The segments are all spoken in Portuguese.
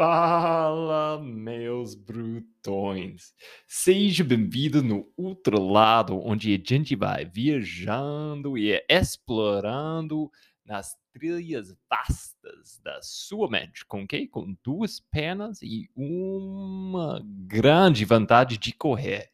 Fala, meus brutões! Seja bem-vindo no outro lado, onde a gente vai viajando e explorando nas trilhas vastas da sua mente, com quê? Com duas pernas e uma grande vontade de correr.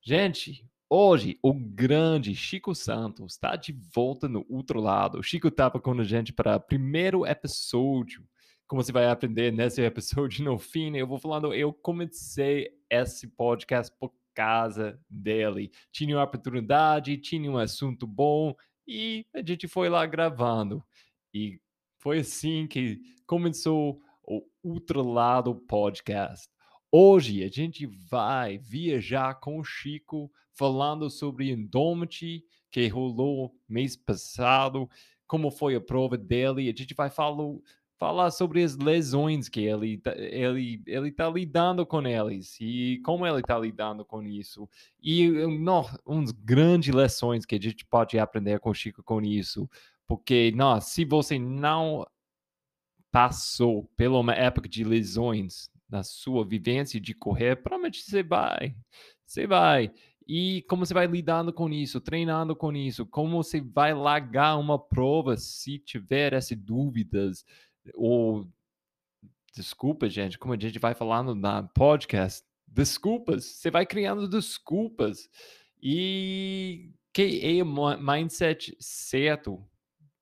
Gente, hoje o grande Chico Santos está de volta no outro lado. O Chico estava com a gente para o primeiro episódio como você vai aprender nesse episódio no fim, eu vou falando, eu comecei esse podcast por causa dele. Tinha uma oportunidade, tinha um assunto bom e a gente foi lá gravando. E foi assim que começou o Outro Lado Podcast. Hoje a gente vai viajar com o Chico falando sobre Indomity que rolou mês passado, como foi a prova dele. A gente vai falar falar sobre as lesões que ele tá, ele ele está lidando com eles e como ele está lidando com isso. E não, uns grandes lições que a gente pode aprender com o Chico com isso. Porque não, se você não passou pela uma época de lesões na sua vivência de correr, provavelmente você vai, você vai. E como você vai lidando com isso, treinando com isso, como você vai largar uma prova se tiver essas dúvidas, ou desculpa, gente, como a gente vai falando na podcast, desculpas, você vai criando desculpas e que é o mindset certo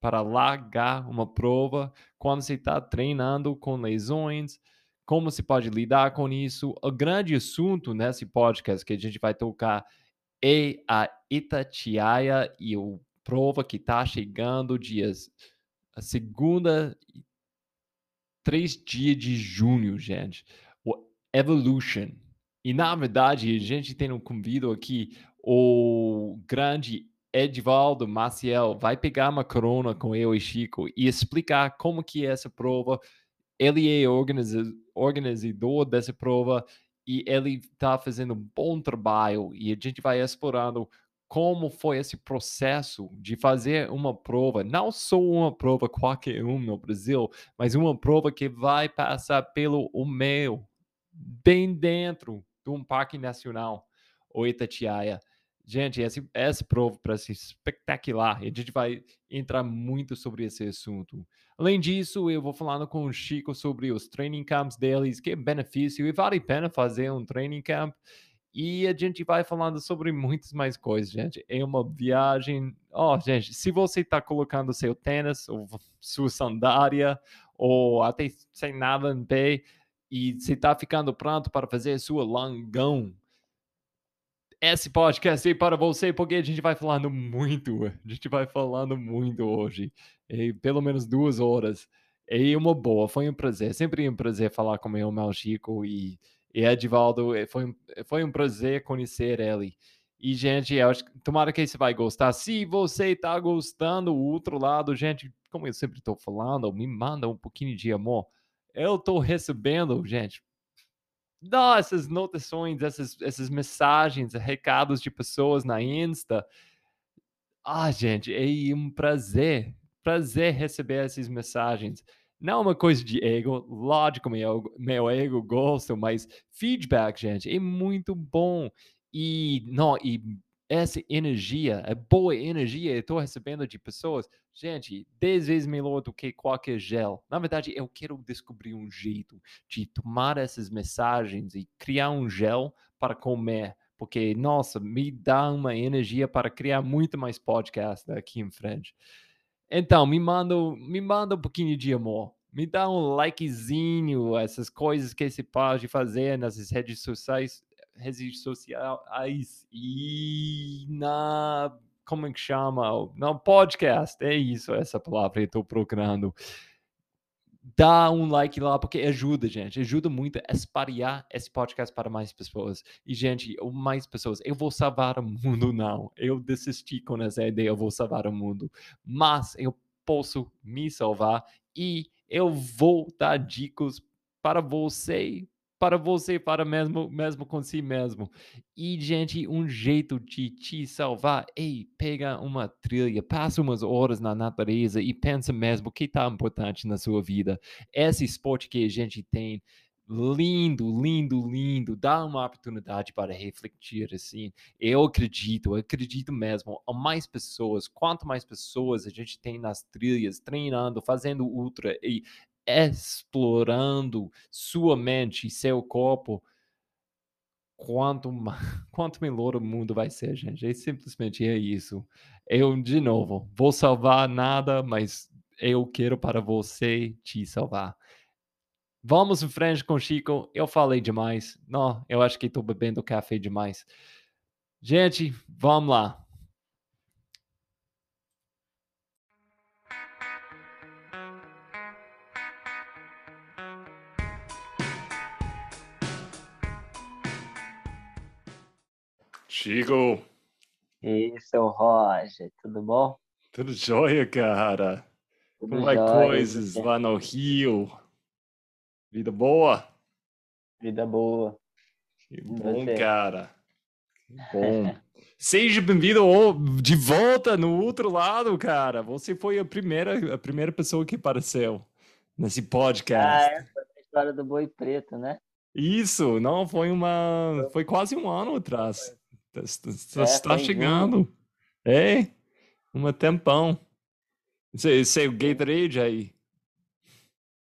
para largar uma prova quando você está treinando com lesões, como se pode lidar com isso. O grande assunto nesse podcast que a gente vai tocar é a Itatiaia e o prova que está chegando dias a segunda três dias de junho, gente. O Evolution. E na verdade, a gente tem um convido aqui, o grande Edvaldo Maciel vai pegar uma corona com eu e Chico e explicar como que é essa prova. Ele é organizador dessa prova e ele está fazendo um bom trabalho e a gente vai explorando como foi esse processo de fazer uma prova, não só uma prova qualquer um no Brasil, mas uma prova que vai passar pelo meio, bem dentro de um parque nacional, o Itatiaia. Gente, essa, prova para ser espetacular. A gente vai entrar muito sobre esse assunto. Além disso, eu vou falando com o Chico sobre os training camps deles, que benefício e vale a pena fazer um training camp. E a gente vai falando sobre muitas mais coisas, gente. É uma viagem. Ó, oh, gente, se você está colocando seu tênis, ou sua sandália, ou até sem nada em pé, e você está ficando pronto para fazer sua langão, esse podcast é para você, porque a gente vai falando muito. A gente vai falando muito hoje. É, pelo menos duas horas. É uma boa, foi um prazer. Sempre um prazer falar com meu irmão Chico e e Edivaldo, eh, foi, eh, foi um prazer conhecer ele. E, gente, eu acho, tomara que você vai gostar. Se você está gostando, o outro lado, gente, como eu sempre estou falando, me manda um pouquinho de amor. Eu estou recebendo, gente, dá essas notações, essas, essas mensagens, recados de pessoas na Insta. Ah, gente, é um prazer, prazer receber essas mensagens não é uma coisa de ego, lógico, meu, meu ego gosta, mas feedback, gente, é muito bom. E, não, e essa energia, a boa energia eu estou recebendo de pessoas, gente, 10 vezes melhor do que qualquer gel. Na verdade, eu quero descobrir um jeito de tomar essas mensagens e criar um gel para comer, porque, nossa, me dá uma energia para criar muito mais podcast daqui em frente. Então, me manda, me manda um pouquinho de amor. Me dá um likezinho, essas coisas que você pode fazer nas redes sociais, redes sociais e na como é que chama? Não, podcast, é isso, essa palavra eu estou procurando. Dá um like lá, porque ajuda, gente. Ajuda muito a espalhar esse podcast para mais pessoas. E, gente, mais pessoas. Eu vou salvar o mundo, não. Eu desisti com essa ideia, eu vou salvar o mundo. Mas eu posso me salvar e eu vou dar dicas para você para você, para mesmo, mesmo com si mesmo. E, gente, um jeito de te salvar, ei, pega uma trilha, passa umas horas na natureza e pensa mesmo o que está importante na sua vida. Esse esporte que a gente tem, lindo, lindo, lindo, dá uma oportunidade para refletir, assim. Eu acredito, acredito mesmo, a mais pessoas, quanto mais pessoas a gente tem nas trilhas, treinando, fazendo ultra e explorando sua mente e seu corpo, quanto, quanto melhor o mundo vai ser, gente. É simplesmente é isso. Eu, de novo, vou salvar nada, mas eu quero para você te salvar. Vamos em frente com o Chico. Eu falei demais. Não, eu acho que estou bebendo café demais. Gente, vamos lá. Chico. E seu Roger, tudo bom? Tudo jóia, cara. Tudo Como vai coisas lá no Rio? Vida boa? Vida boa. Que bom, cara. Que bom. Seja bem-vindo de volta no outro lado, cara. Você foi a primeira, a primeira pessoa que apareceu nesse podcast. Ah, essa é a história do boi preto, né? Isso, não, foi uma. Foi quase um ano atrás. Está, está é, chegando. É, um tempão. Você é o Gatorade aí?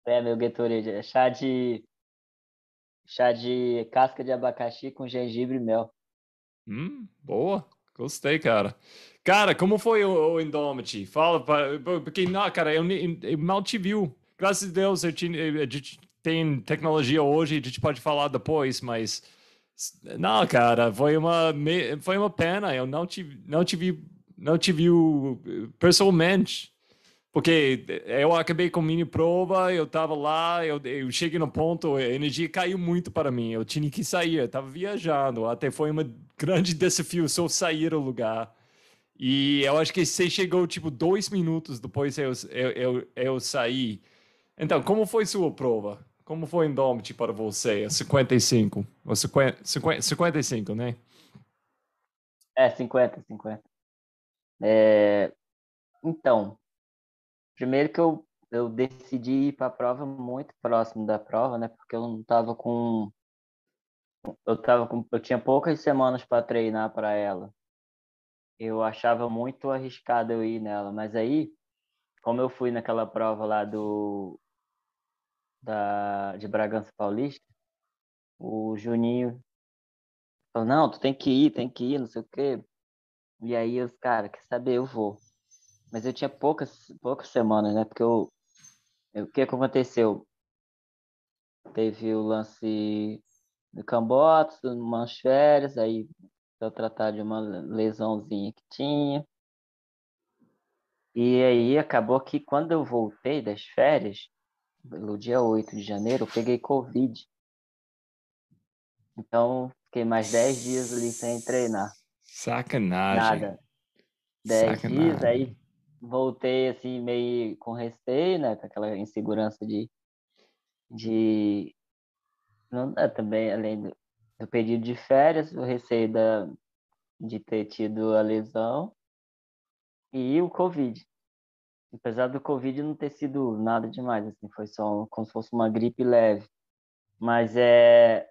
É, meu Gatorade. É chá de. Chá de casca de abacaxi com gengibre e mel. Hum, boa. Gostei, cara. Cara, como foi o, o Indomity? Fala, porque, não, cara, eu, eu mal te viu. Graças a Deus, eu a gente tem tecnologia hoje, a gente pode falar depois, mas não, cara, foi uma, foi uma pena. Eu não te, não te vi, não te vi pessoalmente. Porque eu acabei com mini prova, eu tava lá, eu, eu cheguei no ponto, a energia caiu muito para mim. Eu tinha que sair, eu tava viajando. Até foi um grande desafio só sair do lugar. E eu acho que você chegou tipo dois minutos depois eu, eu, eu, eu saí. Então, como foi sua prova? Como foi Indomit para você? 55? Ou 50, 50, 55, né? É, 50, 50. É... Então, primeiro que eu, eu decidi ir para a prova muito próximo da prova, né? Porque eu não estava com. Eu, tava com... eu tinha poucas semanas para treinar para ela. Eu achava muito arriscado eu ir nela, mas aí, como eu fui naquela prova lá do da, de Bragança Paulista, o Juninho falou, não, tu tem que ir, tem que ir, não sei o quê. E aí os cara, quer saber, eu vou. Mas eu tinha poucas, poucas semanas, né? Porque eu, eu, o que aconteceu? Teve o lance do Cambotos, umas férias, aí eu tratar de uma lesãozinha que tinha. E aí acabou que quando eu voltei das férias, no dia 8 de janeiro, eu peguei Covid. Então, fiquei mais 10 dias ali sem treinar. Sacanagem. Nada. 10 dias, aí voltei assim, meio com receio, né? Com aquela insegurança de. de não, é, também, além do, do pedido de férias, o receio da, de ter tido a lesão e o Covid apesar do Covid não ter sido nada demais, assim, foi só como se fosse uma gripe leve. Mas é.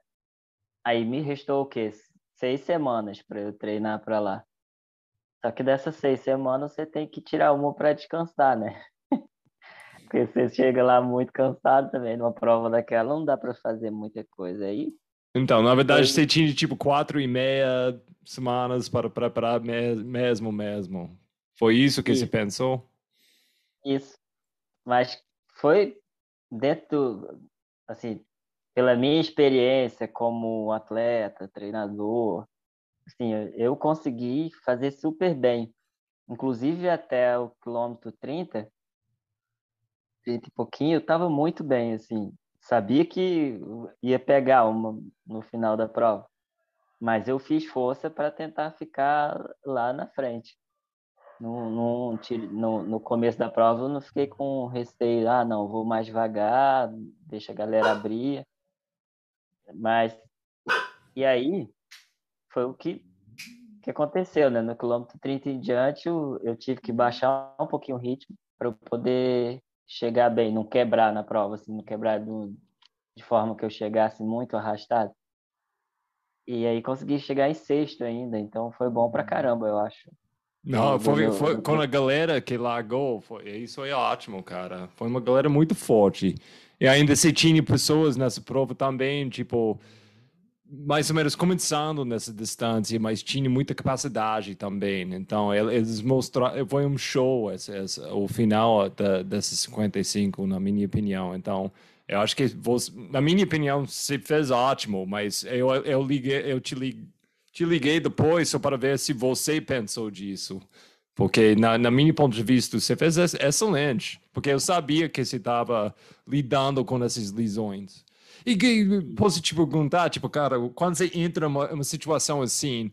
Aí me restou o quê? Seis semanas para eu treinar para lá. Só que dessas seis semanas você tem que tirar uma para descansar, né? Porque você chega lá muito cansado também, numa prova daquela, não dá para fazer muita coisa aí. Então, na verdade, você tinha tipo quatro e meia semanas para preparar mesmo, mesmo. Foi isso que você pensou? Isso. Mas foi dentro, assim, pela minha experiência como atleta, treinador, assim, eu consegui fazer super bem. Inclusive até o quilômetro 30, 30 e pouquinho, eu estava muito bem, assim. Sabia que ia pegar uma no final da prova. Mas eu fiz força para tentar ficar lá na frente. No, no, no, no, começo da prova eu não fiquei com receio, ah, não, vou mais devagar, deixa a galera abrir. Mas, e aí, foi o que, que aconteceu, né? No quilômetro 30 em diante, eu, eu tive que baixar um pouquinho o ritmo para eu poder chegar bem, não quebrar na prova, assim, não quebrar do, de forma que eu chegasse muito arrastado. E aí consegui chegar em sexto ainda, então foi bom pra caramba, eu acho. Não, foi, foi quando a galera que largou, foi, isso foi ótimo, cara. Foi uma galera muito forte. E ainda se tinha pessoas nessa prova também, tipo, mais ou menos começando nessa distância, mas tinha muita capacidade também. Então, eles mostraram, foi um show esse, esse, o final da, desses 55, na minha opinião. Então, eu acho que, você, na minha opinião, você fez ótimo, mas eu, eu, liguei, eu te, liguei, te liguei depois só para ver se você pensou disso. Porque, na, na minha ponto de vista, você fez excelente. Porque eu sabia que você estava lidando com essas lesões. E posso te perguntar, tipo, cara, quando você entra numa uma situação assim,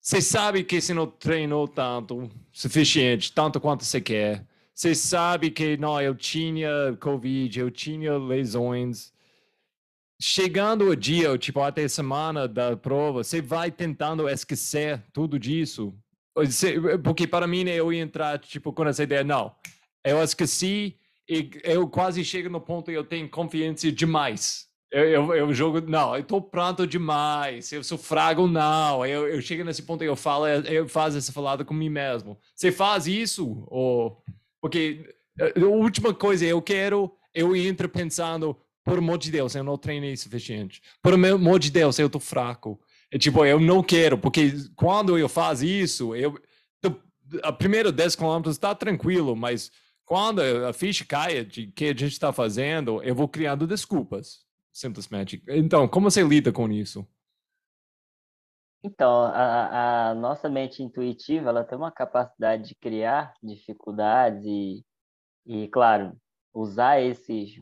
você sabe que você não treinou tanto, suficiente, tanto quanto você quer. Você sabe que, não, eu tinha Covid, eu tinha lesões. Chegando o dia, tipo, até a semana da prova, você vai tentando esquecer tudo disso. Porque para mim, eu ia entrar, tipo, com essa ideia, não, eu esqueci, e eu quase chego no ponto que eu tenho confiança demais. Eu, eu, eu jogo, não, eu tô pronto demais, eu sou fraco, não. Eu, eu chego nesse ponto e eu falo, eu faço essa falada com mim mesmo. Você faz isso? Ou... Porque eh, a última coisa, eu quero, eu entro pensando, por amor de Deus, eu não treinei suficiente. Por amor de Deus, eu tô fraco. É, tipo, eu não quero, porque quando eu faço isso, eu, a primeira 10 quilômetros está tranquilo, mas quando a ficha cai de que a gente está fazendo, eu vou criando desculpas, simplesmente. Então, como você lida com isso? Então, a, a nossa mente intuitiva, ela tem uma capacidade de criar dificuldades e, e claro, usar esses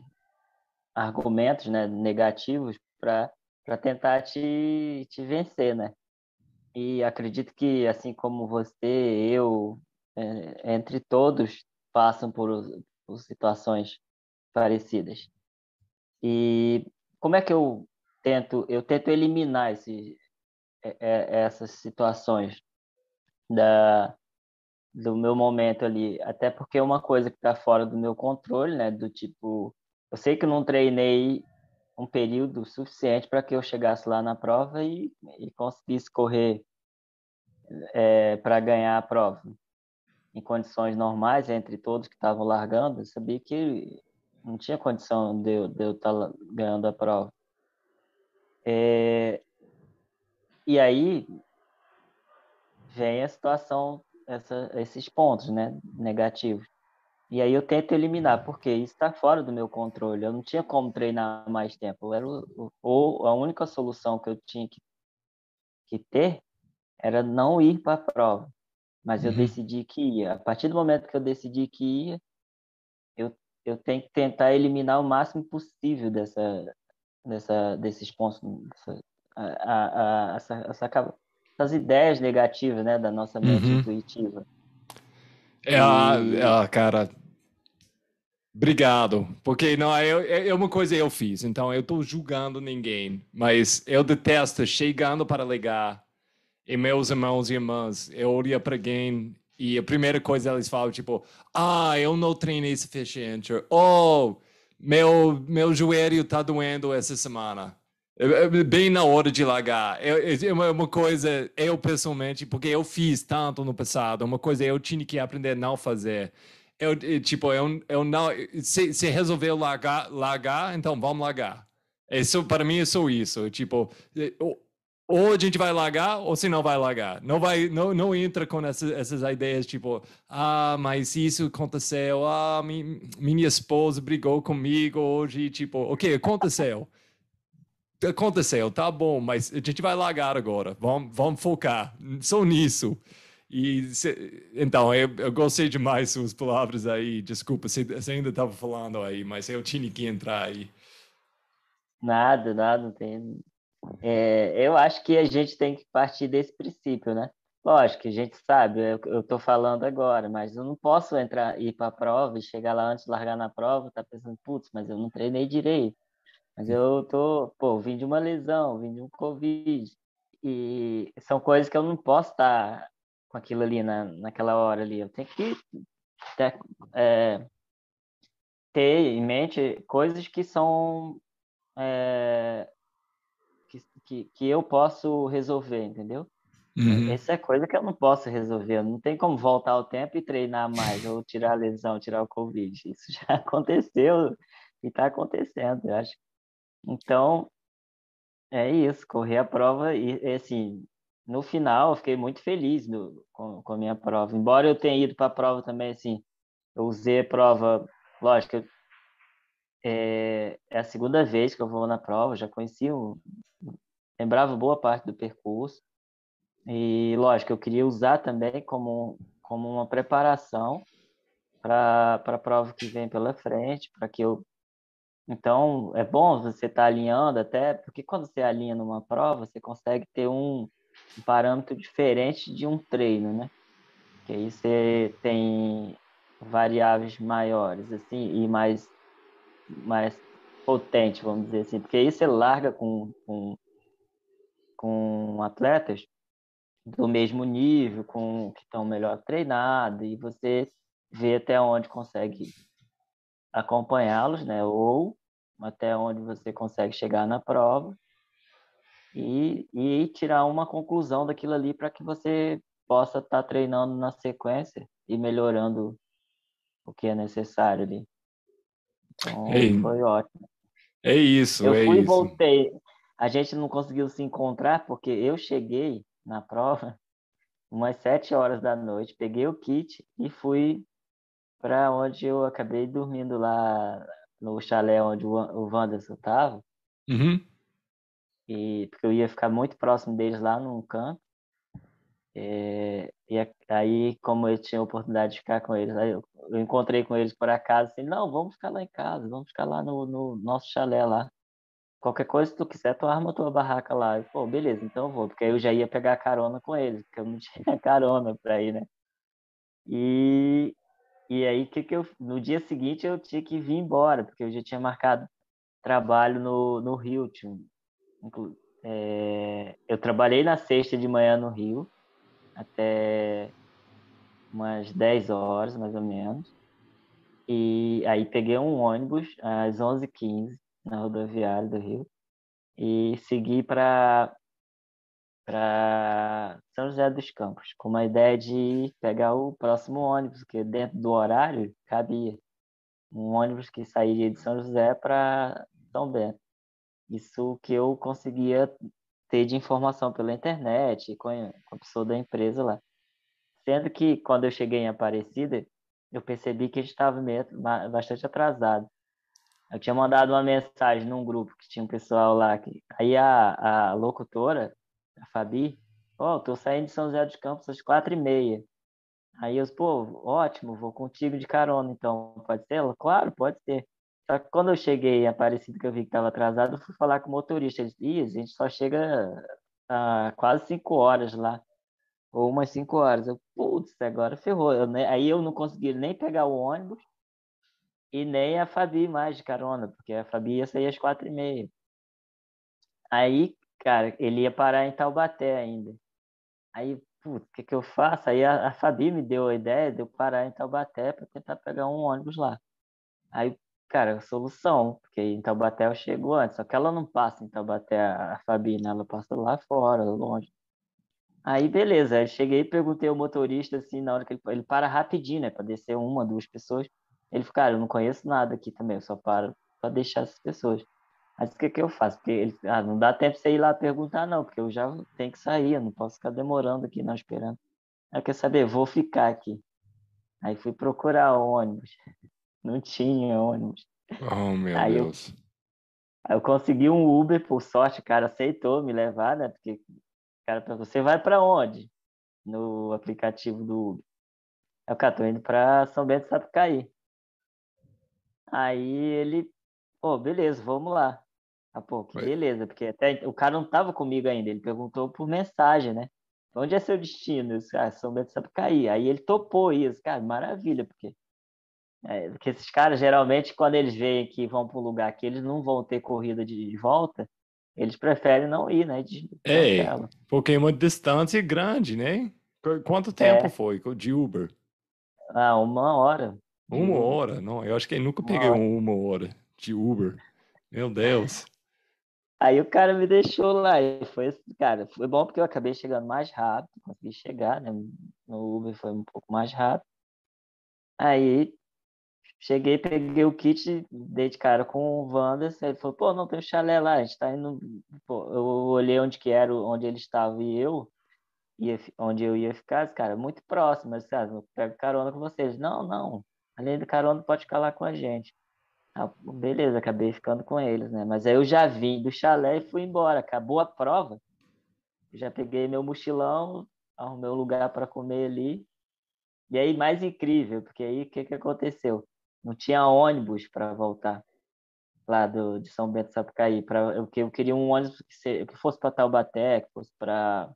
argumentos né, negativos para tentar te, te vencer, né? E acredito que, assim como você, eu, é, entre todos, passam por, por situações parecidas. E como é que eu tento eu tento eliminar esse, é, é, essas situações da do meu momento ali, até porque é uma coisa que está fora do meu controle, né? Do tipo, eu sei que eu não treinei um período suficiente para que eu chegasse lá na prova e, e conseguisse correr é, para ganhar a prova em condições normais, entre todos que estavam largando, eu sabia que não tinha condição de eu, de eu estar tá ganhando a prova. É, e aí vem a situação, essa, esses pontos né, negativos. E aí eu tento eliminar, porque isso está fora do meu controle. Eu não tinha como treinar mais tempo. Era o, ou a única solução que eu tinha que, que ter era não ir para a prova. Mas eu uhum. decidi que ia. A partir do momento que eu decidi que ia, eu, eu tenho que tentar eliminar o máximo possível dessa, dessa, desses pontos, dessa, a, a, a, essa, essa, essas ideias negativas né, da nossa mente uhum. intuitiva. É, e... ah, cara, Obrigado, porque não é, é, é uma coisa eu fiz, então eu estou julgando ninguém, mas eu detesto chegando para ligar e meus irmãos e irmãs, eu olho para alguém e a primeira coisa eles falam, tipo, ah, eu não treinei suficiente, ou oh, meu, meu joelho está doendo essa semana. É, bem na hora de largar. É uma coisa, eu pessoalmente, porque eu fiz tanto no passado, uma coisa eu tinha que aprender a não fazer. Eu, tipo, eu, eu não. Se, se resolveu largar, largar, então vamos largar. Isso, para mim, é só isso. Tipo, ou a gente vai largar ou se não vai largar. Não vai, não, não entra com essas, essas ideias tipo, ah, mas isso aconteceu, ah, mi, minha esposa brigou comigo hoje, tipo, ok, aconteceu. Aconteceu, tá bom, mas a gente vai largar agora. Vamos, vamos focar só nisso. E se, então, eu, eu, gostei demais suas palavras aí. Desculpa, você, ainda estava falando aí, mas eu tinha que entrar aí. Nada, nada, não tem, é, eu acho que a gente tem que partir desse princípio, né? Lógico a gente sabe, eu estou falando agora, mas eu não posso entrar, ir para a prova e chegar lá antes de largar na prova, tá pensando, putz, mas eu não treinei direito. Mas eu tô, pô, vim de uma lesão, vim de um Covid. E são coisas que eu não posso estar com aquilo ali na, naquela hora ali. Eu tenho que ter, é, ter em mente coisas que são é, que, que, que eu posso resolver, entendeu? Uhum. Essa é coisa que eu não posso resolver. Não tem como voltar ao tempo e treinar mais, ou tirar a lesão, tirar o Covid. Isso já aconteceu e está acontecendo, eu acho. Então, é isso, correr a prova e, assim, no final eu fiquei muito feliz com, com a minha prova. Embora eu tenha ido para a prova também, assim, eu usei a prova, lógico, é, é, a segunda vez que eu vou na prova, já conheci, lembrava boa parte do percurso, e lógico, eu queria usar também como, como uma preparação para a prova que vem pela frente, para que eu. Então, é bom você estar tá alinhando até, porque quando você alinha numa prova, você consegue ter um, um parâmetro diferente de um treino, né? Que aí você tem variáveis maiores, assim, e mais, mais potente, vamos dizer assim, porque aí você larga com, com, com atletas do mesmo nível, com que estão melhor treinados, e você vê até onde consegue acompanhá-los, né? Ou até onde você consegue chegar na prova e, e tirar uma conclusão daquilo ali para que você possa estar tá treinando na sequência e melhorando o que é necessário ali. Então, Ei, foi ótimo. É isso, eu é fui e voltei. A gente não conseguiu se encontrar porque eu cheguei na prova umas sete horas da noite, peguei o kit e fui para onde eu acabei dormindo lá no chalé onde o Wanderson estava. Uhum. E porque eu ia ficar muito próximo deles lá num canto. É, e aí, como eu tinha a oportunidade de ficar com eles, aí eu, eu encontrei com eles por acaso, assim, não, vamos ficar lá em casa, vamos ficar lá no, no nosso chalé lá. Qualquer coisa, se tu quiser, tu arma tua barraca lá. E, Pô, beleza, então eu vou, porque aí eu já ia pegar carona com eles, porque eu não tinha carona para ir, né? E, e aí, que que eu, no dia seguinte, eu tinha que vir embora, porque eu já tinha marcado trabalho no, no Rio. Tinha, é, eu trabalhei na sexta de manhã no Rio, até umas 10 horas, mais ou menos. E aí peguei um ônibus às 11h15 na rodoviária do Rio e segui para São José dos Campos, com uma ideia de pegar o próximo ônibus, que dentro do horário cabia um ônibus que sairia de São José para São Bento. Isso que eu conseguia ter de informação pela internet, com a pessoa da empresa lá. Sendo que quando eu cheguei em Aparecida, eu percebi que a gente estava bastante atrasado. Eu tinha mandado uma mensagem num grupo que tinha um pessoal lá. Que... Aí a, a locutora, a Fabi, ó, oh, tô saindo de São José dos Campos às quatro e meia. Aí eu, pô, ótimo, vou contigo de carona, então, pode ser? Ela, claro, pode ser. Só que quando eu cheguei em Aparecido, que eu vi que estava atrasado, eu fui falar com o motorista. Ele disse, a gente só chega a quase cinco horas lá. Ou umas cinco horas. Eu, putz, agora ferrou. Eu, né? Aí eu não consegui nem pegar o ônibus e nem a Fabi mais de carona, porque a Fabi ia sair às quatro e meia. Aí, cara, ele ia parar em Taubaté ainda. Aí, putz, o que, que eu faço? Aí a, a Fabi me deu a ideia de eu parar em Taubaté para tentar pegar um ônibus lá. Aí, cara, solução, porque em Taubaté eu chego antes, só que ela não passa em Taubaté, a, a Fabi, né? Ela passa lá fora, longe. Aí, beleza, aí cheguei e perguntei ao motorista, assim, na hora que ele, ele para rapidinho, né, para descer uma, duas pessoas. Ele falou, cara, eu não conheço nada aqui também, eu só paro para deixar essas pessoas. Mas o que, que eu faço? Porque ele, ah, não dá tempo você ir lá perguntar, não, porque eu já tenho que sair, eu não posso ficar demorando aqui, não, esperando. Aí quer saber? Vou ficar aqui. Aí fui procurar ônibus. Não tinha ônibus. Oh, meu aí Deus. Eu, aí eu consegui um Uber, por sorte, o cara aceitou me levar, né? Porque o cara perguntou, você vai para onde? No aplicativo do Uber. Aí o cara, tô indo para São Bento Sapucaí. Aí ele, pô, beleza, vamos lá. Ah, pô, que beleza, porque até o cara não tava comigo ainda, ele perguntou por mensagem, né? Onde é seu destino? Eu disse, ah, São Bento Sapucaí. Aí ele topou isso, cara, maravilha, porque É, porque esses caras, geralmente, quando eles veem que vão para um lugar que eles não vão ter corrida de volta, eles preferem não ir, né? De, é, porque é uma distância grande, né? Quanto tempo É. foi de Uber? Ah, uma hora. Uma hora? Não, eu acho que eu nunca Uma peguei hora. uma hora de Uber. Meu Deus. Aí o cara me deixou lá. E foi, cara, foi bom porque eu acabei chegando mais rápido, consegui chegar, né? No Uber foi um pouco mais rápido. Aí cheguei, peguei o kit, dei de cara com o Wanderson, ele falou, pô, não tem um chalé lá, a gente tá indo. Pô, eu olhei onde que era, onde ele estava e eu, ia, onde eu ia ficar, cara, muito próximo, mas cara, eu pego carona com vocês. Não, não, além do carona, pode ficar lá com a gente. Ah, beleza, acabei ficando com eles, né? Mas aí eu já vim do chalé e fui embora. Acabou a prova. Já peguei meu mochilão, arrumei um lugar para comer ali. E aí, mais incrível, porque aí o que, que aconteceu? Não tinha ônibus para voltar lá do, de São Bento Sapucaí. Pra, eu, eu queria um ônibus que, se- que fosse para Taubaté, que fosse para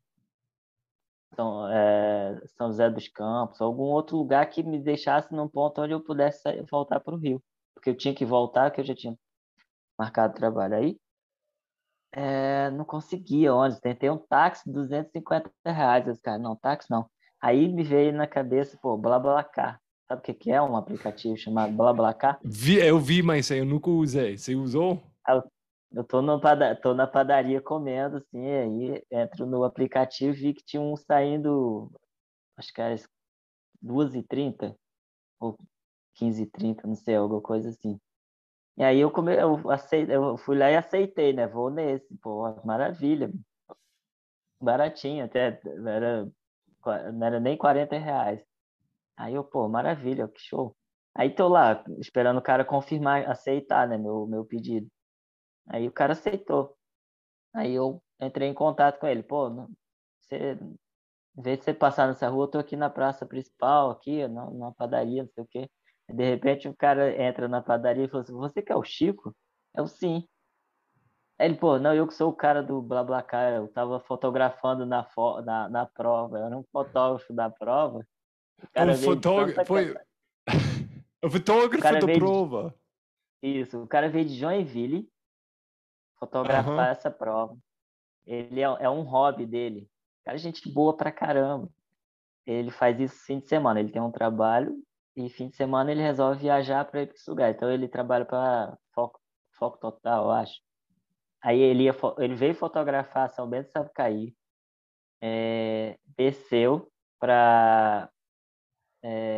São, é, São José dos Campos, algum outro lugar que me deixasse num ponto onde eu pudesse sair- voltar para o Rio porque eu tinha que voltar, que eu já tinha marcado trabalho. Aí é, não conseguia ônibus, tentei um táxi, 250 reais. Eu cara, não, táxi não. Aí me veio na cabeça, pô, BlaBlaCar. Sabe o que que é um aplicativo chamado BlaBlaCar? Vi, eu vi, mas eu nunca usei. Você usou? Eu tô, no tô na padaria comendo, assim, aí entro no aplicativo e vi que tinha um saindo, acho que era 2h30 ou 15h30, não sei, alguma coisa assim. E aí eu, come, eu, aceitei, eu fui lá e aceitei, né? Vou nesse, pô, maravilha. Baratinho, até, era, não era nem 40 reais. Aí eu, pô, maravilha, que show. Aí tô lá, esperando o cara confirmar, aceitar, né, meu, meu pedido. Aí o cara aceitou. Aí eu entrei em contato com ele, pô, você, em vez de você passar nessa rua, eu tô aqui na praça principal, aqui, na, padaria, não sei o quê. De repente o cara entra na padaria e fala assim, você que é o Chico? Eu, sim. Aí ele, pô, não, eu que sou o cara do BlaBlaCar, eu tava fotografando na, fo na, na prova, eu era um fotógrafo da prova. O fotógrafo foi o fotógrafo da veio de- prova. Isso, o cara veio de Joinville fotografar essa prova. Ele é, é um hobby dele. Cara, gente boa pra caramba. Ele faz isso fim de semana. Ele tem um trabalho e fim de semana ele resolve viajar para ir para esse lugar. Então ele trabalha para Foco, Foco Total, eu acho. Aí ele, ia, ele veio fotografar São Bento Sapucaí, é, desceu para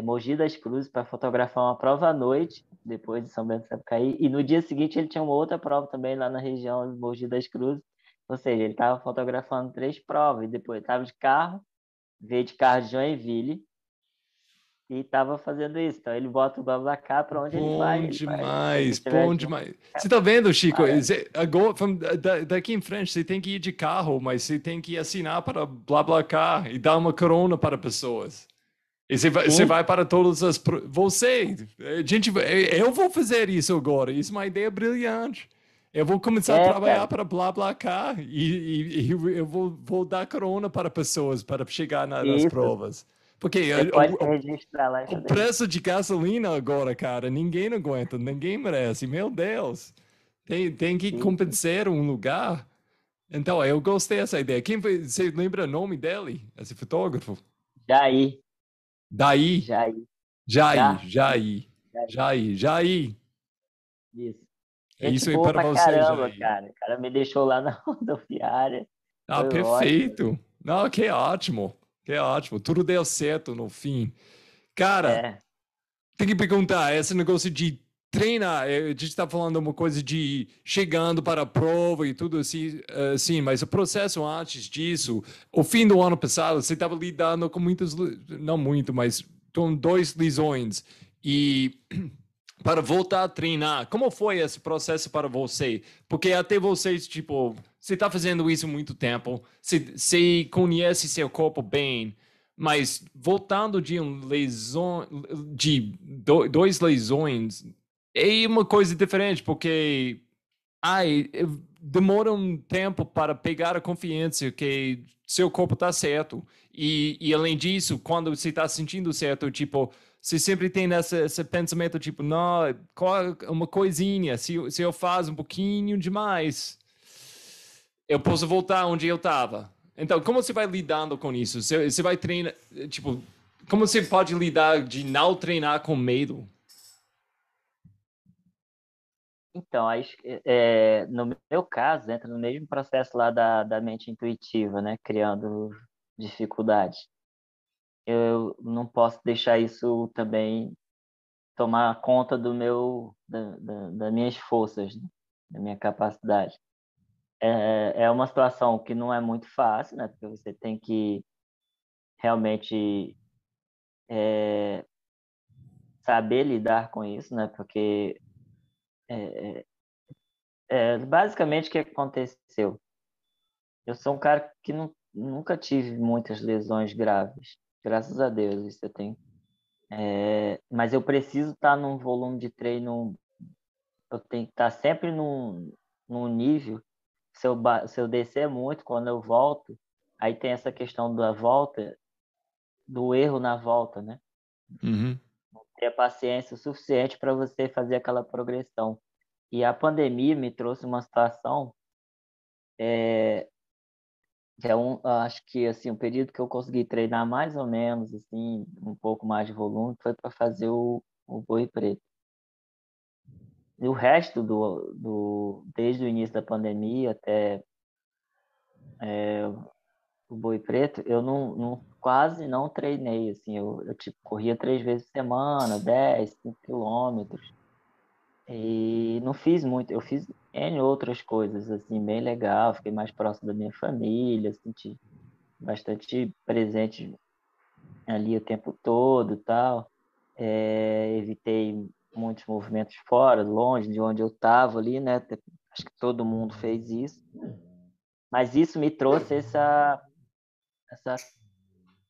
Mogi das Cruzes para fotografar uma prova à noite, depois de São Bento do Sapucaí, e no dia seguinte ele tinha uma outra prova também lá na região de Mogi das Cruzes, ou seja, ele estava fotografando três provas, e depois estava de carro, veio de carro de Joinville, e estava fazendo isso. Então ele bota o BlaBlaCar para onde ele vai. Bom ele vai. demais, Se tiver bom de- demais. Você tá vendo, Chico? Ah, é. Zé- Agora, daqui em frente, você tem que ir de carro, mas você tem que assinar para BlaBlaCar e dar uma corona para pessoas. E você vai, você vai para todas as. Você, a gente, vai- eu vou fazer isso agora. Isso é uma ideia brilhante. Eu vou começar a É, trabalhar cara. para BlaBlaCar e, e, e eu vou, vou dar corona para pessoas para chegar na- nas Isso. provas. Porque eh, o- lá o isso. preço de gasolina agora, cara, ninguém aguenta, ninguém merece. Meu Deus, tem, tem que Sim. compensar um lugar. Então, eu gostei dessa ideia. Quem foi, você lembra o nome dele, esse fotógrafo? Jair, Daí, Jair, Jair, Já. Jair, Jair, Jair. isso. É Gente isso aí para você, caramba, Jair. cara. O cara me deixou lá na rodoviária. Ah, Foi perfeito. Não, que ótimo, que ótimo. Tudo deu certo no fim. Cara, É, tem que perguntar, esse negócio de treinar, eh, a gente está falando uma coisa de chegando para a prova e tudo assim, assim, mas o processo antes disso, o fim do ano passado, você estava lidando com muitas, não muito, mas com dois lesões e para voltar a treinar, como foi esse processo para você? Porque até vocês, tipo, você está fazendo isso há muito tempo, você, você conhece seu corpo bem, mas voltando de um lesão, de do- dois lesões, é uma coisa diferente, porque ai, demora um tempo para pegar a confiança que seu corpo está certo. E, e além disso, quando você está sentindo certo, tipo, você sempre tem esse, esse pensamento tipo, não, uma coisinha, se, se eu faço um pouquinho demais, eu posso voltar onde eu estava. Então, como você vai lidando com isso? Você, você vai treinar, tipo, como você pode lidar de não treinar com medo? Então, aí, é, no meu caso, entra no mesmo processo lá da, da mente intuitiva, né? Criando dificuldade. Eu não posso deixar isso também tomar conta do meu, da, da, das minhas forças, né? da minha capacidade. É, é uma situação que não é muito fácil, né? Porque você tem que realmente é, saber lidar com isso, né? Porque é, é, basicamente o que aconteceu? Eu sou um cara que não, nunca tive muitas lesões graves, graças a Deus, isso eu tenho. É, mas eu preciso estar num volume de treino, eu tenho que estar sempre num, num nível. Se eu, se eu descer muito, quando eu volto, aí tem essa questão da volta, do erro na volta, né? Uhum. Ter paciência o suficiente para você fazer aquela progressão. E a pandemia me trouxe uma situação é, que é um, acho que assim, o período que eu consegui treinar mais ou menos, assim, um pouco mais de volume, foi para fazer o, o boi preto. E o resto do, do desde o início da pandemia até é, o boi preto, eu não, não, quase não treinei, assim, eu, eu tipo, corria três vezes por semana, 10, 5 quilômetros, e não fiz muito, eu fiz N outras coisas, assim, bem legal, fiquei mais próximo da minha família, senti bastante presente ali o tempo todo tal. É, evitei muitos movimentos fora, longe de onde eu estava ali, né? Acho que todo mundo fez isso. Mas isso me trouxe essa, essa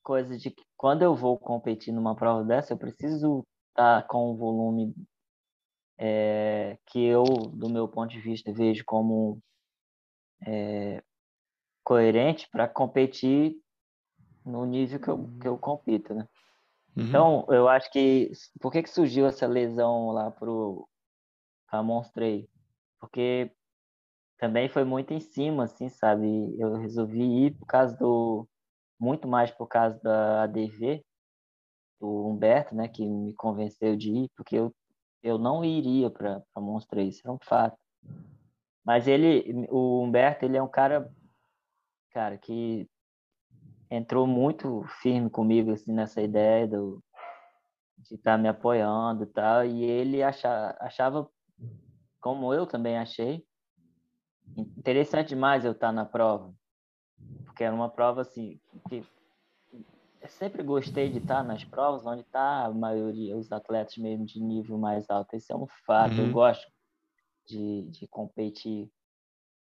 coisa de que quando eu vou competir numa prova dessa, eu preciso estar tá com um volume é, que eu, do meu ponto de vista, vejo como é, coerente para competir no nível que eu, que eu compito, né? Uhum. Então, eu acho que... Por que, que surgiu essa lesão lá para Monstrei? Porque também foi muito em cima, assim, sabe? Eu resolvi ir por causa do... Muito mais por causa da ADV, do Humberto, né? Que me convenceu de ir, porque eu eu não iria para Monstro isso é um fato. Mas ele, o Humberto, ele é um cara, cara, que entrou muito firme comigo assim nessa ideia do, de estar tá me apoiando e tal, e ele achava, achava, como eu também achei, interessante demais eu estar na prova, porque era uma prova assim que eu sempre gostei de estar nas provas onde está a maioria, os atletas mesmo de nível mais alto. Esse é um fato. Uhum. Eu gosto de, de competir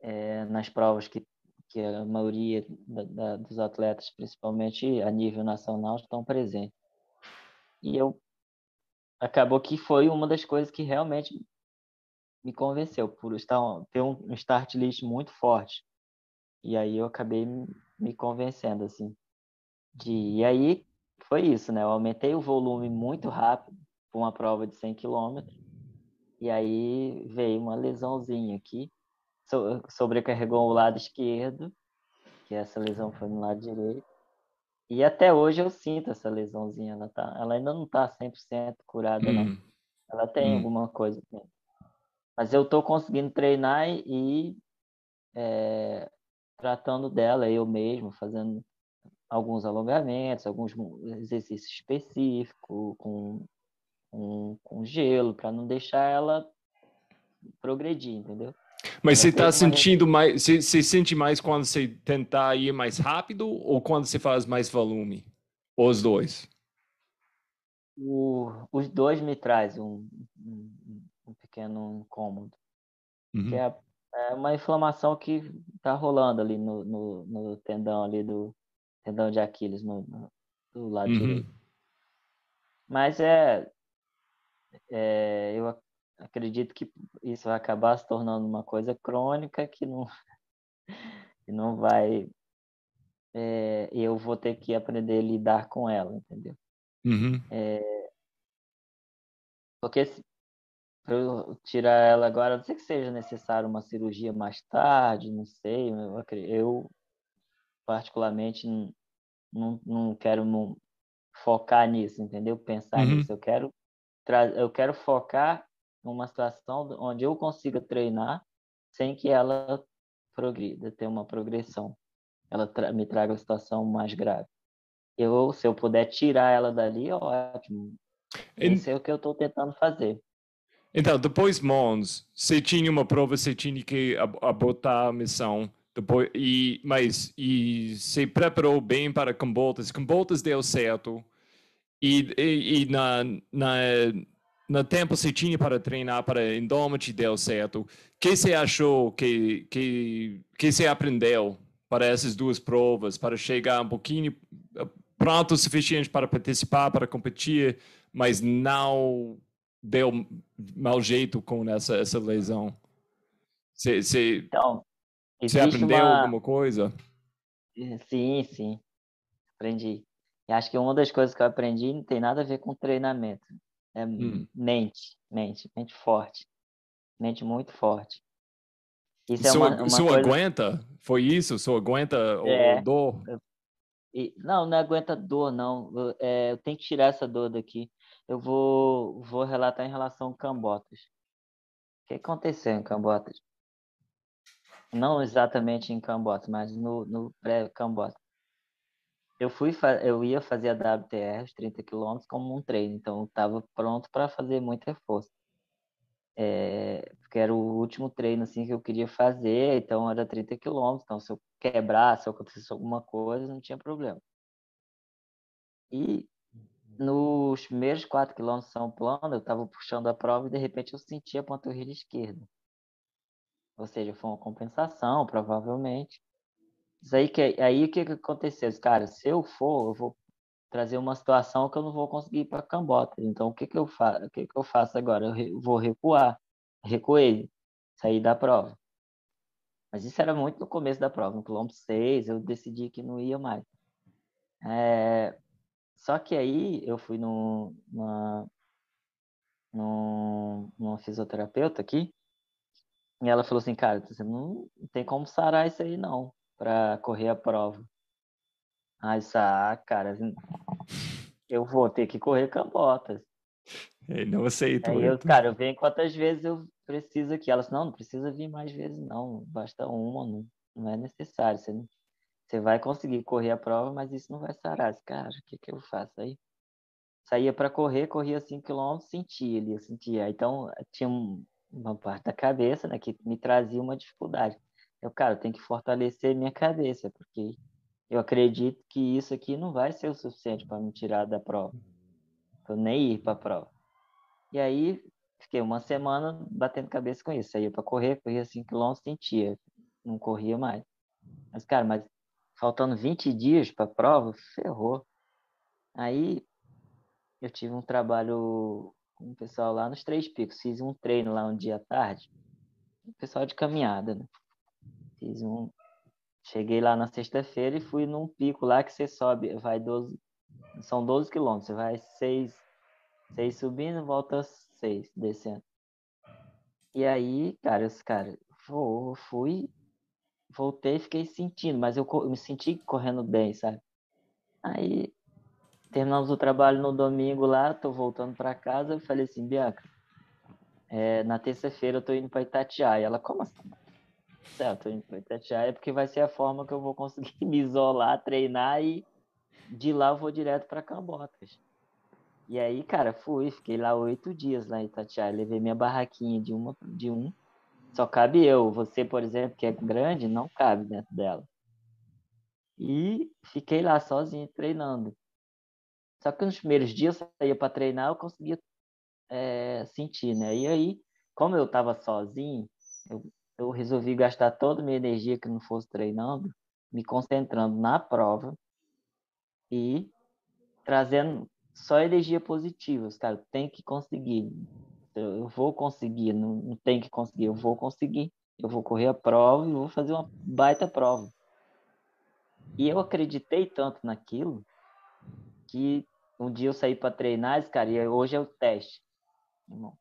é, nas provas que, que a maioria da, da, dos atletas, principalmente a nível nacional, estão presentes. E eu acabou que foi uma das coisas que realmente me convenceu por estar ter um start list muito forte. E aí eu acabei me convencendo assim de e aí foi isso, né? Eu aumentei o volume muito rápido para uma prova de 100 km e aí veio uma lesãozinha aqui, so, sobrecarregou o lado esquerdo, que essa lesão foi no lado direito. E até hoje eu sinto essa lesãozinha, ela, tá, ela ainda não está 100% curada, hum. não. Ela tem hum. alguma coisa. Mas eu estou conseguindo treinar e é, tratando dela eu mesmo, fazendo alguns alongamentos, alguns exercícios específicos, com, com, com gelo, para não deixar ela progredir, entendeu? Mas você está sentindo mais, você, você, sente mais quando você tentar ir mais rápido ou quando você faz mais volume? Ou os dois? O, os dois me trazem um, um, um pequeno incômodo. Uhum. Que é, é, uma inflamação que está rolando ali no, no, no, tendão ali do, tendão de Aquiles no, no do lado uhum. direito. Mas é, é, eu acredito que isso vai acabar se tornando uma coisa crônica que não, que não vai. É, eu vou ter que aprender a lidar com ela, entendeu? Uhum. É, Porque se eu tirar ela agora, não sei que seja necessário uma cirurgia mais tarde, não sei. Eu, eu particularmente, não, não, quero focar nisso, entendeu? Pensar uhum. nisso. Eu quero, eu quero focar numa situação onde eu consiga treinar sem que ela progrida, ter uma progressão. Ela tra me traga uma situação mais grave. Eu, se eu puder tirar ela dali, ótimo. Isso é o que eu estou tentando fazer. Então, depois Mons, você tinha uma prova, você tinha que abortar a missão. Depois, e, mas e se preparou bem para Cambotas. Cambotas deu certo. E, e, e na, na, no tempo você tinha para treinar para Indomit deu certo. O que você achou que, que, que você aprendeu para essas duas provas, para chegar um pouquinho pronto o suficiente para participar, para competir, mas não deu mau jeito com essa, essa lesão? Você, você, então, você aprendeu uma... alguma coisa? Sim, sim. Aprendi. E acho que uma das coisas que eu aprendi não tem nada a ver com treinamento. É hum. mente, mente, mente forte. Mente muito forte. Isso, é uma, uma isso coisa... aguenta? Foi isso? Só aguenta é, o dor? E, não, não aguenta dor, não. Eu, é, eu tenho que tirar essa dor daqui. Eu vou, vou relatar em relação a Cambotas. O que aconteceu em Cambotas? Não exatamente em Cambotas, mas no, no pré-Cambotas. Eu, fui, eu ia fazer a WTR, os 30 quilômetros, como um treino. Então, estava pronto para fazer muito reforço. É, porque era o último treino assim que eu queria fazer, então era 30 quilômetros, então se eu quebrar, se acontecesse alguma coisa, não tinha problema. E nos primeiros 4 quilômetros de São Plano, eu estava puxando a prova e de repente eu senti a panturrilha esquerda. Ou seja, foi uma compensação, provavelmente. Isso aí, que, aí o que, que aconteceu? Cara, se eu for, eu vou trazer uma situação que eu não vou conseguir ir para Cambota. Então, o que, que, eu faço? o que, que eu faço agora? Eu vou recuar. Recuei, sair da prova. Mas isso era muito no começo da prova, no quilômetro 6, eu decidi que não ia mais. É... Só que aí eu fui no, numa, num, numa fisioterapeuta aqui, e ela falou assim, cara, você não tem como sarar isso aí não, para correr a prova. Aí, ah, cara, eu vou ter que correr cambotas. Ele não aceito. Aí eu, cara, eu venho quantas vezes eu preciso aqui. Ela disse, não, não precisa vir mais vezes, não. Basta uma, não, não é necessário. Você, você vai conseguir correr a prova, mas isso não vai sarar. Cara, o que, que eu faço aí? Saía para correr, corria 5 km, sentia ali, eu sentia. Então, tinha uma parte da cabeça né, que me trazia uma dificuldade. Eu, cara, eu tenho que fortalecer minha cabeça, porque eu acredito que isso aqui não vai ser o suficiente para me tirar da prova, para nem ir para a prova. E aí fiquei uma semana batendo cabeça com isso. Saía para correr, corria 5 km, sentia, não corria mais. Mas, cara, mas faltando 20 dias para a prova, ferrou. Aí eu tive um trabalho com o pessoal lá nos Três Picos. Fiz um treino lá um dia à tarde. O pessoal de caminhada, né? Fiz um, Cheguei lá na sexta-feira e fui num pico lá que você sobe, vai 12, são 12 quilômetros, você vai 6, 6 subindo, volta 6 descendo. E aí, cara, esse cara, fui, voltei fiquei sentindo, mas eu, eu me senti correndo bem, sabe? Aí terminamos o trabalho no domingo lá, tô voltando para casa, eu falei assim, Bianca, é, na terça-feira eu tô indo para Itatiaia. Ela, como assim? Certo, Itatiaia é porque vai ser a forma que eu vou conseguir me isolar, treinar e de lá eu vou direto para Cambotas. E aí, cara, fui, fiquei lá oito dias lá em Itatiaia, levei minha barraquinha de uma de um, só cabe eu. Você, por exemplo, que é grande, não cabe dentro dela. E fiquei lá sozinho treinando. Só que nos primeiros dias eu saía para treinar, eu conseguia é, sentir, né? E aí, como eu estava sozinho, eu eu resolvi gastar toda a minha energia que não fosse treinando, me concentrando na prova e trazendo só energia positiva. Cara, tem que conseguir. Eu vou conseguir, não, não tem que conseguir, eu vou conseguir. Eu vou correr a prova e vou fazer uma baita prova. E eu acreditei tanto naquilo que um dia eu saí para treinar, cara, e hoje é o teste. irmão.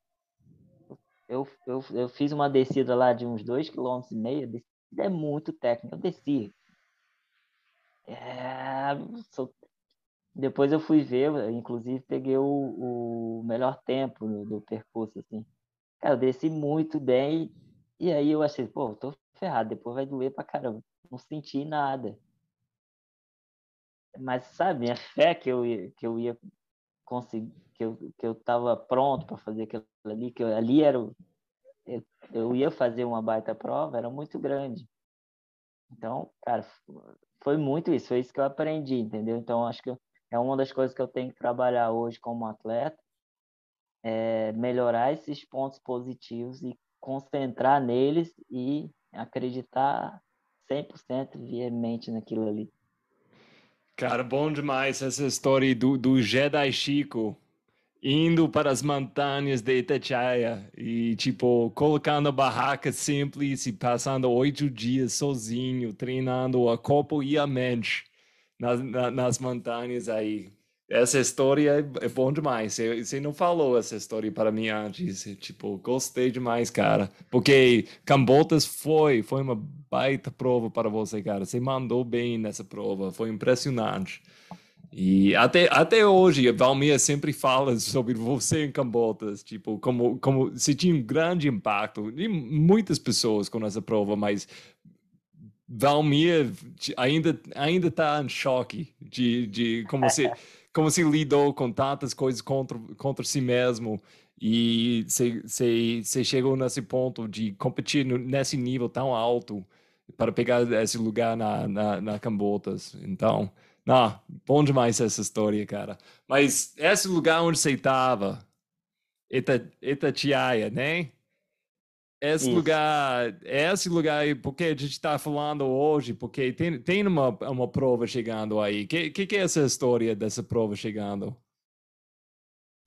Eu, eu, eu fiz uma descida lá de uns dois km e meio, é muito técnico. Eu desci. É, sou... Depois eu fui ver, inclusive peguei o, o melhor tempo do, do percurso, assim. Cara, eu desci muito bem e aí eu achei, pô, tô ferrado, depois vai doer pra caramba. Não senti nada. Mas, sabe, minha fé que eu ia, que eu ia conseguir, que eu, que eu tava pronto para fazer aquilo ali, que eu, ali era o, eu, eu ia fazer uma baita prova, era muito grande. Então, cara, foi muito isso, foi isso que eu aprendi, entendeu? Então, acho que é uma das coisas que eu tenho que trabalhar hoje como atleta, é melhorar esses pontos positivos e concentrar neles e acreditar 100% veemente naquilo ali. Cara, bom demais essa história do, do Jedi Chico indo para as montanhas de Itatiaia e, tipo, colocando barraca simples e passando oito dias sozinho, treinando a corpo e a mente nas, nas montanhas aí. Essa história é, é bom demais. Você não falou essa história para mim antes. Tipo, gostei demais, cara. Porque Cambotas foi, foi uma baita prova para você, cara. Você mandou bem nessa prova. Foi impressionante. E até, até hoje, a Valmir sempre fala sobre você em Cambotas, tipo, como, como você tinha um grande impacto, e muitas pessoas com essa prova, mas Valmir ainda ainda está em choque de, de como se como se lidou com tantas coisas contra contra si mesmo e você chegou nesse ponto de competir nesse nível tão alto para pegar esse lugar na, na, na Cambotas. Então, não, bom demais essa história, cara. Mas esse lugar onde você estava, Ita, Itatiaia, né? Esse Isso. lugar, esse lugar, porque a gente está falando hoje, porque tem, tem uma, uma prova chegando aí. O que, que, que, é essa história dessa prova chegando?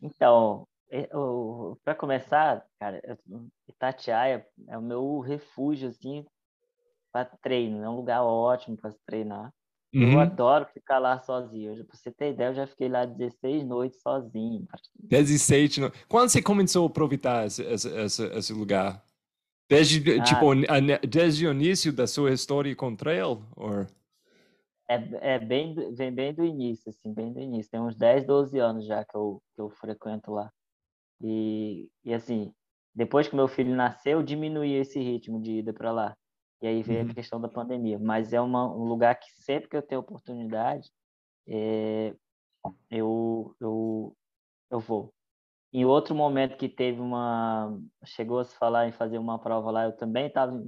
Então, para começar, cara, Itatiaia é o meu refúgio, assim, para treino. É um lugar ótimo para se treinar. Uhum. Eu adoro ficar lá sozinho. Pra você ter ideia, eu já fiquei lá 16 noites sozinho. 16 noites. Quando você começou a aproveitar esse, esse, esse lugar? Desde, ah, tipo, desde o início da sua história com trail? Or... É, é bem, vem bem do início, assim, bem do início. Tem uns 10, 12 anos já que eu, que eu frequento lá. E, e assim, depois que meu filho nasceu, eu diminuí esse ritmo de ida para lá. E aí veio uhum. a questão da pandemia. Mas é uma, um lugar que sempre que eu tenho oportunidade, é, eu, eu, eu vou. Em outro momento que teve uma. Chegou a se falar em fazer uma prova lá, eu também estava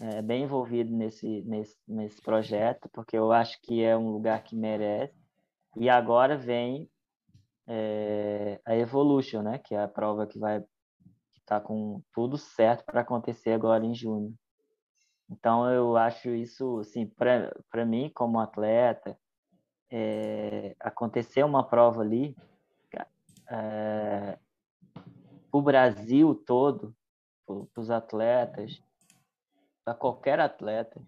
é, bem envolvido nesse, nesse, nesse projeto, porque eu acho que é um lugar que merece. E agora vem é, a Evolution, né? Que é a prova que vai está com tudo certo para acontecer agora em junho. Então, eu acho isso, assim, para mim, como atleta, é, acontecer uma prova ali, é, o Brasil todo, para os atletas, para qualquer atleta,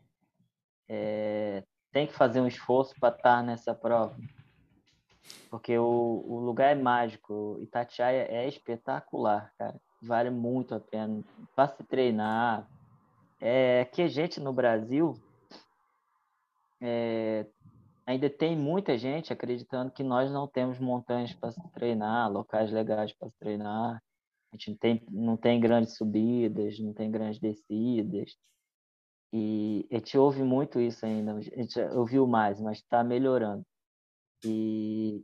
é, tem que fazer um esforço para estar nessa prova. Porque o, o lugar é mágico, Itatiaia é espetacular, cara. Vale muito a pena. Para se treinar, é que a gente no Brasil é, ainda tem muita gente acreditando que nós não temos montanhas para se treinar, locais legais para se treinar. A gente não tem, não tem grandes subidas, não tem grandes descidas. E a gente ouve muito isso ainda. A gente ouviu mais, mas está melhorando. E,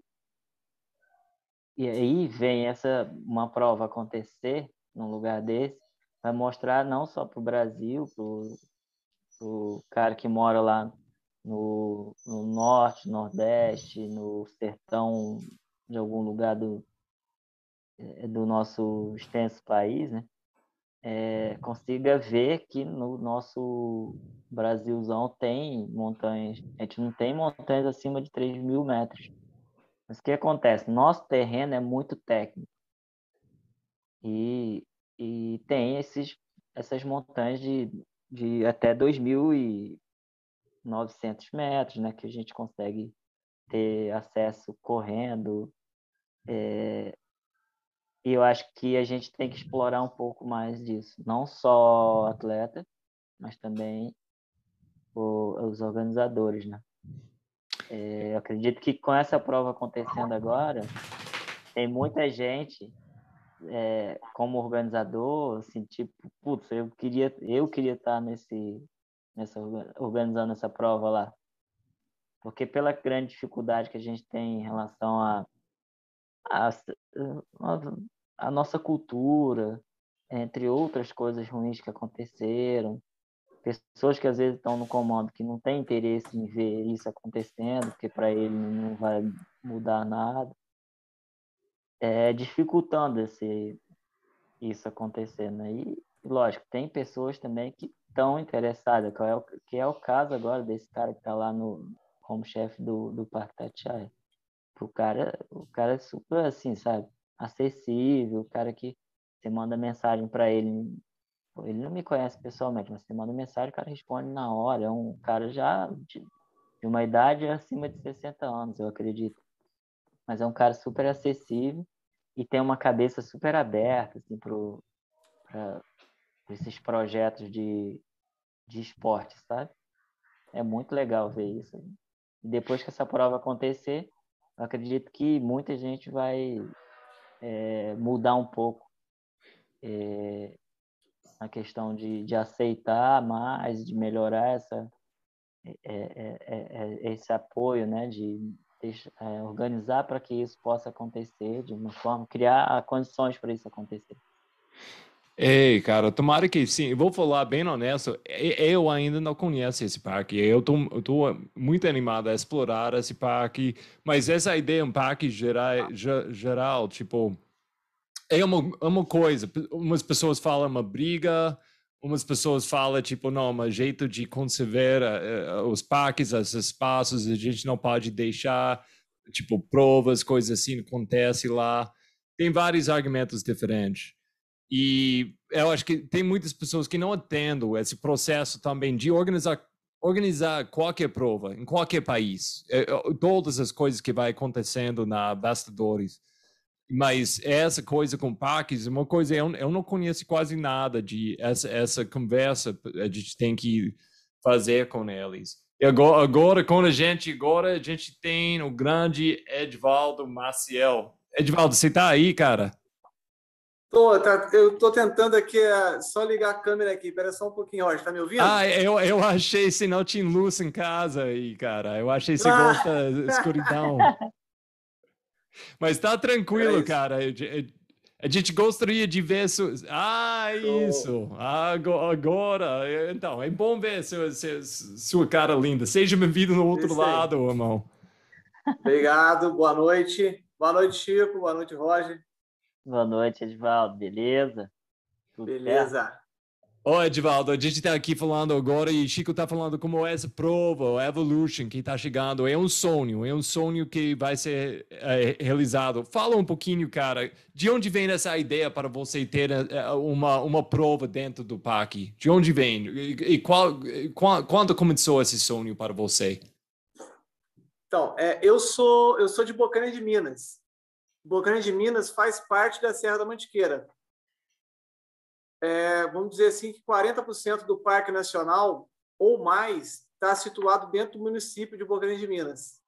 e aí vem essa uma prova acontecer num lugar desse vai mostrar não só para o Brasil, para o cara que mora lá no, no, norte, nordeste, no sertão de algum lugar do, do nosso extenso país, né? É, consiga ver que no nosso Brasilzão tem montanhas, a gente não tem montanhas acima de 3 mil metros. Mas o que acontece? Nosso terreno é muito técnico. E e tem esses, essas montanhas de, de até 2.900 metros, né, que a gente consegue ter acesso correndo. É, e eu acho que a gente tem que explorar um pouco mais disso. Não só atleta, mas também o, os organizadores, né? É, eu acredito que com essa prova acontecendo agora, tem muita gente é, como organizador, assim, tipo, putz, eu queria, eu queria estar nesse, nessa, organizando essa prova lá. Porque pela grande dificuldade que a gente tem em relação a, a, a nossa cultura, entre outras coisas ruins que aconteceram, pessoas que às vezes estão no comando que não têm interesse em ver isso acontecendo, porque para ele não vai mudar nada, é, dificultando esse, isso acontecendo. Né? E, lógico, tem pessoas também que estão interessadas, que é, o, que é o caso agora desse cara que está lá no, como chefe do, do Parque Tatiaia. O cara, o cara é super assim, sabe? Acessível, o cara que você manda mensagem para ele ele não me conhece pessoalmente, mas você manda mensagem, o cara responde na hora. É um cara já de, de, uma idade acima de 60 anos, eu acredito. Mas é um cara super acessível e tem uma cabeça super aberta assim, para esses projetos de, de esporte, sabe? É muito legal ver isso. Depois que essa prova acontecer, eu acredito que muita gente vai é, mudar um pouco é, a questão de, de aceitar mais, de melhorar essa, é, é, é, esse apoio, né, de organizar para que isso possa acontecer de uma forma, criar condições para isso acontecer. Ei, cara, tomara que sim. vou falar bem honesto, eu ainda não conheço esse parque. Eu tô, eu tô muito animado a explorar esse parque, mas essa ideia, um parque geral, geral tipo, é uma, é uma coisa. Umas pessoas falam uma briga, umas pessoas falam, tipo, não, um jeito de conservar uh, os parques, os espaços, a gente não pode deixar, tipo, provas, coisas assim, acontece lá. Tem vários argumentos diferentes. E eu acho que tem muitas pessoas que não entendem esse processo também de organizar organizar qualquer prova em qualquer país, é, todas as coisas que vai acontecendo na bastidores mas essa coisa com parques, uma coisa eu, eu não conheço quase nada de essa essa conversa a gente tem que fazer com eles. E agora, agora quando a gente agora a gente tem o grande Edvaldo Maciel. Edvaldo, você tá aí, cara? Tô, tá, eu tô tentando aqui uh, só ligar a câmera aqui. Espera só um pouquinho, Roger. Tá me ouvindo? Ah, eu, eu achei se não tinha luz em casa aí, cara. Eu achei se ah. gosta escuridão. Mas tá tranquilo, é cara. A gente gostaria de ver. Su... Ah, isso! Agora! Então, é bom ver sua, sua cara linda. Seja bem-vindo no outro lado, irmão. Obrigado, boa noite. Boa noite, Chico. Boa noite, Roger. Boa noite, Edvaldo. Beleza? Tudo Beleza. Certo? Oi, Edvaldo, a gente está aqui falando agora e Chico está falando como essa prova, o Evolution, que está chegando, é um sonho, é um sonho que vai ser é, realizado. Fala um pouquinho, cara, de onde vem essa ideia para você ter é, uma, uma prova dentro do parque? De onde vem? E, qual, qual, quando começou esse sonho para você? Então, é, eu sou eu sou de Bocaina de Minas. Bocaina de Minas faz parte da Serra da Mantiqueira é, vamos dizer assim, que 40% do Parque Nacional ou mais está situado dentro do município de Bocaina de Minas.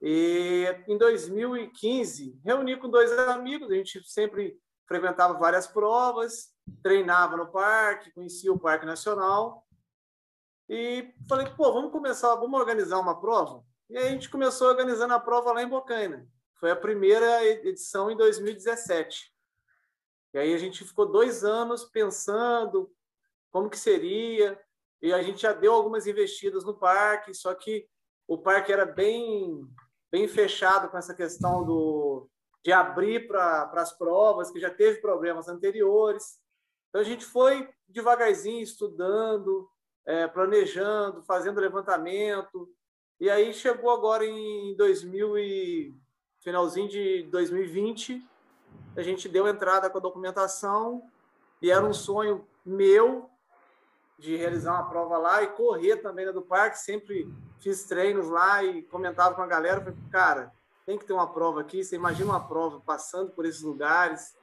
E em 2015, reuni com dois amigos, a gente sempre frequentava várias provas, treinava no parque, conhecia o Parque Nacional. E falei, pô, vamos começar, vamos organizar uma prova? E aí a gente começou organizando a prova lá em Bocaina. Foi a primeira edição em 2017. E aí a gente ficou dois anos pensando como que seria, e a gente já deu algumas investidas no parque, só que o parque era bem, bem fechado com essa questão do, de abrir para as provas, que já teve problemas anteriores. Então a gente foi devagarzinho estudando, é, planejando, fazendo levantamento, e aí chegou agora em 2000 e finalzinho de 2020 a gente deu entrada com a documentação e era um sonho meu de realizar uma prova lá e correr também do parque. Sempre fiz treinos lá e comentava com a galera. Falei, cara, tem que ter uma prova aqui. Você imagina uma prova passando por esses lugares.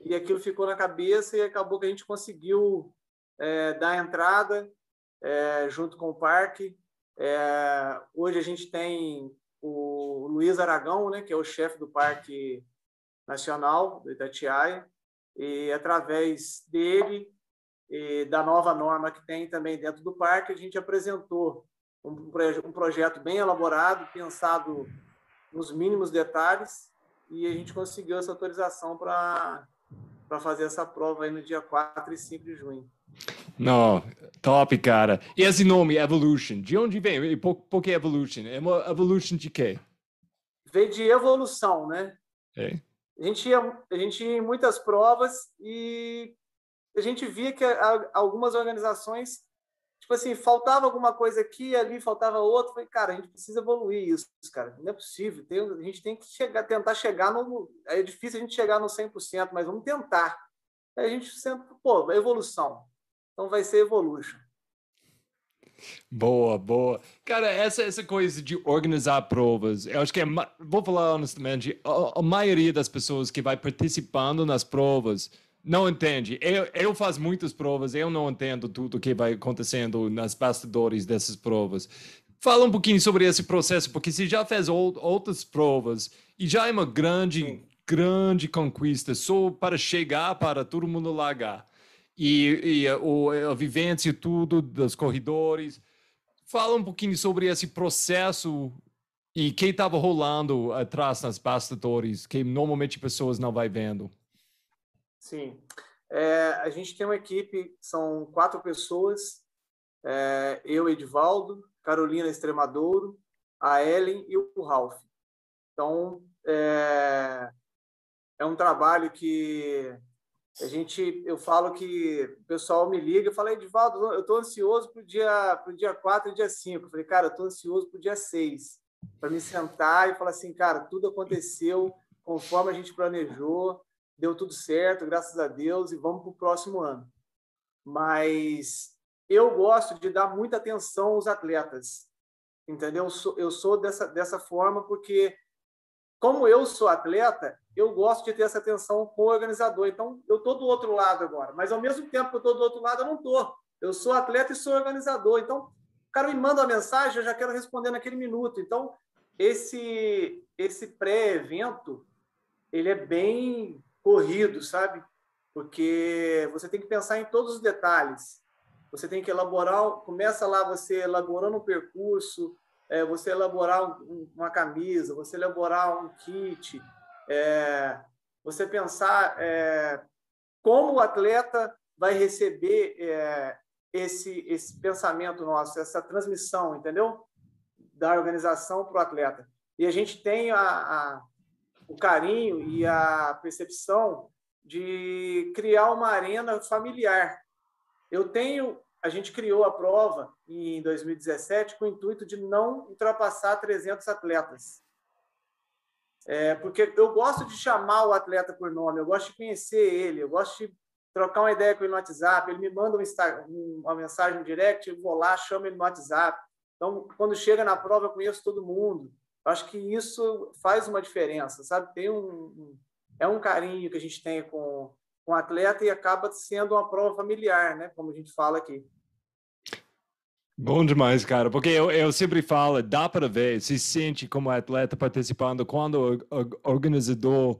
E aquilo ficou na cabeça e acabou que a gente conseguiu é, dar entrada é, junto com o parque. É, hoje a gente tem o Luiz Aragão, né, que é o chefe do Parque Nacional do Itatiaia, e através dele e da nova norma que tem também dentro do parque, a gente apresentou um, um projeto bem elaborado, pensado nos mínimos detalhes, e a gente conseguiu essa autorização para fazer essa prova aí no dia 4 e 5 de junho. Não, top, cara. E esse nome, Evolution, de onde vem? Por, por que Evolution? É Evolution de quê? Veio de evolução, né? É. A gente, ia, a gente ia em muitas provas e a gente via que algumas organizações, tipo assim, faltava alguma coisa aqui, ali faltava outra. Falei, cara, a gente precisa evoluir isso, cara. Não é possível. Tem, a gente tem que chegar, tentar chegar no. É difícil a gente chegar no 100%, mas vamos tentar. Aí a gente sempre, pô, evolução. Então vai ser Evolution. Boa, boa. Cara, essa, essa coisa de organizar provas, eu acho que é, vou falar honestamente, a, a maioria das pessoas que vai participando nas provas não entende. Eu, eu faço muitas provas, eu não entendo tudo que vai acontecendo nas bastidores dessas provas. Fala um pouquinho sobre esse processo, porque você já fez outras provas e já é uma grande, Sim. grande conquista só para chegar para todo mundo largar e, e a, a vivência tudo dos corredores. Fala um pouquinho sobre esse processo e quem estava rolando atrás nas bastidores, que normalmente pessoas não vai vendo. Sim. É, a gente tem uma equipe, são quatro pessoas, é, eu, Edivaldo, Carolina Extremadouro, a Ellen e o Ralph. Então, é, é um trabalho que a gente, eu falo que o pessoal me liga, eu falei, Edivaldo, eu estou ansioso para o dia, pro dia 4 e dia 5. Eu falei, cara, eu estou ansioso para o dia 6, para me sentar e falar assim, cara, tudo aconteceu conforme a gente planejou, deu tudo certo, graças a Deus, e vamos para o próximo ano. Mas eu gosto de dar muita atenção aos atletas, entendeu? Eu sou, eu sou dessa, dessa forma porque como eu sou atleta, eu gosto de ter essa atenção com o organizador. Então, eu estou do outro lado agora. Mas, ao mesmo tempo que eu estou do outro lado, eu não estou. Eu sou atleta e sou organizador. Então, o cara me manda uma mensagem, eu já quero responder naquele minuto. Então, esse, esse pré-evento, ele é bem corrido, sabe? Porque você tem que pensar em todos os detalhes. Você tem que elaborar, começa lá você elaborando um percurso, é, você elaborar um, uma camisa, você elaborar um kit, é, você pensar é, como o atleta vai receber é, esse, esse pensamento nosso, essa transmissão, entendeu? Da organização para o atleta. E a gente tem a, a, o carinho e a percepção de criar uma arena familiar. Eu tenho a gente criou a prova em 2017 com o intuito de não ultrapassar 300 atletas. É, porque eu gosto de chamar o atleta por nome, eu gosto de conhecer ele, eu gosto de trocar uma ideia com ele no WhatsApp, ele me manda um uma mensagem no direct, eu vou lá, chamo ele no WhatsApp. Então, quando chega na prova, eu conheço todo mundo. Eu acho que isso faz uma diferença, sabe? Tem um, é um carinho que a gente tem com, com o atleta e acaba sendo uma prova familiar, né? Como a gente fala aqui. Bom demais, cara, porque eu, eu sempre falo, dá para ver, se sente como atleta participando quando o, organizador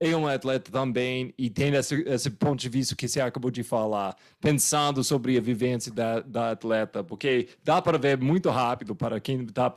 é um atleta também e tem esse, esse ponto de vista que você acabou de falar, pensando sobre a vivência da, da atleta, porque dá para ver muito rápido para quem está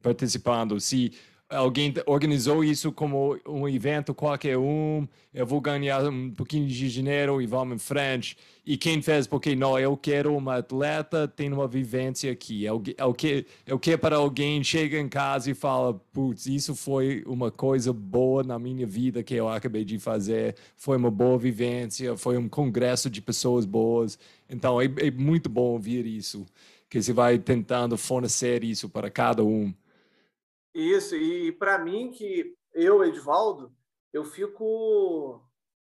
participando se alguém organizou isso como um evento qualquer um, eu vou ganhar um pouquinho de dinheiro e vamos em frente. E quem fez, porque não, eu quero uma atleta, tem uma vivência aqui. Eu, eu, que, eu quero para alguém chega em casa e fala, putz, isso foi uma coisa boa na minha vida que eu acabei de fazer, foi uma boa vivência, foi um congresso de pessoas boas. Então, é, é muito bom ouvir isso, que você vai tentando fornecer isso para cada um. Isso, e para mim, que eu, Edvaldo, eu fico.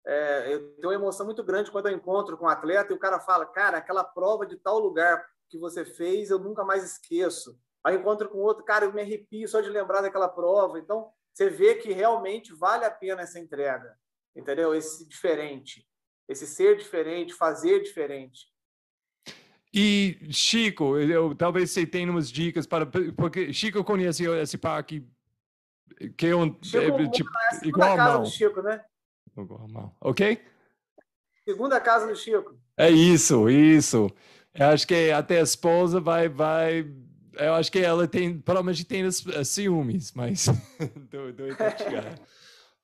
É, eu tenho uma emoção muito grande quando eu encontro com um atleta e o cara fala: Cara, aquela prova de tal lugar que você fez, eu nunca mais esqueço. aí encontra com outro, cara, eu me arrepio só de lembrar daquela prova. Então, você vê que realmente vale a pena essa entrega, entendeu? Esse diferente, esse ser diferente, fazer diferente. E Chico, eu, talvez você tenha umas dicas para porque Chico conhece esse parque que é um Chico, é, tipo, é igual a mão. Chico, né? Igual a mão, ok? Segunda casa do Chico. É isso, isso. Eu acho que até a esposa vai, vai. Eu acho que ela tem, provavelmente tem ciúmes, mas do, do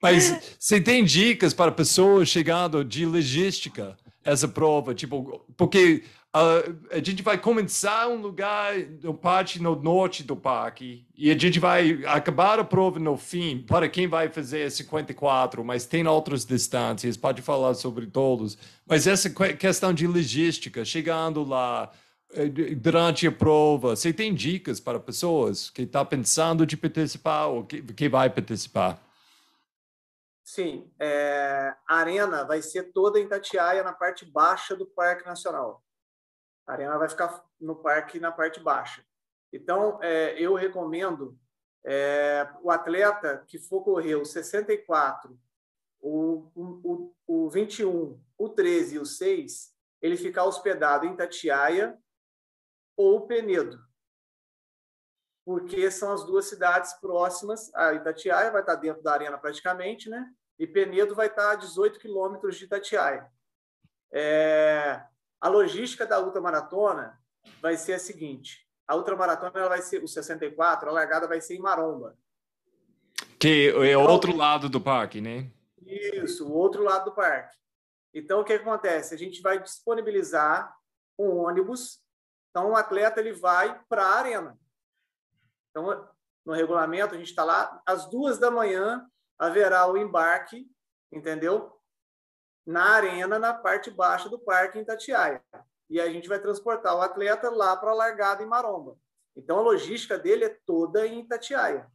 Mas você tem dicas para pessoas chegando de logística essa prova, tipo, porque Uh, a gente vai começar um lugar no parte no norte do parque e a gente vai acabar a prova no fim para quem vai fazer 54, mas tem outras distâncias, pode falar sobre todos. Mas essa questão de logística, chegando lá eh, durante a prova, você tem dicas para pessoas que estão tá pensando de participar ou que, que vai participar? Sim, é, a arena vai ser toda em Tatiaia, na parte baixa do Parque Nacional. A arena vai ficar no parque na parte baixa. Então, é, eu recomendo é, o atleta que for correr o 64, o, o, o 21, o 13 e o 6, ele ficar hospedado em Tatiaia ou Penedo, porque são as duas cidades próximas. A Itatiaia vai estar dentro da arena praticamente, né? E Penedo vai estar a 18 quilômetros de Itatiaia. É, a logística da ultramaratona vai ser a seguinte: a ultramaratona ela vai ser o 64, a largada vai ser em Maromba. Que é o outro lado do parque, né? Isso, o outro lado do parque. Então, o que acontece? A gente vai disponibilizar um ônibus. Então, o atleta ele vai para a arena. Então, no regulamento, a gente está lá, às duas da manhã haverá o embarque, entendeu? Na arena, na parte baixa do parque em Tatiaia. E a gente vai transportar o atleta lá para a largada em Maromba. Então, a logística dele é toda em Tatiaia.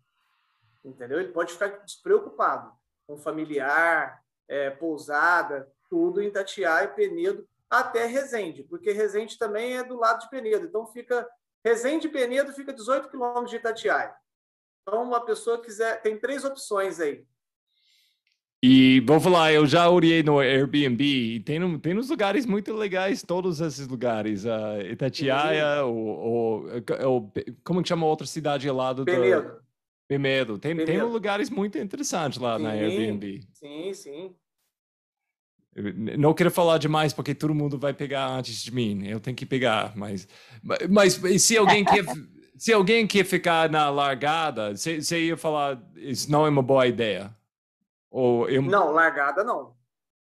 Entendeu? Ele pode ficar despreocupado com familiar, é, pousada, tudo em Tatiaia, Penedo, até Resende, porque Resende também é do lado de Penedo. Então, fica Resende e Penedo fica 18 quilômetros de Itatiaia. Então, uma pessoa quiser, tem três opções aí. E vou falar, eu já olhei no Airbnb e tem, tem uns lugares muito legais, todos esses lugares. Uh, Itatiaia, ou, ou, como que chama outra cidade ao lado? Penedo. Do... Penedo. Tem, Penedo. tem lugares muito interessantes lá sim, na Airbnb. Sim, sim. não quero falar demais porque todo mundo vai pegar antes de mim. Eu tenho que pegar, mas, mas se alguém quer, se alguém quer ficar na largada, você ia falar isso não é uma boa ideia. Ou eu... Não, largada não.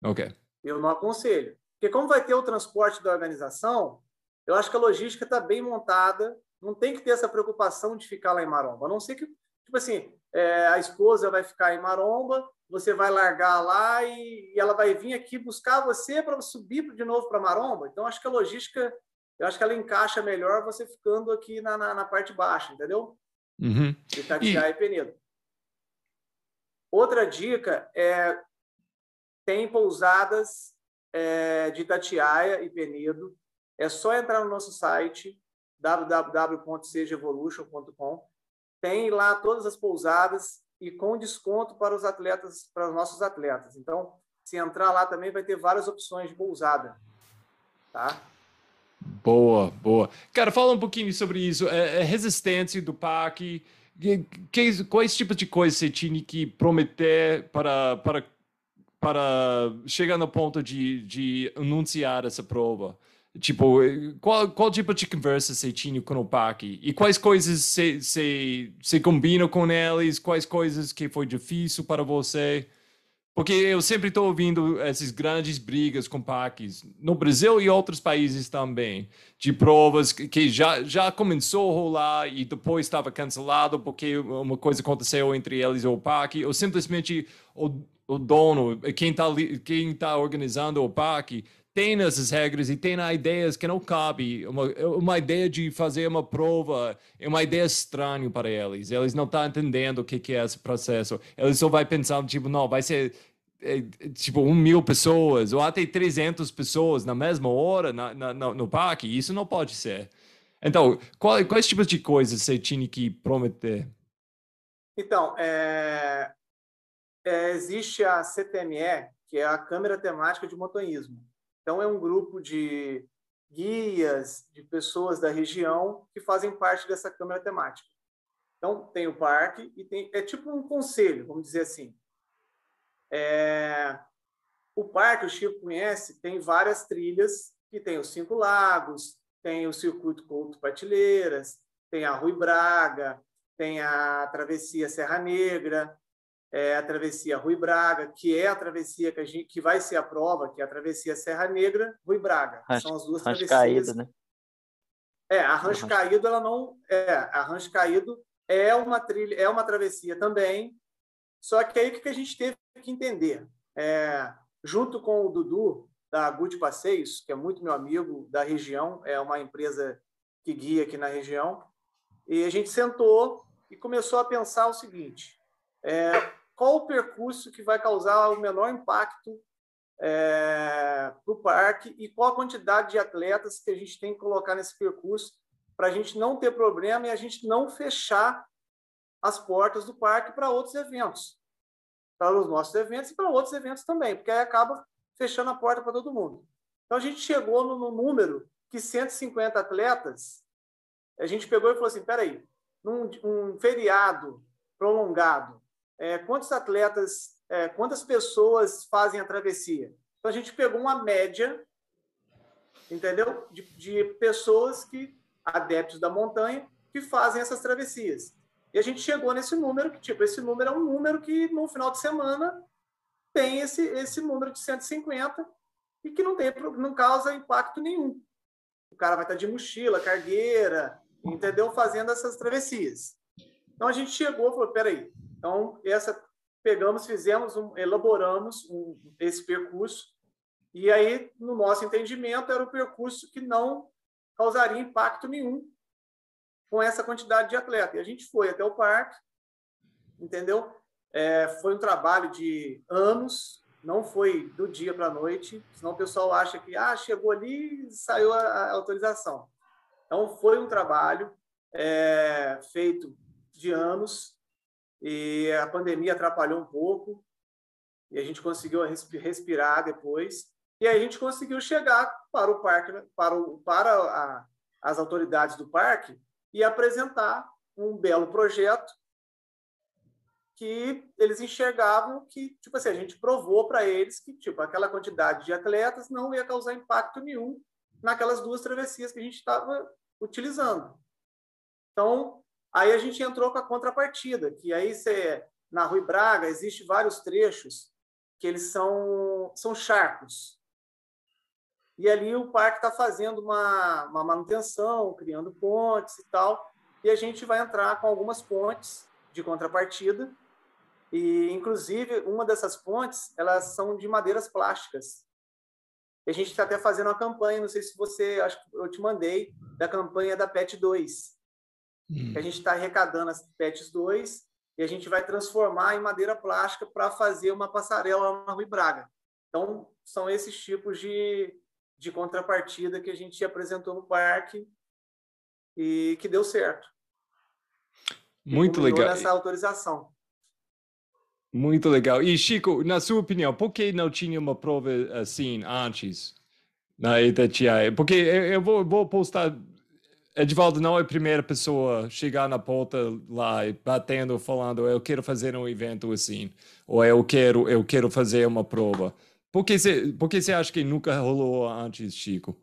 Ok. Eu não aconselho. Porque como vai ter o transporte da organização, eu acho que a logística está bem montada, não tem que ter essa preocupação de ficar lá em Maromba. A não ser que, tipo assim, é, a esposa vai ficar em Maromba, você vai largar lá e, e ela vai vir aqui buscar você para subir de novo para Maromba. Então, acho que a logística, eu acho que ela encaixa melhor você ficando aqui na, na, na parte baixa, entendeu? Uhum. Itatiaia e... e Penedo. Outra dica é tem pousadas é, de Itatiaia e Penedo. É só entrar no nosso site www.sejaevolution.com. Tem lá todas as pousadas e com desconto para os atletas, para os nossos atletas. Então, se entrar lá também vai ter várias opções de pousada, tá? Boa, boa. Cara, fala um pouquinho sobre isso. É, é resistência do parque que, quais tipos de coisas você tinha que prometer para, para, para chegar no ponto de, de anunciar essa prova? Tipo, qual, qual tipo de conversa você tinha com o parque? E quais coisas você, você, você combina com eles? Quais coisas que foi difícil para você? Porque eu sempre estou ouvindo essas grandes brigas com parques, no Brasil e outros países também, de provas que já, já começou a rolar e depois estava cancelado porque uma coisa aconteceu entre eles e o parque, ou simplesmente o, o dono, quem está quem tá organizando o parque, tem essas regras e tem ideias que não cabe. Uma, uma ideia de fazer uma prova é uma ideia estranha para eles. Eles não estão entendendo o que, que é esse processo. Eles só vai pensando, tipo, não, vai ser tipo um mil pessoas ou até 300 pessoas na mesma hora na, na, no parque, isso não pode ser. Então, qual, quais tipos de coisas você tinha que prometer? Então, é, é, existe a CTME, que é a Câmara Temática de Montanhismo. Então, é um grupo de guias, de pessoas da região que fazem parte dessa Câmara Temática. Então, tem o parque e tem, é tipo um conselho, vamos dizer assim. É, o parque, o Chico conhece, tem várias trilhas, que tem os Cinco Lagos, tem o Circuito Couto Patilheiras, tem a Rui Braga, tem a Travessia Serra Negra, é, a Travessia Rui Braga, que é a travessia que, a gente, que vai ser a prova, que é a Travessia Serra Negra, Rui Braga. Rancho, São as duas Rancho travessias. Caído, né? É, a Rancho Caído, ela não. É, a Rancho Caído é uma trilha, é uma travessia também. Só que aí o que a gente teve que entender? É, junto com o Dudu, da Good Passeios, que é muito meu amigo da região, é uma empresa que guia aqui na região, e a gente sentou e começou a pensar o seguinte: é, qual o percurso que vai causar o menor impacto é, para o parque e qual a quantidade de atletas que a gente tem que colocar nesse percurso para a gente não ter problema e a gente não fechar as portas do parque para outros eventos, para os nossos eventos e para outros eventos também, porque aí acaba fechando a porta para todo mundo. Então a gente chegou no, no, número que 150 atletas, a gente pegou e falou assim, peraí, num um feriado prolongado, é, quantos atletas, é, quantas pessoas fazem a travessia? Então a gente pegou uma média, entendeu, de, de pessoas que adeptos da montanha que fazem essas travessias. E a gente chegou nesse número, que tipo, esse número é um número que no final de semana tem esse, esse número de 150 e que não, tem, não causa impacto nenhum. O cara vai estar de mochila, cargueira, entendeu? Fazendo essas travessias. Então a gente chegou e falou: peraí, então essa pegamos, fizemos, um, elaboramos um, esse percurso e aí no nosso entendimento era o percurso que não causaria impacto nenhum com essa quantidade de atleta. E a gente foi até o parque, entendeu? É, foi um trabalho de anos, não foi do dia para a noite, senão o pessoal acha que ah, chegou ali e saiu a, a, autorização. Então, foi um trabalho é, feito de anos e a pandemia atrapalhou um pouco e a gente conseguiu respirar depois. E a gente conseguiu chegar para o parque, para, o, para a, as autoridades do parque e apresentar um belo projeto que eles enxergavam que, tipo assim, a gente provou para eles que, tipo, aquela quantidade de atletas não ia causar impacto nenhum naquelas duas travessias que a gente estava utilizando. Então, aí a gente entrou com a contrapartida, que aí você, na Rui Braga, existe vários trechos que eles são, são charcos. E ali o parque está fazendo uma, uma manutenção, criando pontes e tal. E a gente vai entrar com algumas pontes de contrapartida. E, inclusive, uma dessas pontes, elas são de madeiras plásticas. E a gente está até fazendo uma campanha, não sei se você, acho que eu te mandei, da campanha da PET 2. Hum. a gente está arrecadando as PETs 2 e a gente vai transformar em madeira plástica para fazer uma passarela na Rui Braga. Então, são esses tipos de, de contrapartida que a gente apresentou no parque e que deu certo. Muito legal. Essa autorização. Muito legal. E Chico, na sua opinião, por que não tinha uma prova assim antes na Itatiaia? Porque eu vou, vou postar. Edivaldo não é a primeira pessoa a chegar na porta lá e batendo, falando eu quero fazer um evento assim, ou eu quero, eu quero fazer uma prova. Por que você, acha que nunca rolou antes, Chico?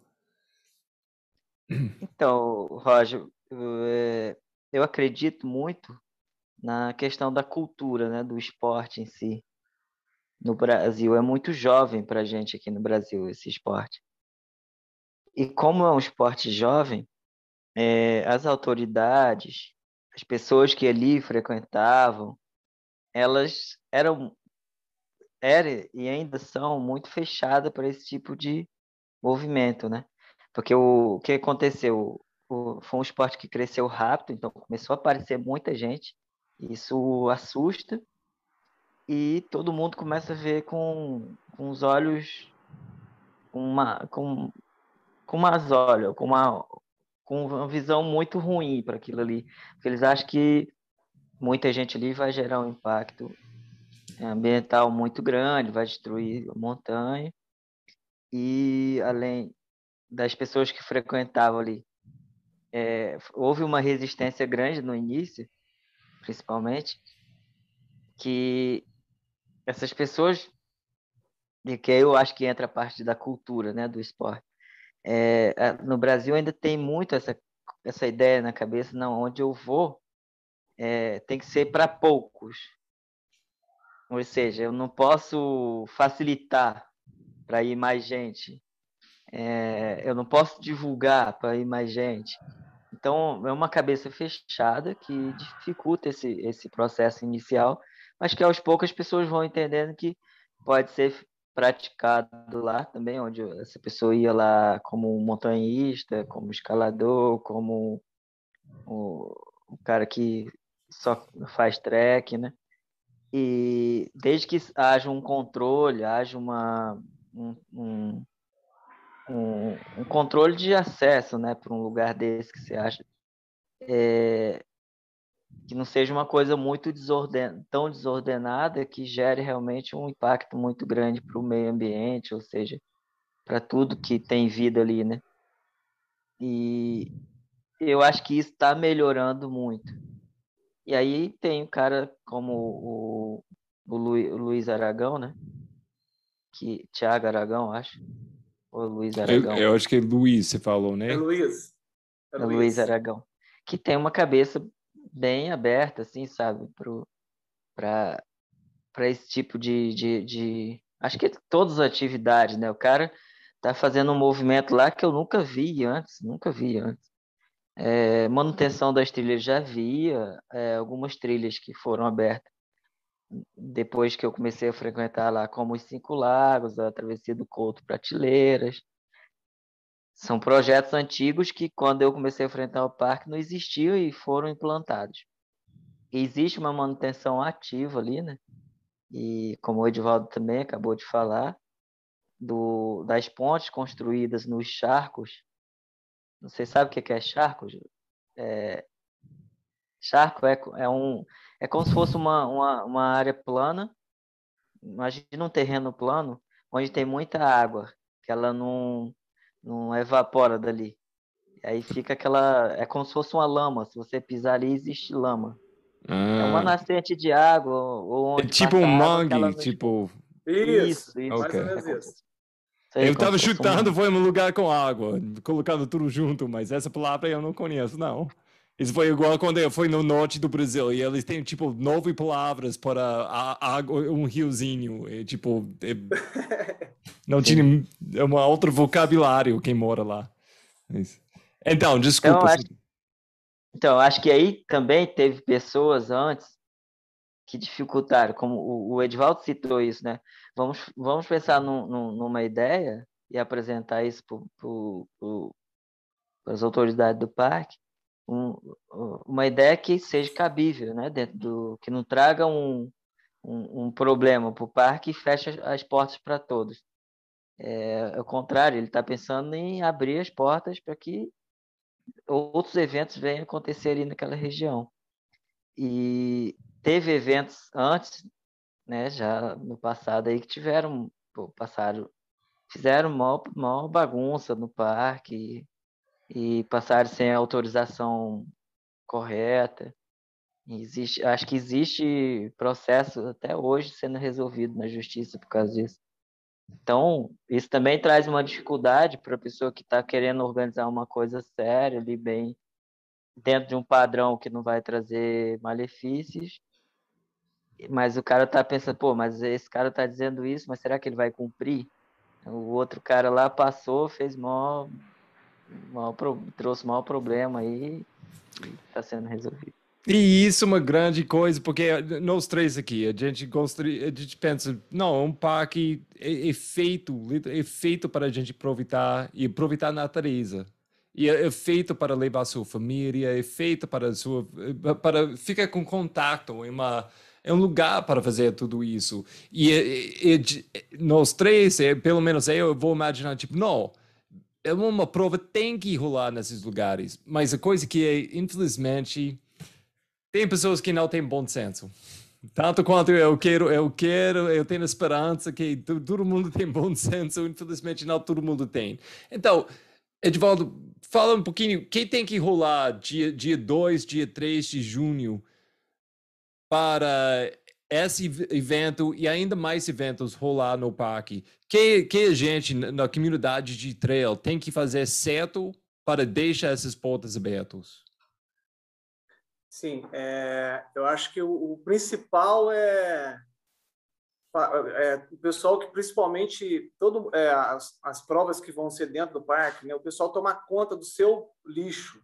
Então, Roger, é, eu acredito muito na questão da cultura, né, do esporte em si. No Brasil, é muito jovem para gente aqui no Brasil esse esporte. E como é um esporte jovem, é, as autoridades, as pessoas que ali frequentavam, elas eram era e ainda são muito fechadas para esse tipo de movimento, né? Porque o, o que aconteceu? O, foi um esporte que cresceu rápido, então começou a aparecer muita gente. Isso assusta e todo mundo começa a ver com, com os olhos com uma com com umas olhos, com uma com uma visão muito ruim para aquilo ali, porque eles acham que muita gente ali vai gerar um impacto ambiental muito grande, vai destruir a montanha e além das pessoas que frequentavam ali, é, houve uma resistência grande no início, principalmente, que essas pessoas, de que eu acho que entra a parte da cultura, né, do esporte. É, no Brasil ainda tem muito essa essa ideia na cabeça, não, onde eu vou é, tem que ser para poucos. Ou seja, eu não posso facilitar para ir mais gente. É, eu não posso divulgar para ir mais gente. Então, é uma cabeça fechada que dificulta esse, esse processo inicial, mas que aos poucos as pessoas vão entendendo que pode ser praticado lá também, onde essa pessoa ia lá como montanhista, como escalador, como o, o cara que só faz trek, né? E desde que haja um controle, haja uma, um, um, um, controle de acesso né, para um lugar desse que você acha, é, que não seja uma coisa muito desorden tão desordenada que gere realmente um impacto muito grande para o meio ambiente, ou seja, para tudo que tem vida ali, né? E eu acho que isso está melhorando muito. E aí tem um cara como o, o, Luiz Aragão, né? Que, Tiago Aragão, acho. Ou Luiz Aragão. Eu, eu, acho que é Luiz, você falou, né? É Luiz. É, é Luiz. Luiz Aragão. Que tem uma cabeça bem aberta, assim, sabe? Para esse tipo de, de, de. Acho que todas as atividades, né? O cara tá fazendo um movimento lá que eu nunca vi antes, nunca vi antes. É, manutenção das trilhas já havia, é, algumas trilhas que foram abertas depois que eu comecei a frequentar lá, como os Cinco Lagos, a Travessia do Couto, Prateleiras. São projetos antigos que, quando eu comecei a frequentar o parque, não existiam e foram implantados. Existe uma manutenção ativa ali, né? E como o Edivaldo também acabou de falar, do, das pontes construídas nos charcos. Você sabe o que é charco? É, charco é, é um é como se fosse uma, uma, uma área plana. Imagina um terreno plano, onde tem muita água, que ela não, não evapora dali. Aí fica aquela. É como se fosse uma lama. Se você pisar ali, existe lama. Ah. É uma ah. nascente de água. Ou é tipo um mangue, tipo. Isso, isso. isso. Okay. isso. Eu estava chutando, foi um lugar com água, colocando tudo junto, mas essa palavra eu não conheço, não. Isso foi igual quando eu fui no norte do Brasil e eles têm tipo nove palavras para água, um riozinho. E, tipo, é, não tinha é um outro vocabulário quem mora lá. Então, desculpa. Então, acho, então, acho que aí também teve pessoas antes que dificultaram, como o, o Edvaldo citou isso, né? Vamos, vamos pensar num, num, numa ideia e apresentar isso para as autoridades do parque um, uma ideia que seja cabível, né? Dentro do que não traga um, um, um problema para o parque e feche as portas para todos. É, ao contrário, ele está pensando em abrir as portas para que outros eventos venham acontecer ali naquela região. E teve eventos antes, né, já no passado aí que tiveram, pô, passaram, fizeram maior, maior bagunça no parque, e passaram sem autorização correta. Existe, acho que existe processo até hoje sendo resolvido na justiça por causa disso. Então, isso também traz uma dificuldade para a pessoa que está querendo organizar uma coisa séria, ali bem dentro de um padrão que não vai trazer malefícios. Mas o cara está pensando, pô, mas esse cara está dizendo isso, mas será que ele vai cumprir? O outro cara lá passou, fez mó mal, trouxe mau problema aí e está sendo resolvido. E isso é uma grande coisa, porque nós três aqui, a gente gostaria, a gente pensa, não, um parque é, é feito, é feito para a gente aproveitar e aproveitar a natureza. E é, é feito para levar a sua família, é feito para sua, para ficar com contato, é uma, é um lugar para fazer tudo isso. E, e, e nós três, é, pelo menos eu vou imaginar, tipo, não, é uma prova tem que rolar nesses lugares, mas a coisa que é, infelizmente, tem pessoas que não têm bom senso. Tanto quanto eu quero, eu quero, eu tenho esperança que todo mundo tem bom senso, infelizmente não todo mundo tem. Então, Edvaldo, fala um pouquinho, quem tem que rolar dia 2, dia, dois, dia 3 de junho para esse evento e ainda mais eventos rolar no parque? Que, que a gente na comunidade de trail tem que fazer certo para deixar essas portas abertas? Sim, é, eu acho que o, o principal é, é, o pessoal que principalmente todo é, as, as provas que vão ser dentro do parque, né, o pessoal tomar conta do seu lixo,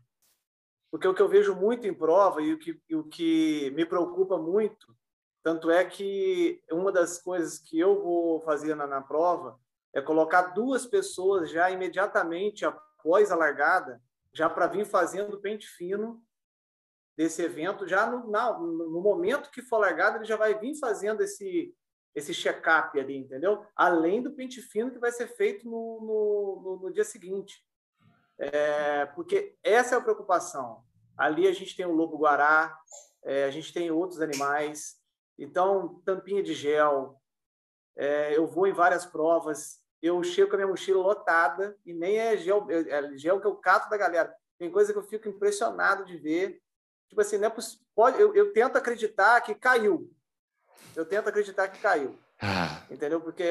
porque o que eu vejo muito em prova e o que, e o que me preocupa muito, tanto é que uma das coisas que eu vou fazer na, na prova é colocar duas pessoas já imediatamente após a largada, já para vir fazendo pente fino desse evento, já no, no momento que for largado, ele já vai vir fazendo esse, esse check-up ali, entendeu? Além do pente fino que vai ser feito no, no, no, no dia seguinte. É, porque essa é a preocupação. Ali a gente tem o lobo-guará, é, a gente tem outros animais. Então, tampinha de gel. É, eu vou em várias provas. Eu chego com a minha mochila lotada e nem é gel, é, é gel que eu cato da galera. Tem coisa que eu fico impressionado de ver tipo assim, não é pode, eu, eu tento acreditar que caiu. Eu tento acreditar que caiu. Ah. Entendeu? Porque.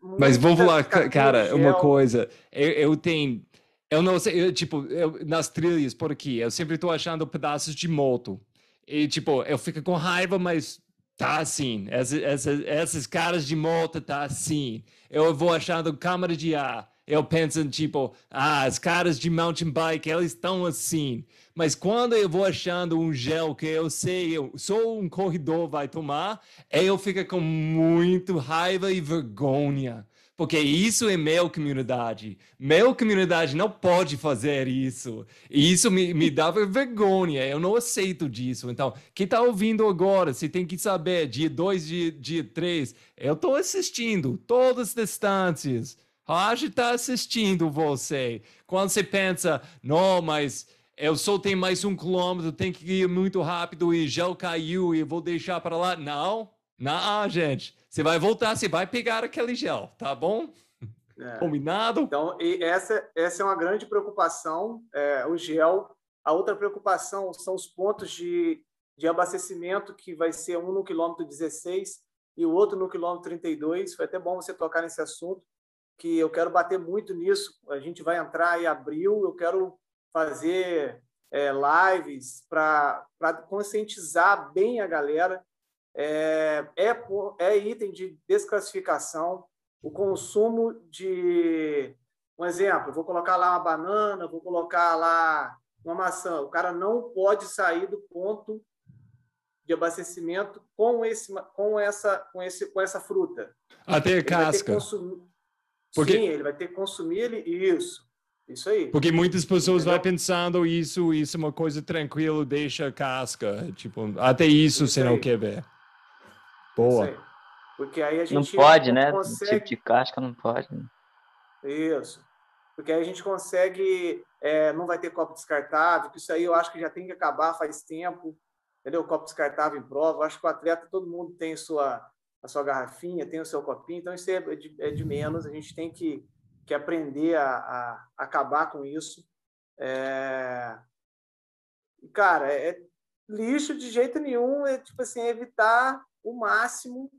Mas vamos lá, cara, uma coisa. Eu, eu tenho. Eu não sei, eu, tipo, eu, nas trilhas por aqui, eu sempre estou achando pedaços de moto. E, tipo, eu fico com raiva, mas tá assim. Essas, essas, essas caras de moto tá assim. Eu vou achando câmara de ar. Eu penso, tipo, ah, as caras de mountain bike, eles estão assim. Mas quando eu vou achando um gel que eu sei, eu, só um corredor vai tomar, eu fico com muito raiva e vergonha. Porque isso é meu comunidade. Meu comunidade não pode fazer isso. E isso me, me dava vergonha. Eu não aceito disso. Então, quem está ouvindo agora, você tem que saber, dia 2, dia, dia 3, eu estou assistindo todas as distâncias. Raj está assistindo você. Quando você pensa, não, mas eu só tenho mais um quilômetro, tem que ir muito rápido e gel caiu e vou deixar para lá. Não, não, gente. Você vai voltar, você vai pegar aquele gel, tá bom? É. Combinado? Então, e essa, essa é uma grande preocupação, é, o gel. A outra preocupação são os pontos de, de abastecimento, que vai ser um no quilômetro 16 e o outro no quilômetro 32. Foi até bom você tocar nesse assunto, que eu quero bater muito nisso. A gente vai entrar em abril, eu quero fazer é, lives para conscientizar bem a galera. É, é, é item de desclassificação o consumo de. Um exemplo, vou colocar lá uma banana, vou colocar lá uma maçã. O cara não pode sair do ponto de abastecimento com esse com essa com esse com essa fruta. Até casca. Porque... Sim, ele vai ter que consumir ele isso. Isso aí. Porque muitas pessoas Entendeu? vão pensando isso, isso é uma coisa tranquila, deixa a casca. Tipo, até isso, isso você aí. não quer ver. Boa. Porque aí a gente. Não pode, né? Consegue... Tipo de casca não pode. Né? Isso. Porque aí a gente consegue. É, não vai ter copo descartável, que isso aí eu acho que já tem que acabar faz tempo. Entendeu? Copo descartável em prova. Eu acho que o atleta, todo mundo tem sua, a sua garrafinha, tem o seu copinho, então isso é de, é de menos. A gente tem que que aprender a, a acabar com isso. É... Cara, é, é lixo de jeito nenhum, é tipo assim, evitar o máximo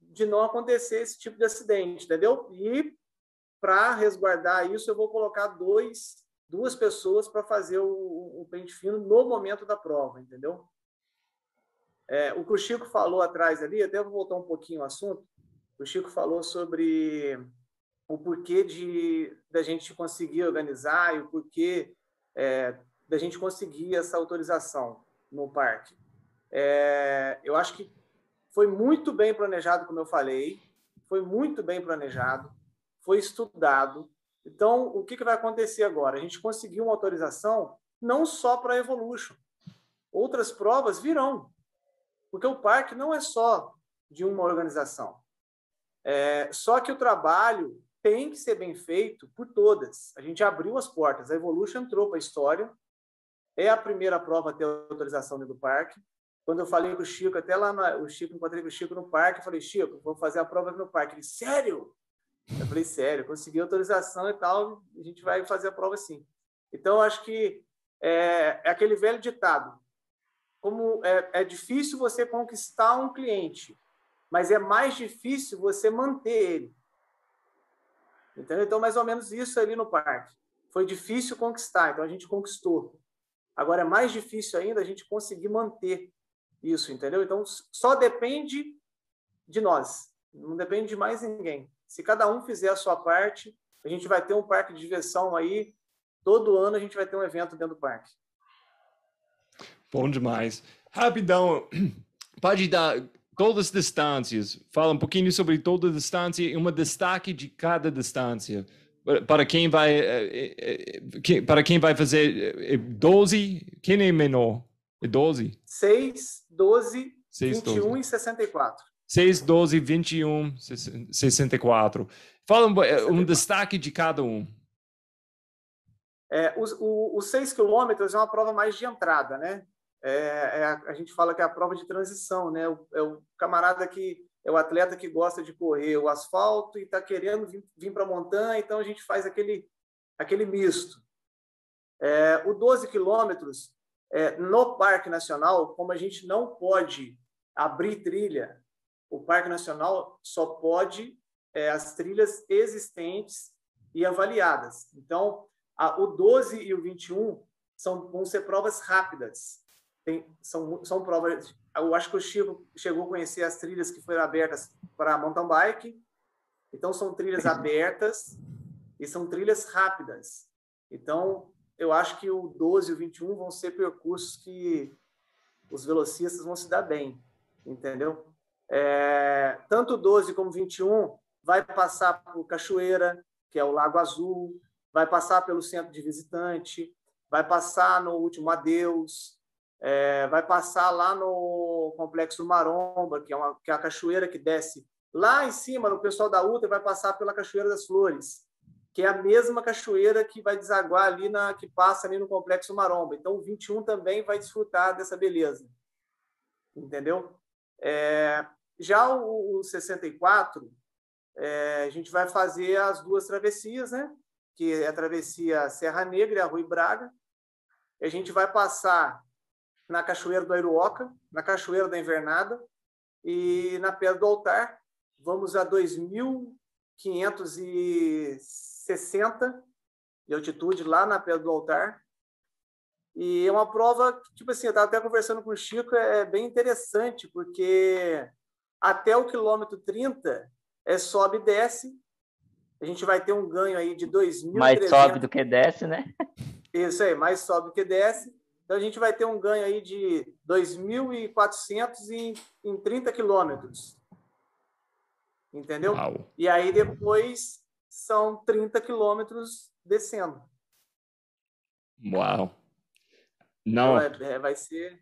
de não acontecer esse tipo de acidente, entendeu? E para resguardar isso, eu vou colocar dois, duas pessoas para fazer o, o pente fino no momento da prova, entendeu? É, o que o Chico falou atrás ali, até vou voltar um pouquinho ao assunto. O Chico falou sobre o porquê de da gente conseguir organizar e o porquê é, da gente conseguir essa autorização no parque. É, eu acho que foi muito bem planejado, como eu falei, foi muito bem planejado, foi estudado. Então, o que, que vai acontecer agora? A gente conseguiu uma autorização não só para a Evolution, outras provas virão, porque o parque não é só de uma organização. É, só que o trabalho tem que ser bem feito por todas. A gente abriu as portas, a Evolution entrou para a história, é a primeira prova a ter autorização do parque. Quando eu falei com o Chico, até lá na, o Chico, encontrei com o Chico no parque, eu falei, Chico, vou fazer a prova no parque. Ele, sério? Eu falei, sério, consegui autorização e tal, a gente vai fazer a prova sim. Então, acho que é, é aquele velho ditado, como é, é difícil você conquistar um cliente, mas é mais difícil você manter ele. Entendeu? Então, mais ou menos isso ali no parque. Foi difícil conquistar, então a gente conquistou. Agora é mais difícil ainda a gente conseguir manter isso, entendeu? Então, só depende de nós, não depende de mais ninguém. Se cada um fizer a sua parte, a gente vai ter um parque de diversão aí. Todo ano a gente vai ter um evento dentro do parque. Bom demais. Rapidão, pode dar todas as distâncias. Fala um pouquinho sobre toda a distância e uma destaque de cada distância. Para quem vai, eh, eh, eh, para quem vai fazer 12, quem é menor? É 12? 6, 12, 6, 21 12. e 64. 6, 12, 21, 64. Fala um, um destaque de cada um. É, os, o, os 6 quilômetros é uma prova mais de entrada, né? É, é a, a, gente fala que é a prova de transição, né? O, é o camarada que é o atleta que gosta de correr o asfalto e está querendo vir, vir para a montanha, então a gente faz aquele, aquele misto. É, o 12 quilômetros, é, no Parque Nacional, como a gente não pode abrir trilha, o Parque Nacional só pode é, as trilhas existentes e avaliadas. Então, a, o 12 e o 21 são, vão ser provas rápidas. Tem, são, são provas. Eu acho que o Chico chegou a conhecer as trilhas que foram abertas para mountain bike. Então, são trilhas abertas e são trilhas rápidas. Então, eu acho que o 12 e o 21 vão ser percursos que os velocistas vão se dar bem, entendeu? É, tanto o 12 como o 21 vai passar por Cachoeira, que é o Lago Azul, vai passar pelo centro de visitante, vai passar no último adeus, é, vai passar lá no Complexo Maromba, que é, uma, que é a cachoeira que desce lá em cima, no pessoal da UTA, vai passar pela Cachoeira das Flores, que é a mesma cachoeira que vai desaguar ali, na, que passa ali no Complexo Maromba. Então, o 21 também vai desfrutar dessa beleza. Entendeu? É, já o, o 64, é, a gente vai fazer as duas travessias, né? que é a travessia Serra Negra e a Rui Braga. E a gente vai passar na Cachoeira do Airuoca, na Cachoeira da Invernada e na Pedra do Altar. Vamos a 2.560 de altitude lá na Pedra do Altar. E é uma prova, tipo assim, eu estava até conversando com o Chico, é bem interessante, porque até o quilômetro 30 é sobe e desce. A gente vai ter um ganho aí de 2.000. Mais sobe do que desce, né? Isso aí, mais sobe do que desce. Então, a gente vai ter um ganho aí de 2.400 em, em 30 quilômetros. Entendeu? Uau. E aí, depois, são 30 quilômetros descendo. Uau! Não. Então, é, é, vai, ser,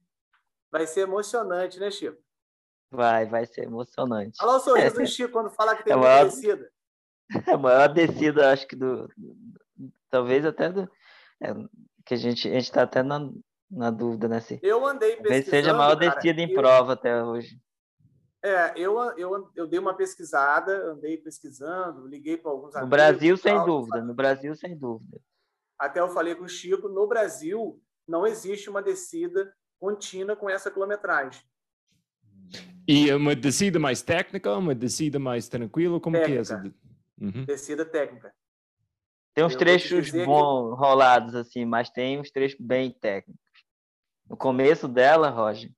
vai ser emocionante, né, Chico? Vai, vai ser emocionante. Olha o sorriso do Chico quando fala que tem é uma maior, descida. É a maior descida, acho que do. Talvez até do. É, que a gente a está até na, na dúvida, né? Se, eu andei pesquisando. Talvez seja a maior descida em eu, prova até hoje. É, eu, eu, eu dei uma pesquisada, andei pesquisando, liguei para alguns amigos. No Brasil, sem tal, dúvida. No Brasil, sem dúvida. Até eu falei com o Chico, no Brasil não existe uma descida contínua com essa quilometragem. E uma descida mais técnica, uma descida mais tranquila, como técnica. que é essa? Uhum. Descida técnica. Tem uns eu trechos bons que... rolados, assim, mas tem uns trechos bem técnicos. No começo dela, Roger,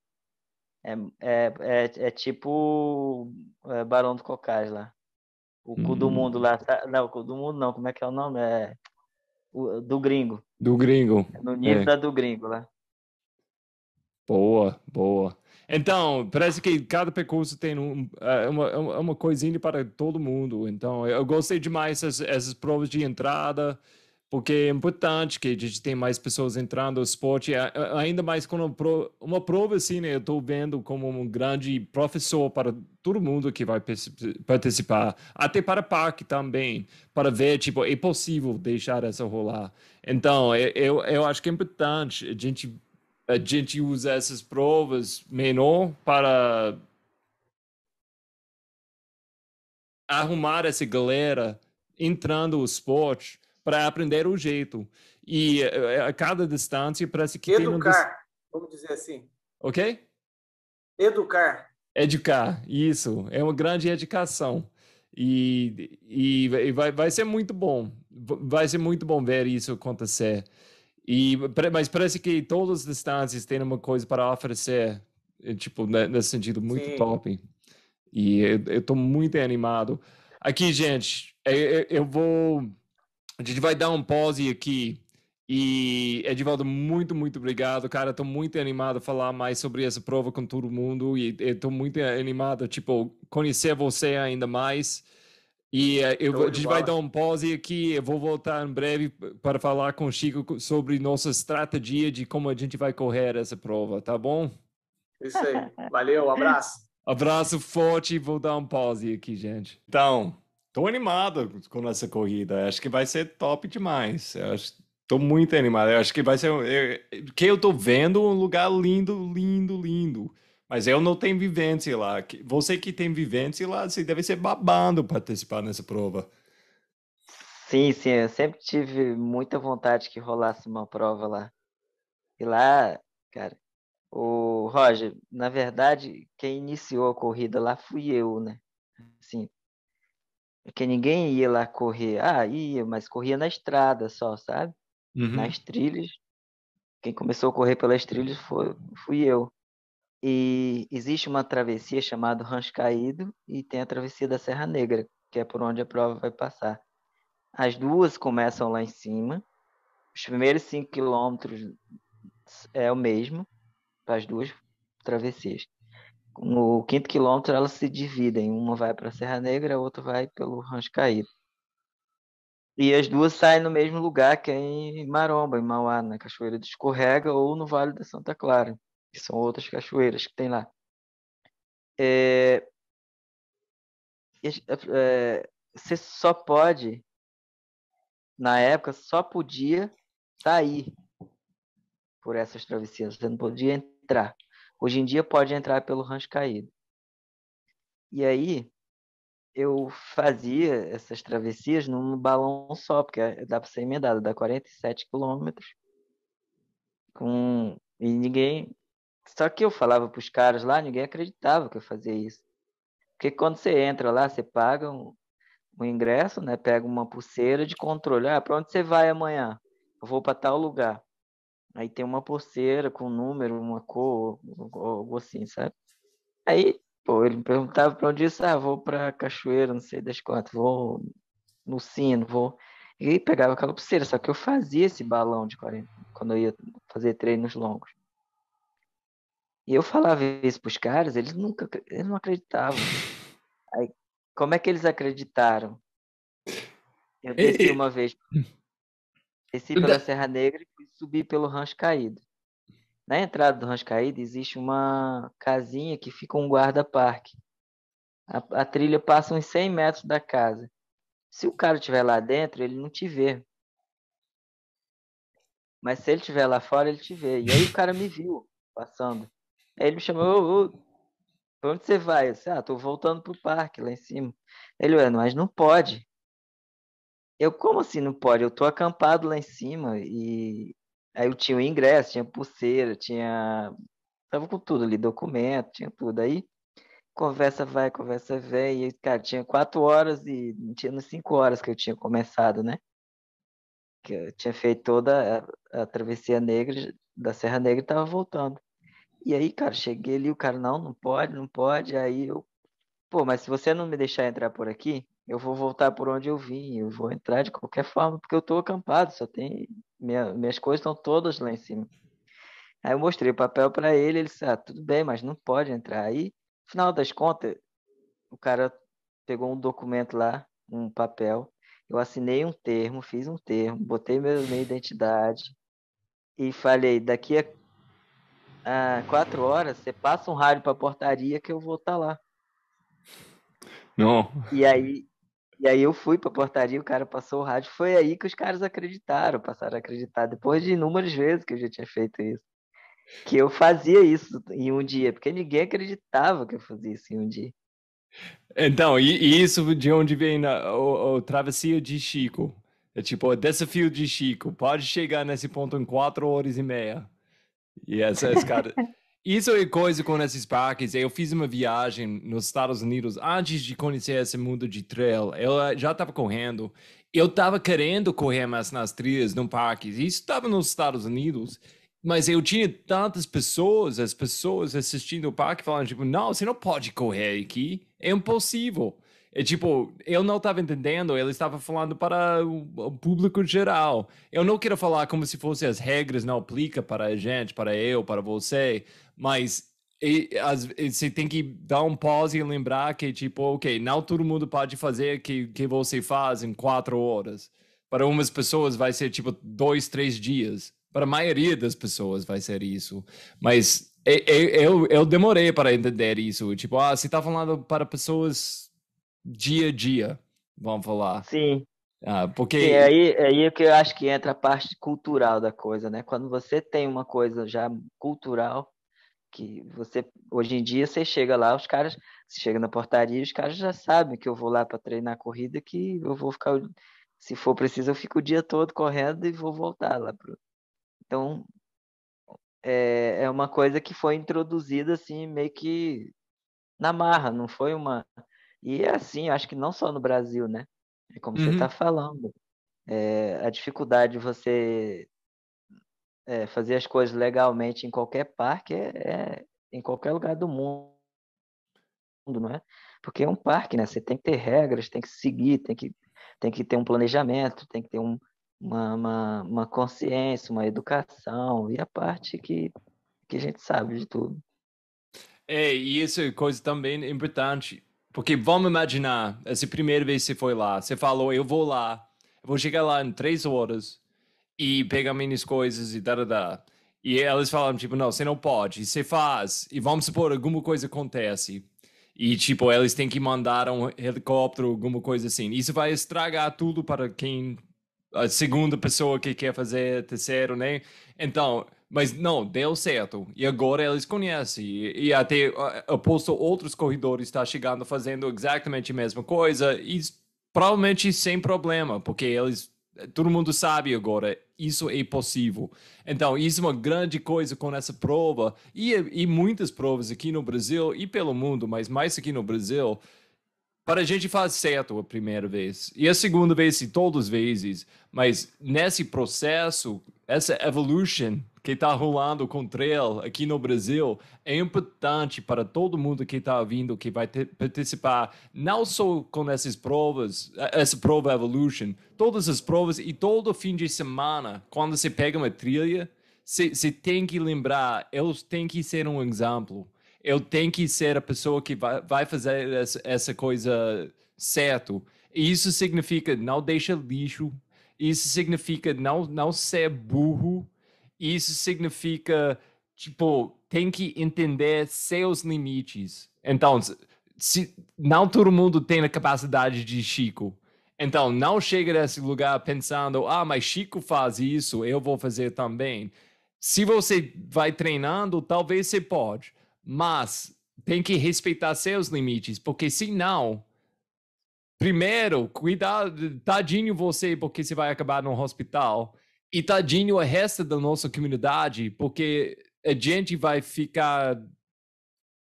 é, é, é, é tipo é, Barão do Cocais lá. O cu do hum. mundo lá. Não, o cu do mundo não, como é que é o nome? É o, do gringo. Do gringo. É no nível é. da do gringo lá. Boa, boa. Então, parece que cada percurso tem um, é, uma, uma coisinha para todo mundo. Então, eu gostei demais essas, essas provas de entrada porque é importante que a gente tenha mais pessoas entrando no esporte, ainda mais quando uma prova assim, né? Eu estou vendo como um grande professor para todo mundo que vai participar, até para parque também, para ver, tipo, é possível deixar essa rolar. Então, eu, eu acho que é importante a gente, a gente usar essas provas menor para arrumar essa galera entrando no esporte para aprender o jeito. E eh, a cada distância parece que Educar, tem um... vamos dizer assim. Ok? Educar. Educar, isso. É uma grande educação. E, e, vai, vai ser muito bom. Vai ser muito bom ver isso acontecer. E, mas parece que todas as distâncias têm uma coisa para oferecer, eh, tipo, nesse sentido, muito Sim. top. E eu estou muito animado. Aqui, gente, eu, eu vou a gente vai dar um pause aqui. E, Edivaldo, muito, muito obrigado, cara. Estou muito animado a falar mais sobre essa prova com todo mundo. E estou muito animado, tipo, conhecer você ainda mais. E uh, eu, a gente vai dar um pause aqui. Eu vou voltar em breve para falar com o Chico sobre nossa estratégia de como a gente vai correr essa prova, tá bom? Isso aí. Valeu, um abraço. abraço forte. Vou dar um pause aqui, gente. Então. Tô animado com essa corrida. Acho que vai ser top demais. Tô muito animado. Acho que vai ser. Eu, que eu tô vendo um lugar lindo, lindo, lindo. Mas eu não tenho vivência lá. Você que tem vivência lá, você deve ser babando participar nessa prova. Sim, sim. Eu sempre tive muita vontade que rolasse uma prova lá. E lá, cara, o Roger, na verdade, quem iniciou a corrida lá fui eu, né? Assim, porque ninguém ia lá correr. Ah, ia, mas corria na estrada só, sabe? Uhum. Nas trilhas. Quem começou a correr pelas trilhas foi, fui eu. E existe uma travessia chamada Rancho Caído e tem a travessia da Serra Negra, que é por onde a prova vai passar. As duas começam lá em cima. Os primeiros cinco quilômetros é o mesmo para as duas travessias no quinto quilômetro elas se dividem, uma vai para a Serra Negra, a outra vai pelo Rancho Caído. E as duas saem no mesmo lugar, que é em Maromba, em Mauá, na Cachoeira do Escorrega ou no Vale da Santa Clara, que são outras cachoeiras que tem lá. É, é, você só pode, na época, só podia sair por essas travessias, você não podia entrar. Hoje em dia pode entrar pelo rancho caído. E aí eu fazia essas travessias num balão só, porque dá para ser emendado, dá 47 quilômetros. Com... E ninguém. Só que eu falava para os caras lá, ninguém acreditava que eu fazia isso. Porque quando você entra lá, você paga um, um ingresso, né? pega uma pulseira de controle. Ah, para onde você vai amanhã? Eu vou para tal lugar. Aí tem uma pulseira com um número, uma cor, algo assim, sabe? Aí, pô, ele me perguntava para onde isso, ah, vou para cachoeira, não sei das quantas, vou no sino, vou. E pegava aquela pulseira, só que eu fazia esse balão de 40 quando eu ia fazer treinos longos. E eu falava isso pros caras, eles nunca, eles não acreditavam. Aí, como é que eles acreditaram? Eu desci uma vez Desci pela Serra Negra subir pelo Rancho Caído. Na entrada do Rancho Caído existe uma casinha que fica um guarda-parque. A, a, trilha passa uns 100 metros da casa. Se o cara estiver lá dentro, ele não te vê. Mas se ele estiver lá fora, ele te vê. E aí o cara me viu passando. Aí ele me chamou, ô, pra onde você vai? Eu disse, ah, tô voltando pro parque lá em cima. Ele, mas não pode. Eu, como assim não pode? Eu tô acampado lá em cima e aí eu tinha o ingresso, tinha pulseira, tinha. Tava com tudo ali, documento, tinha tudo. Aí conversa vai, conversa vem. E, cara, tinha quatro horas e tinha nas cinco horas que eu tinha começado, né? Que eu tinha feito toda a, a travessia negra da Serra Negra e tava voltando. E aí, cara, cheguei ali, o cara, não, não pode, não pode. Aí eu, pô, mas se você não me deixar entrar por aqui, eu vou voltar por onde eu vim, eu vou entrar de qualquer forma, porque eu estou acampado, só tem. Minha, minhas coisas estão todas lá em cima. Aí eu mostrei o papel para ele, ele disse: Ah, tudo bem, mas não pode entrar. Aí, no final das contas, o cara pegou um documento lá, um papel. eu assinei um termo, fiz um termo, botei meu, minha identidade e falei, daqui a, a quatro horas você passa um rádio para a portaria que eu vou estar tá lá. Não. E aí, e aí eu fui para a portaria, o cara passou o rádio, foi aí que os caras acreditaram, passaram a acreditar, depois de inúmeras vezes que eu já tinha feito isso. Que eu fazia isso em um dia, porque ninguém acreditava que eu fazia isso em um dia. Então, e, e isso de onde vem a, o, o travessia de Chico? É tipo, o desafio de Chico. Pode chegar nesse ponto em quatro horas e meia. E essa é cara. Isso é coisa com esses parques. Eu fiz uma viagem nos Estados Unidos antes de conhecer esse mundo de trail. Eu eh, já estava correndo. Eu estava querendo correr mais nas trilhas, num parque. Isso estava nos Estados Unidos. Mas eu tinha tantas pessoas, as pessoas assistindo o parque falando, tipo, não, você não pode correr aqui, é impossível. É tipo, eu não estava entendendo, ele estava falando para o, público geral. Eu não quero falar como se fosse as regras não aplicam para a gente, para eu, para você, mas e, as, você tem que dar um pause e lembrar que, tipo, ok, não todo mundo pode fazer o que, que você faz em quatro horas. Para umas pessoas vai ser, tipo, dois, três dias. Para a maioria das pessoas vai ser isso. Mas eu, eu demorei para entender isso. Tipo, ah, você está falando para pessoas dia a dia, vamos falar. Sim. Ah, porque... Sim, é aí, é aí que eu acho que entra a parte cultural da coisa, né? Quando você tem uma coisa já cultural, que você hoje em dia você chega lá, os caras, você chega na portaria, os caras já sabem que eu vou lá para treinar corrida, que eu vou ficar, se for preciso, eu fico o dia todo correndo e vou voltar lá pro, então, é, é uma coisa que foi introduzida assim, meio que na marra, não foi uma. E é assim, acho que não só no Brasil, né? É como uhum. você está falando. É, a dificuldade de você é, fazer as coisas legalmente em qualquer parque é, é, em qualquer lugar do mundo, não é? Porque é um parque, né? Você tem que ter regras, tem que seguir, tem que, tem que ter um planejamento, tem que ter um, uma, uma, uma consciência, uma educação e a parte que, que a gente sabe de tudo. É, e isso é coisa também importante, porque vamos imaginar, essa primeira vez que você foi lá, você falou, eu vou lá, eu vou chegar lá em três horas e pegar minhas coisas e da, da, E elas falam, tipo, não, você não pode, você faz, e vamos supor, alguma coisa acontece. E, tipo, eles têm que mandar um helicóptero, alguma coisa assim. Isso vai estragar tudo para quem a segunda pessoa que quer fazer terceiro, né? Então, mas não, deu certo. E agora eles conhecem. E, e até aposto outros corredores estão tá chegando fazendo exatamente a mesma coisa e provavelmente sem problema, porque eles todo mundo sabe agora, isso é possível. Então, isso é uma grande coisa com essa prova e, e muitas provas aqui no Brasil e pelo mundo, mas mais aqui no Brasil, para a gente faz certo a primeira vez e a segunda vez e todas as vezes, mas nesse processo, essa evolution que está rolando com trail aqui no Brasil é importante para todo mundo que está vindo, que vai ter, participar, não só com essas provas, essa prova evolution, todas as provas e todo fim de semana, quando você pega uma trilha, você tem que lembrar, eu tenho que ser um exemplo. Eu tenho que ser a pessoa que vai, vai fazer essa, essa coisa certo. E isso significa não deixa lixo, isso significa não, não ser burro, isso significa, tipo, tem que entender seus limites. Então, se, não todo mundo tem a capacidade de Chico. Então, não chega nesse lugar pensando, ah, mas Chico faz isso, eu vou fazer também. Se você vai treinando, talvez você pode. Mas tem que respeitar seus limites, porque senão, primeiro, cuidado, tadinho você, porque você vai acabar no hospital. E tadinho o resto da nossa comunidade, porque a gente vai ficar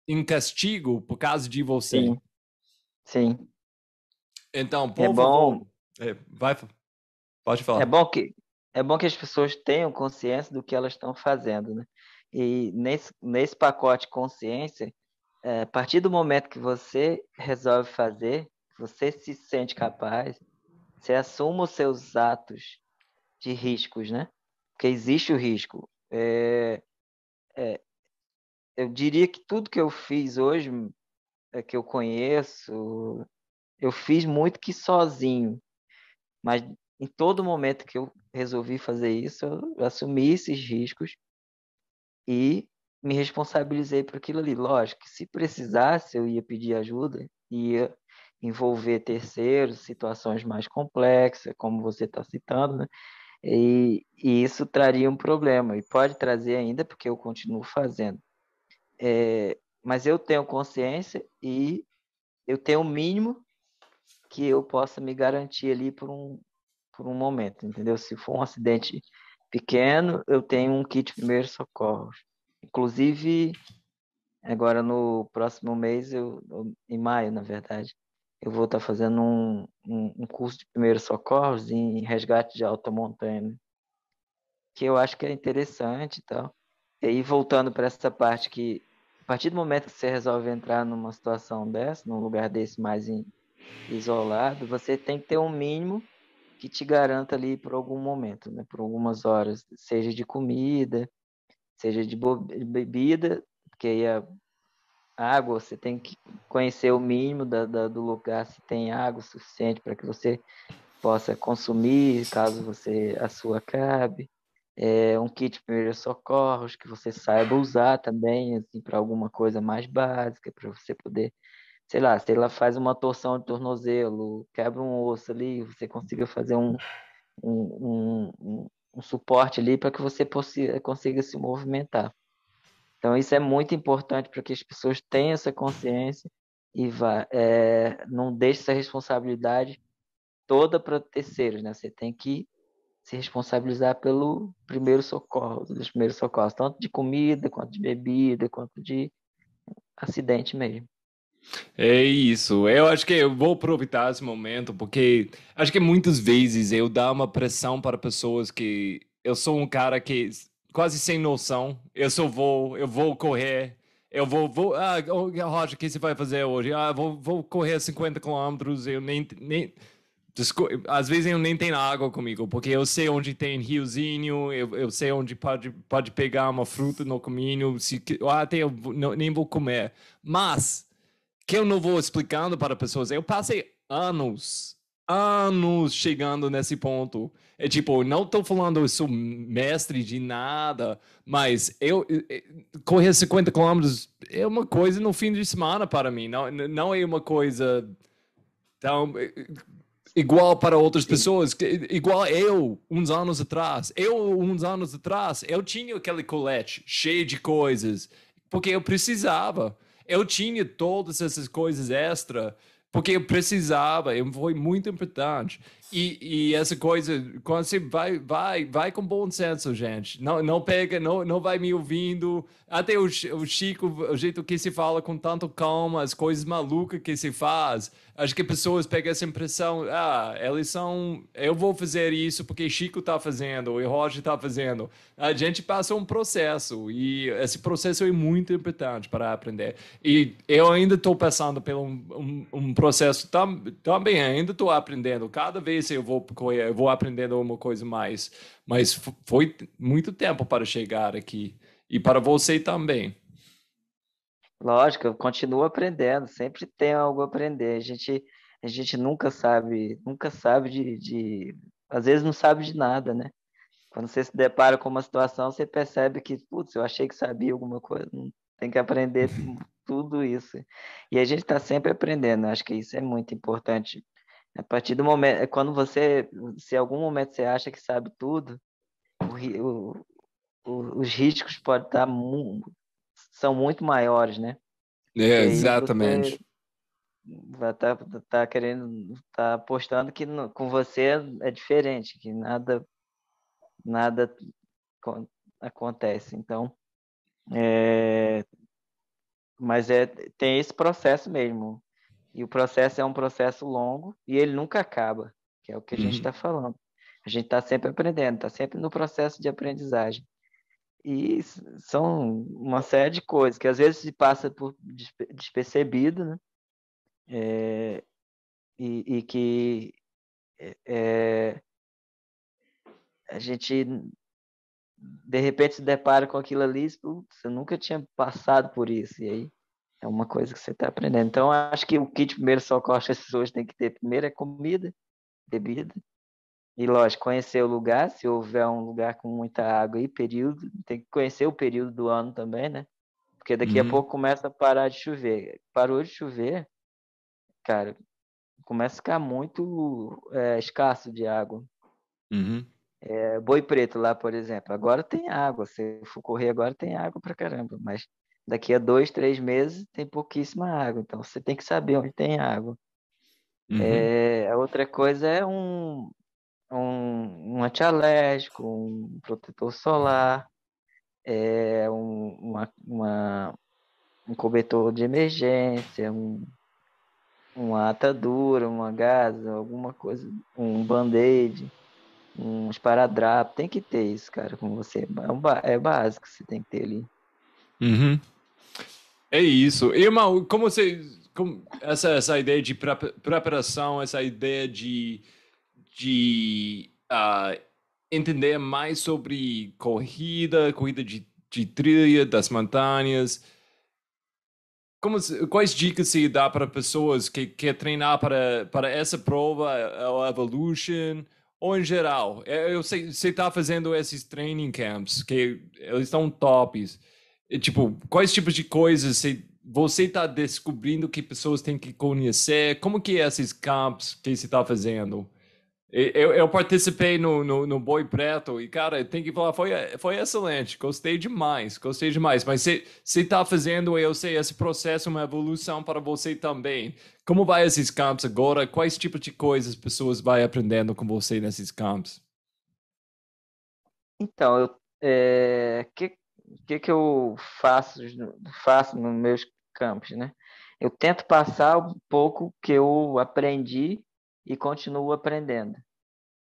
em castigo por causa de você. Sim. Sim. Então, por é favor, bom... É, vai, pode falar. É bom que é bom que as pessoas tenham consciência do que elas estão fazendo, né? E nesse, nesse pacote consciência, é, a partir do momento que você resolve fazer, você se sente capaz, você assuma os seus atos de riscos, né? Porque existe o risco. É, é, eu diria que tudo que eu fiz hoje, é, que eu conheço, eu fiz muito que sozinho. Mas em todo momento que eu resolvi fazer isso, eu assumi esses riscos e me responsabilizei por aquilo ali. Lógico que se precisasse, eu ia pedir ajuda, ia envolver terceiros, situações mais complexas, como você está citando, né? E, e, isso traria um problema, e pode trazer ainda, porque eu continuo fazendo. É, mas eu tenho consciência e eu tenho o mínimo que eu possa me garantir ali por um, por um momento, entendeu? Se for um acidente pequeno, eu tenho um kit primeiro socorros. Inclusive, agora no próximo mês, eu, em maio, na verdade, eu vou estar fazendo um, um, um curso de primeiros socorros em resgate de alta montanha, né? que eu acho que é interessante e tal. E aí, voltando para essa parte que, a partir do momento que você resolve entrar numa situação dessa, num lugar desse mais isolado, você tem que ter um mínimo que te garanta ali por algum momento, né? por algumas horas, seja de comida, seja de bebida, porque aí a água, você tem que conhecer o mínimo da, da, do lugar, se tem água suficiente para que você possa consumir, caso você a sua acabe. É, um kit primeiros socorros que você saiba usar também, assim, para alguma coisa mais básica, para você poder, sei lá, se ela faz uma torção de tornozelo, quebra um osso ali, você consiga fazer um, um, um, um suporte ali para que você consiga se movimentar. Então, isso é muito importante para que as pessoas tenham essa consciência e vá, é, não deixe essa responsabilidade toda para terceiros, né? Você tem que se responsabilizar pelo primeiro socorro, dos primeiros socorros, tanto de comida, quanto de bebida, quanto de acidente mesmo. É isso. Eu acho que eu vou aproveitar esse momento porque acho que muitas vezes eu dou uma pressão para pessoas que eu sou um cara que quase sem noção. Eu só vou, eu vou correr. Eu vou, vou ah, Roger, o que você vai fazer hoje? Ah, vou, vou correr 50 quilômetros. Eu nem, nem às vezes eu nem tenho água comigo, porque eu sei onde tem riozinho, eu, eu sei onde pode, pode pegar uma fruta no caminho, se até eu não, nem vou comer. Mas que eu não vou explicando para pessoas, eu passei anos, anos chegando nesse ponto. É tipo, não estou falando eu sou mestre de nada, mas eu, eu correr 50 quilômetros é uma coisa no fim de semana para mim, não, não é uma coisa tão igual para outras pessoas, igual eu, uns anos atrás. Eu, uns anos atrás, eu tinha aquele colete cheio de coisas, porque eu precisava. Eu tinha todas essas coisas extra porque eu precisava, foi muito importante. E, e, essa coisa, quando você vai, vai, vai com bom senso, gente. Não, não pega, não, não vai me ouvindo. Até o, o Chico, o jeito que se fala com tanto calma, as coisas malucas que se faz. Acho que pessoas pegam essa impressão, ah, eles são, eu vou fazer isso porque Chico está fazendo, o Roger está fazendo. A gente passa um processo e esse processo é muito importante para aprender. E eu ainda estou passando por um, um, um processo tam, também, ainda estou aprendendo. Cada vez eu vou, eu vou aprendendo uma coisa mais. Mas foi muito tempo para chegar aqui. E para você também. Lógico, eu continuo aprendendo, sempre tem algo a aprender. A gente, a gente nunca sabe, nunca sabe de, de, às vezes não sabe de nada, né? Quando você se depara com uma situação, você percebe que, putz, eu achei que sabia alguma coisa, tem que aprender tudo isso. E a gente está sempre aprendendo, acho que isso é muito importante. A partir do momento, é quando você, se em algum momento você acha que sabe tudo, o, o, os riscos podem estar muito, são muito maiores, né? É, exatamente. Vai estar tá, tá querendo, tá apostando que com você é diferente, que nada, nada acontece. Então, é, mas é, tem esse processo mesmo. E o processo é um processo longo e ele nunca acaba, que é o que a gente está uhum. falando. A gente está sempre aprendendo, está sempre no processo de aprendizagem. E são uma série de coisas que às vezes se passa por despercebido, né? É, e, e, que é, é, a gente de repente se depara com aquilo ali, você nunca tinha passado por isso, e aí é uma coisa que você está aprendendo. Então, acho que o kit primeiro socorro que as pessoas têm que ter primeiro é comida, bebida, e lógico, conhecer o lugar, se houver um lugar com muita água e período, tem que conhecer o período do ano também, né? Porque daqui uhum. a pouco começa a parar de chover. Parou de chover, cara, começa a ficar muito é, escasso de água. Uhum. É, Boi Preto lá, por exemplo, agora tem água. Se for correr agora tem água pra caramba, mas daqui a dois, três meses tem pouquíssima água. Então você tem que saber onde tem água. Uhum. É, a outra coisa é um, um, um antialérgico, um protetor solar, é, um, uma, uma, um cobertor de emergência, um, uma atadura, uma gasa, alguma coisa, um band-aid, um esparadrapo, tem que ter isso, cara, com você. É, é básico, você tem que ter ali. Uhum. É isso. Irmão, como você. Como, essa, essa ideia de preparação, essa ideia de de uh, entender mais sobre corrida, corrida de, de trilha, das montanhas. Como, quais dicas você dá para pessoas que querem treinar para, para essa prova, o Evolution, ou em geral? É, eu sei você está fazendo esses training camps, que eles estão tops. Tipo, quais tipos de coisas você você está descobrindo que pessoas têm que conhecer? Como que é esses camps que você está fazendo? Eu, eu participei no, no, no, Boi Preto e, cara, tem que falar, foi, foi excelente, gostei demais, gostei demais. Mas você está fazendo, eu sei, esse processo, uma evolução para você também. Como vai esses campos agora? Quais tipos de coisas as pessoas vão aprendendo com você nesses campos? Então, eu, é, que, que que eu faço, faço nos meus campos, né? Eu tento passar um pouco que eu aprendi e continuo aprendendo.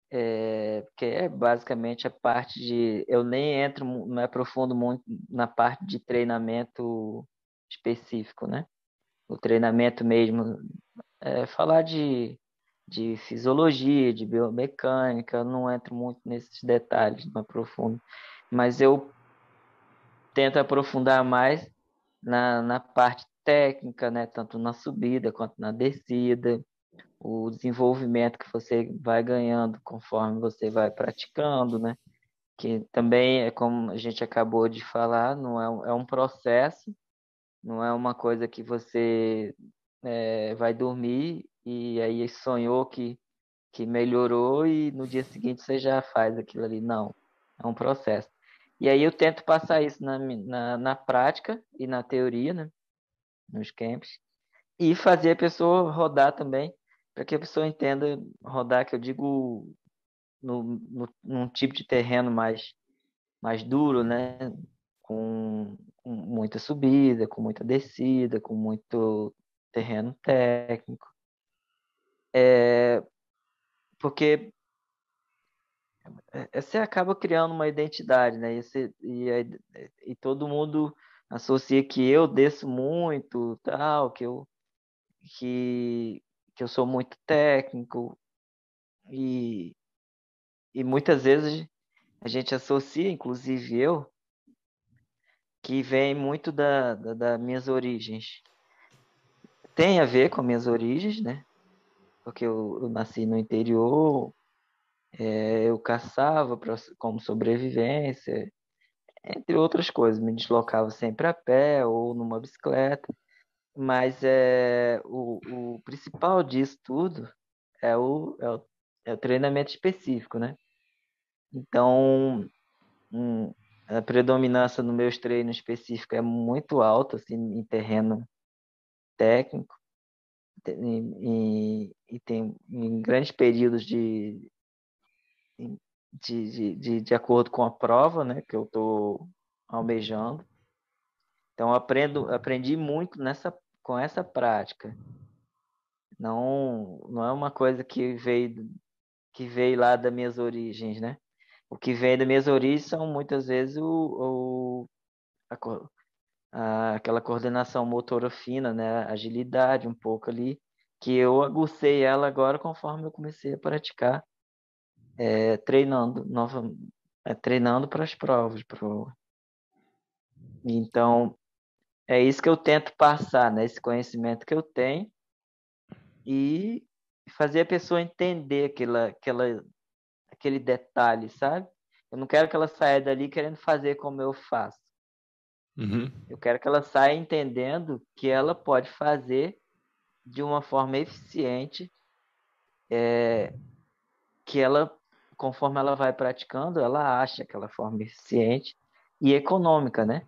É, porque é basicamente a parte de. Eu nem entro, me aprofundo muito na parte de treinamento específico, né? O treinamento mesmo, é, falar de, de fisiologia, de biomecânica, eu não entro muito nesses detalhes, não aprofundo. Mas eu tento aprofundar mais na, na parte técnica, né? Tanto na subida quanto na descida o desenvolvimento que você vai ganhando conforme você vai praticando, né? Que também é como a gente acabou de falar, não é, é um processo, não é uma coisa que você é, vai dormir e aí sonhou que, que melhorou e no dia seguinte você já faz aquilo ali. Não, é um processo. E aí eu tento passar isso na, na, na prática e na teoria, né? Nos camps. E fazer a pessoa rodar também para que a pessoa entenda rodar, que eu digo no, no, num tipo de terreno mais, mais duro, né? Com, com muita subida, com muita descida, com muito terreno técnico. É, porque você acaba criando uma identidade, né? E, você, e, e, todo mundo associa que eu desço muito, tal, que eu que que eu sou muito técnico e, e muitas vezes a gente associa, inclusive eu, que vem muito da, da, das minhas origens. Tem a ver com minhas origens, né? Porque eu, eu nasci no interior, é, eu caçava pra, como sobrevivência, entre outras coisas. Me deslocava sempre a pé ou numa bicicleta. Mas é, o, o principal disso tudo é o, é o, é o treinamento específico, né? Então, um, a predominância nos meus treinos específicos é muito alta, assim, em terreno técnico, e, e tem em grandes períodos de, de, de, de, de acordo com a prova, né, que eu estou almejando. Então, aprendo, aprendi muito nessa com essa prática. Não, não é uma coisa que veio que veio lá das minhas origens, né? O que vem das minhas origens são muitas vezes o, o a, a, aquela coordenação motora fina, né? Agilidade um pouco ali, que eu agucei ela agora conforme eu comecei a praticar, é, treinando, nova, é, treinando para as provas. Pro... Então, é isso que eu tento passar, né? Esse conhecimento que eu tenho e fazer a pessoa entender aquela, aquela, aquele detalhe, sabe? Eu não quero que ela saia dali querendo fazer como eu faço. Uhum. Eu quero que ela saia entendendo que ela pode fazer de uma forma eficiente, é, que ela, conforme ela vai praticando, ela acha aquela forma eficiente e econômica, né?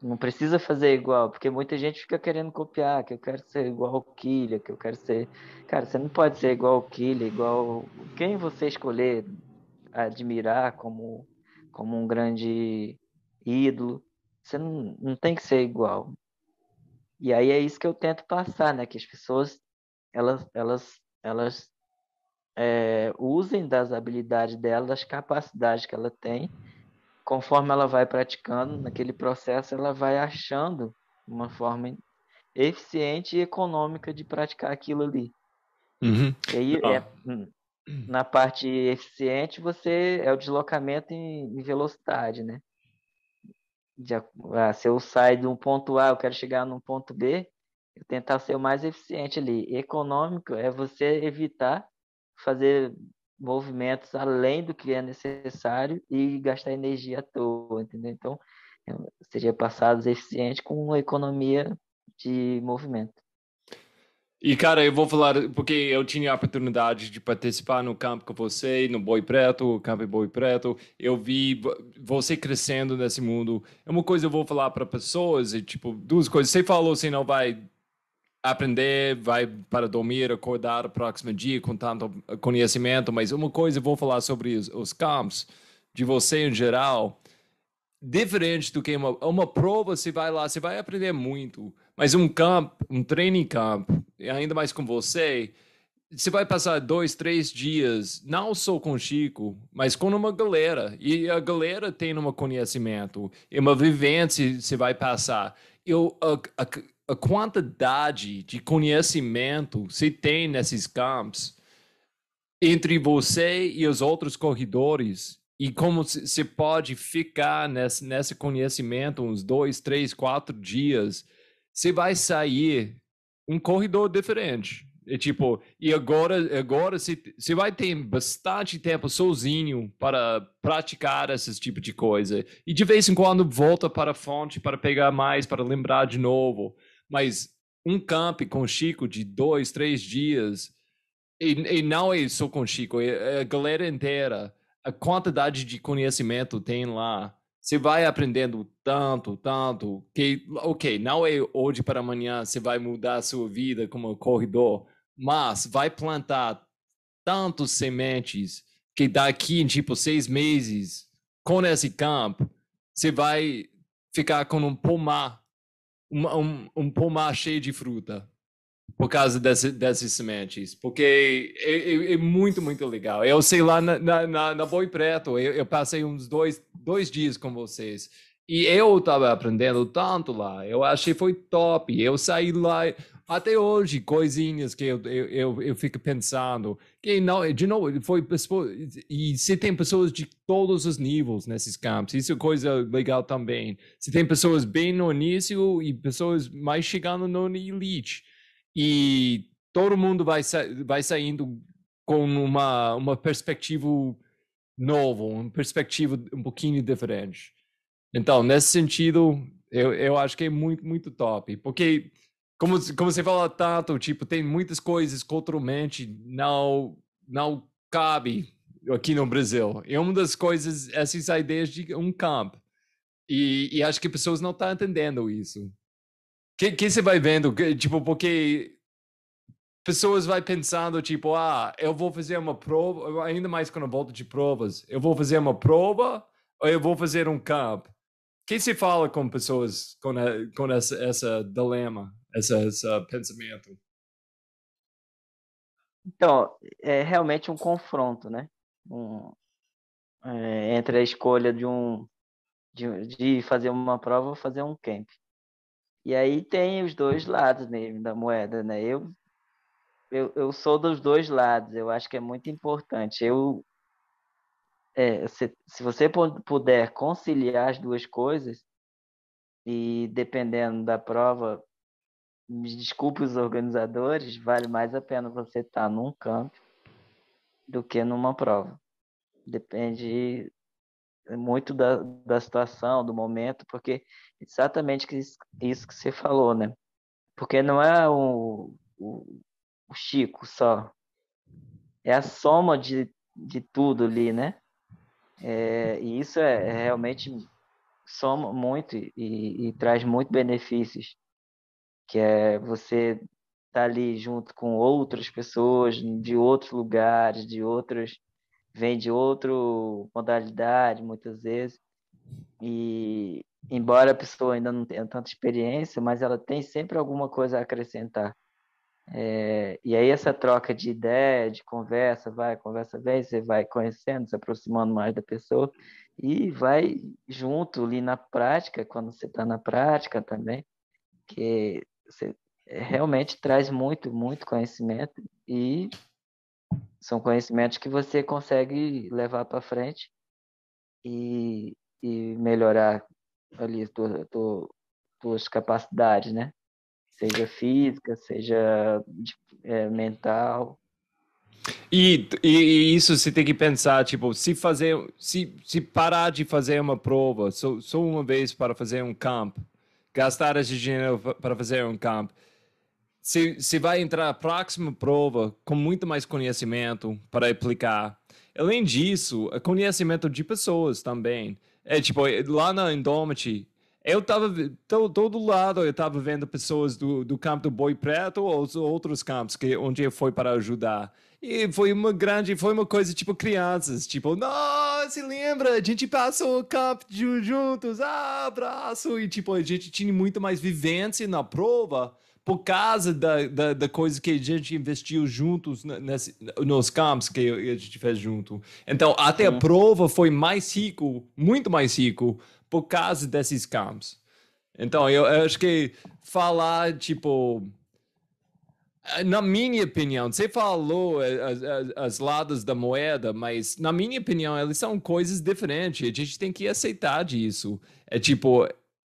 Não precisa fazer igual, porque muita gente fica querendo copiar, que eu quero ser igual ao Killia, que eu quero ser. Cara, você não pode ser igual ao Killia, igual. Quem você escolher admirar como, como um grande ídolo, você não, não tem que ser igual. E aí é isso que eu tento passar, né? Que as pessoas elas, elas, elas é, usem das habilidades dela, das capacidades que ela tem conforme ela vai praticando naquele processo, ela vai achando uma forma eficiente e econômica de praticar aquilo ali. Uhum. E aí, é, hum, na parte eficiente, você é o deslocamento em, em velocidade, né? De, ah, se eu saio de um ponto A, eu quero chegar num ponto B, eu tentar ser o mais eficiente ali. Econômico é você evitar fazer movimentos além do que é necessário e gastar energia à toa, entendeu? Então, seria passados eficiente com uma economia de movimento. E, cara, eu vou falar, porque eu tinha a oportunidade de participar no campo com você, no Boi Preto, o Campo Boi Preto. Eu vi você crescendo nesse mundo. É uma coisa eu vou falar para pessoas, e, tipo, duas coisas. Você falou assim, não vai aprender, vai para dormir, acordar o próximo dia com tanto conhecimento, mas uma coisa vou falar sobre os, os campos, de você em geral, diferente do que uma, uma prova, você vai lá, você vai aprender muito, mas um campo, um training camp, ainda mais com você, você vai passar dois, três dias, não só com Chico, mas com uma galera. E a galera tem um conhecimento, e uma vivência você vai passar. Eu, a quantidade de conhecimento se tem nesses campos entre você e os outros corredores e como se pode ficar nesse, nesse conhecimento uns dois, três, quatro dias, você vai sair um corredor diferente. É tipo, e agora, agora você, você vai ter bastante tempo sozinho para praticar esse tipo de coisa. E de vez em quando volta para a fonte para pegar mais, para lembrar de novo. Mas um camp com Chico de dois, três dias, e, e não é só com Chico, é a galera inteira, a quantidade de conhecimento tem lá. Você vai aprendendo tanto, tanto, que, ok, não é hoje para amanhã você vai mudar a sua vida como corredor, mas vai plantar tantos sementes que daqui em tipo seis meses, com esse campo, você vai ficar com um pomar um, um pomar cheio de fruta por causa desse, dessas sementes, porque é, é, é, muito, muito legal. Eu sei lá na, na, na Boi Preto, eu, eu, passei uns dois, dois dias com vocês e eu estava aprendendo tanto lá, eu achei foi top. Eu saí lá, até hoje, coisinhas que eu, eu, eu, eu, fico pensando. Que não, de novo, foi e se tem pessoas de todos os níveis nesses campos, isso é coisa legal também. Se tem pessoas bem no início e pessoas mais chegando no elite. E todo mundo vai, vai saindo com uma, uma perspectiva nova, uma perspectiva um pouquinho diferente. Então, nesse sentido, eu, eu acho que é muito, muito top. Porque como, como você fala tanto, tipo, tem muitas coisas culturalmente não, não cabe aqui no Brasil. E uma das coisas, essas ideias de um camp. E, e acho que pessoas não estão entendendo isso. Que, que você vai vendo, tipo, porque pessoas vai pensando, tipo, ah, eu vou fazer uma prova, ainda mais quando eu volto de provas, eu vou fazer uma prova ou eu vou fazer um camp? que se fala com pessoas com, a, com essa, essa dilema? Esse, esse pensamento? Então, é realmente um confronto, né? Um, é, entre a escolha de um de, de, fazer uma prova ou fazer um camp. E aí tem os dois lados mesmo da moeda, né? Eu, eu, eu sou dos dois lados, eu acho que é muito importante. Eu, é, se, se você puder conciliar as duas coisas, e dependendo da prova, me desculpe os organizadores, vale mais a pena você estar tá num campo do que numa prova. Depende muito da, da situação, do momento, porque exatamente isso que você falou, né? Porque não é o, o, o Chico só, é a soma de, de tudo ali, né? É, e isso é, é, realmente soma muito e, e, e, traz muito benefícios, que é você estar tá ali junto com outras pessoas de outros lugares, de outros vem de outra modalidade muitas vezes e embora a pessoa ainda não tenha tanta experiência, mas ela tem sempre alguma coisa a acrescentar. É, e aí essa troca de ideia, de conversa, vai, conversa vem, você vai conhecendo, se aproximando mais da pessoa e vai junto ali na prática, quando você está na prática também, que você realmente traz muito, muito conhecimento e são conhecimentos que você consegue levar para frente e, e melhorar ali tua, tua, tuas capacidades, né? Seja física, seja é, mental. E, e, isso você tem que pensar, tipo, se fazer, se, se parar de fazer uma prova só, só uma vez para fazer um campo, gastar esse dinheiro para fazer um campo, você vai entrar na próxima prova com muito mais conhecimento para aplicar. Além disso, é conhecimento de pessoas também. É tipo, lá na Indomity, eu tava todo, todo lado eu tava vendo pessoas do, do campo do Boi Preto ou os outros campos que onde eu fui para ajudar. E foi uma grande, foi uma coisa tipo crianças, tipo, nossa, se lembra, a gente passou o campo juntos, ah, abraço, e tipo, a gente tinha muito mais vivência na prova por causa da, da, da, coisa que a gente investiu juntos nesse, nos campos que a gente fez junto. Então, até a prova foi mais rico, muito mais rico, por causa desses campos. Então, eu, eu acho que falar, tipo, na minha opinião, você falou as, as, as, lados da moeda, mas na minha opinião, eles são coisas diferentes. A gente tem que aceitar disso. É tipo,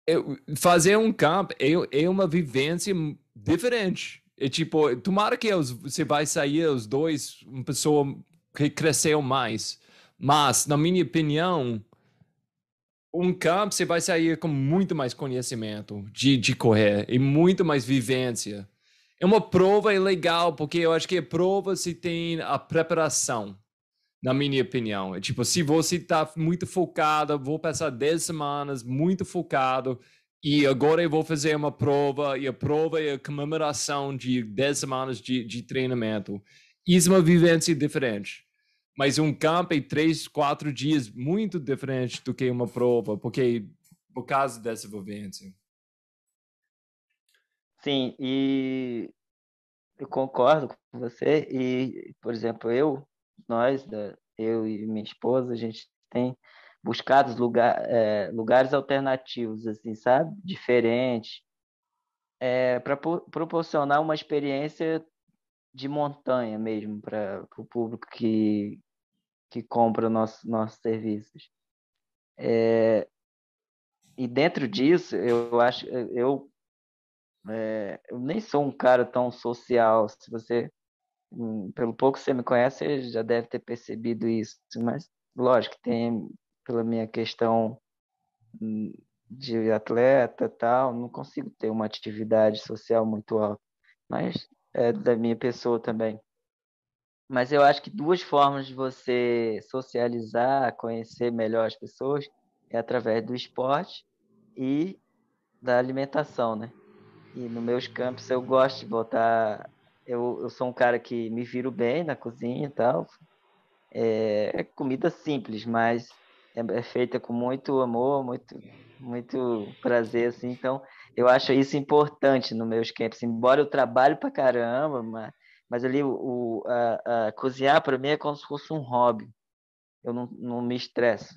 eu, fazer um campo é, é uma vivência diferente. É tipo, tomara que os, você vai sair os dois, uma pessoa que cresceu mais. Mas, na minha opinião, um campo você vai sair com muito mais conhecimento de, de correr e muito mais vivência. É uma prova é legal, porque eu acho que a prova se tem a preparação, na minha opinião. É tipo, se você está muito focado, vou passar 10 semanas muito focado, e agora eu vou fazer uma prova, e a prova é a comemoração de 10 semanas de, de treinamento. Isso é uma vivência diferente. Mas um campo em 3, 4 dias muito diferente do que uma prova, porque por causa dessa vivência. Sim, e eu concordo com você. E, por exemplo, eu, nós, eu e minha esposa, a gente tem buscado lugar, é, lugares alternativos, assim, sabe? Diferentes, é, para proporcionar uma experiência de montanha mesmo para o público que, que compra nosso, nossos serviços. É, e dentro disso, eu acho, eu, é, eu nem sou um cara tão social. Se você, hum, pelo pouco que você me conhece, você já deve ter percebido isso. Mas, lógico, tem pela minha questão hum, de atleta tal, não consigo ter uma atividade social muito alta, mas é da minha pessoa também. Mas eu acho que duas formas de você socializar, conhecer melhor as pessoas é através do esporte e da alimentação, né? E nos meus campos eu gosto de botar. Eu, eu sou um cara que me viro bem na cozinha e tal. É, é comida simples, mas é, é feita com muito amor, muito, muito prazer, assim. Então, eu acho isso importante nos meus campos. Embora eu trabalhe pra caramba, mas, mas ali o, a, a cozinhar para mim é como se fosse um hobby. Eu não, não me estresso.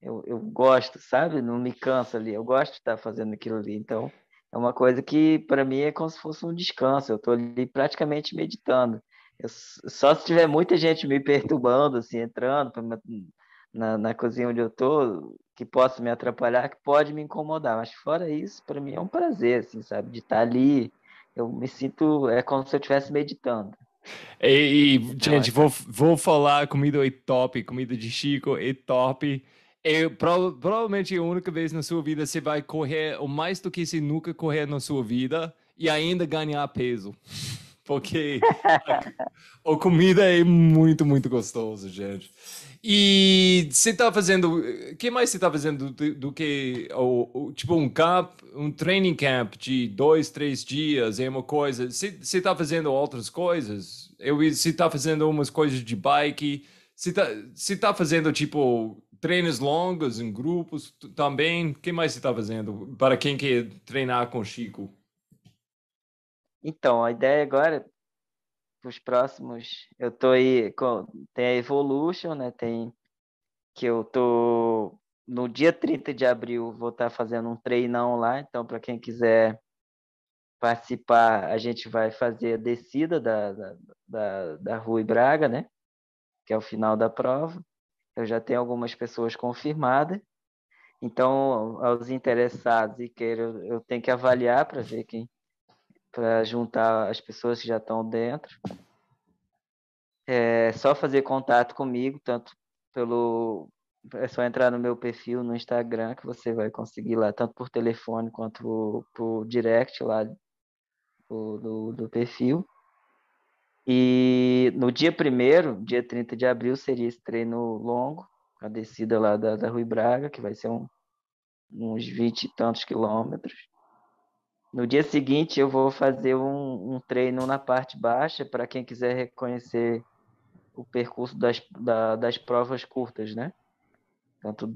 Eu, eu gosto, sabe? Não me cansa ali. Eu gosto de estar fazendo aquilo ali. Então, é uma coisa que para mim é como se fosse um descanso. Eu estou ali praticamente meditando. Eu, só se tiver muita gente me perturbando, assim, entrando na, na cozinha onde eu tô que possa me atrapalhar, que pode me incomodar. Mas fora isso, para mim é um prazer, assim, sabe? De estar tá ali, eu me sinto é como se eu estivesse meditando. E, e gente, vou, vou falar comida é top, comida de Chico é top. Pro, provavelmente a única vez na sua vida você vai correr o mais do que você nunca correr na sua vida e ainda ganhar peso. Porque a, a comida é muito, muito gostosa, gente. E você está fazendo. O que mais você está fazendo do, do que. O, o, tipo, um camp, um training camp de dois, três dias é uma coisa. Você está fazendo outras coisas? Eu, você está fazendo umas coisas de bike? Você está tá fazendo, tipo, treinos longos em grupos também? O que mais você está fazendo para quem quer treinar com Chico? Então, a ideia agora os próximos, eu tô aí com tem a Evolution, né? Tem que eu tô no dia 30 de abril vou estar tá fazendo um treinão lá, então para quem quiser participar, a gente vai fazer a descida da, da, da, da Rui Braga, né? Que é o final da prova. Eu já tenho algumas pessoas confirmadas. Então, aos interessados e queiram, eu tenho que avaliar para ver quem para juntar as pessoas que já estão dentro. É só fazer contato comigo, tanto pelo. É só entrar no meu perfil no Instagram que você vai conseguir lá, tanto por telefone quanto por direct lá do, do, do perfil. E no dia primeiro, dia 30 de abril, seria esse treino longo, a descida lá da, da Rui Braga, que vai ser um, uns 20 e tantos quilômetros. No dia seguinte, eu vou fazer um, um treino na parte baixa para quem quiser reconhecer o percurso das, da, das provas curtas, né? Tanto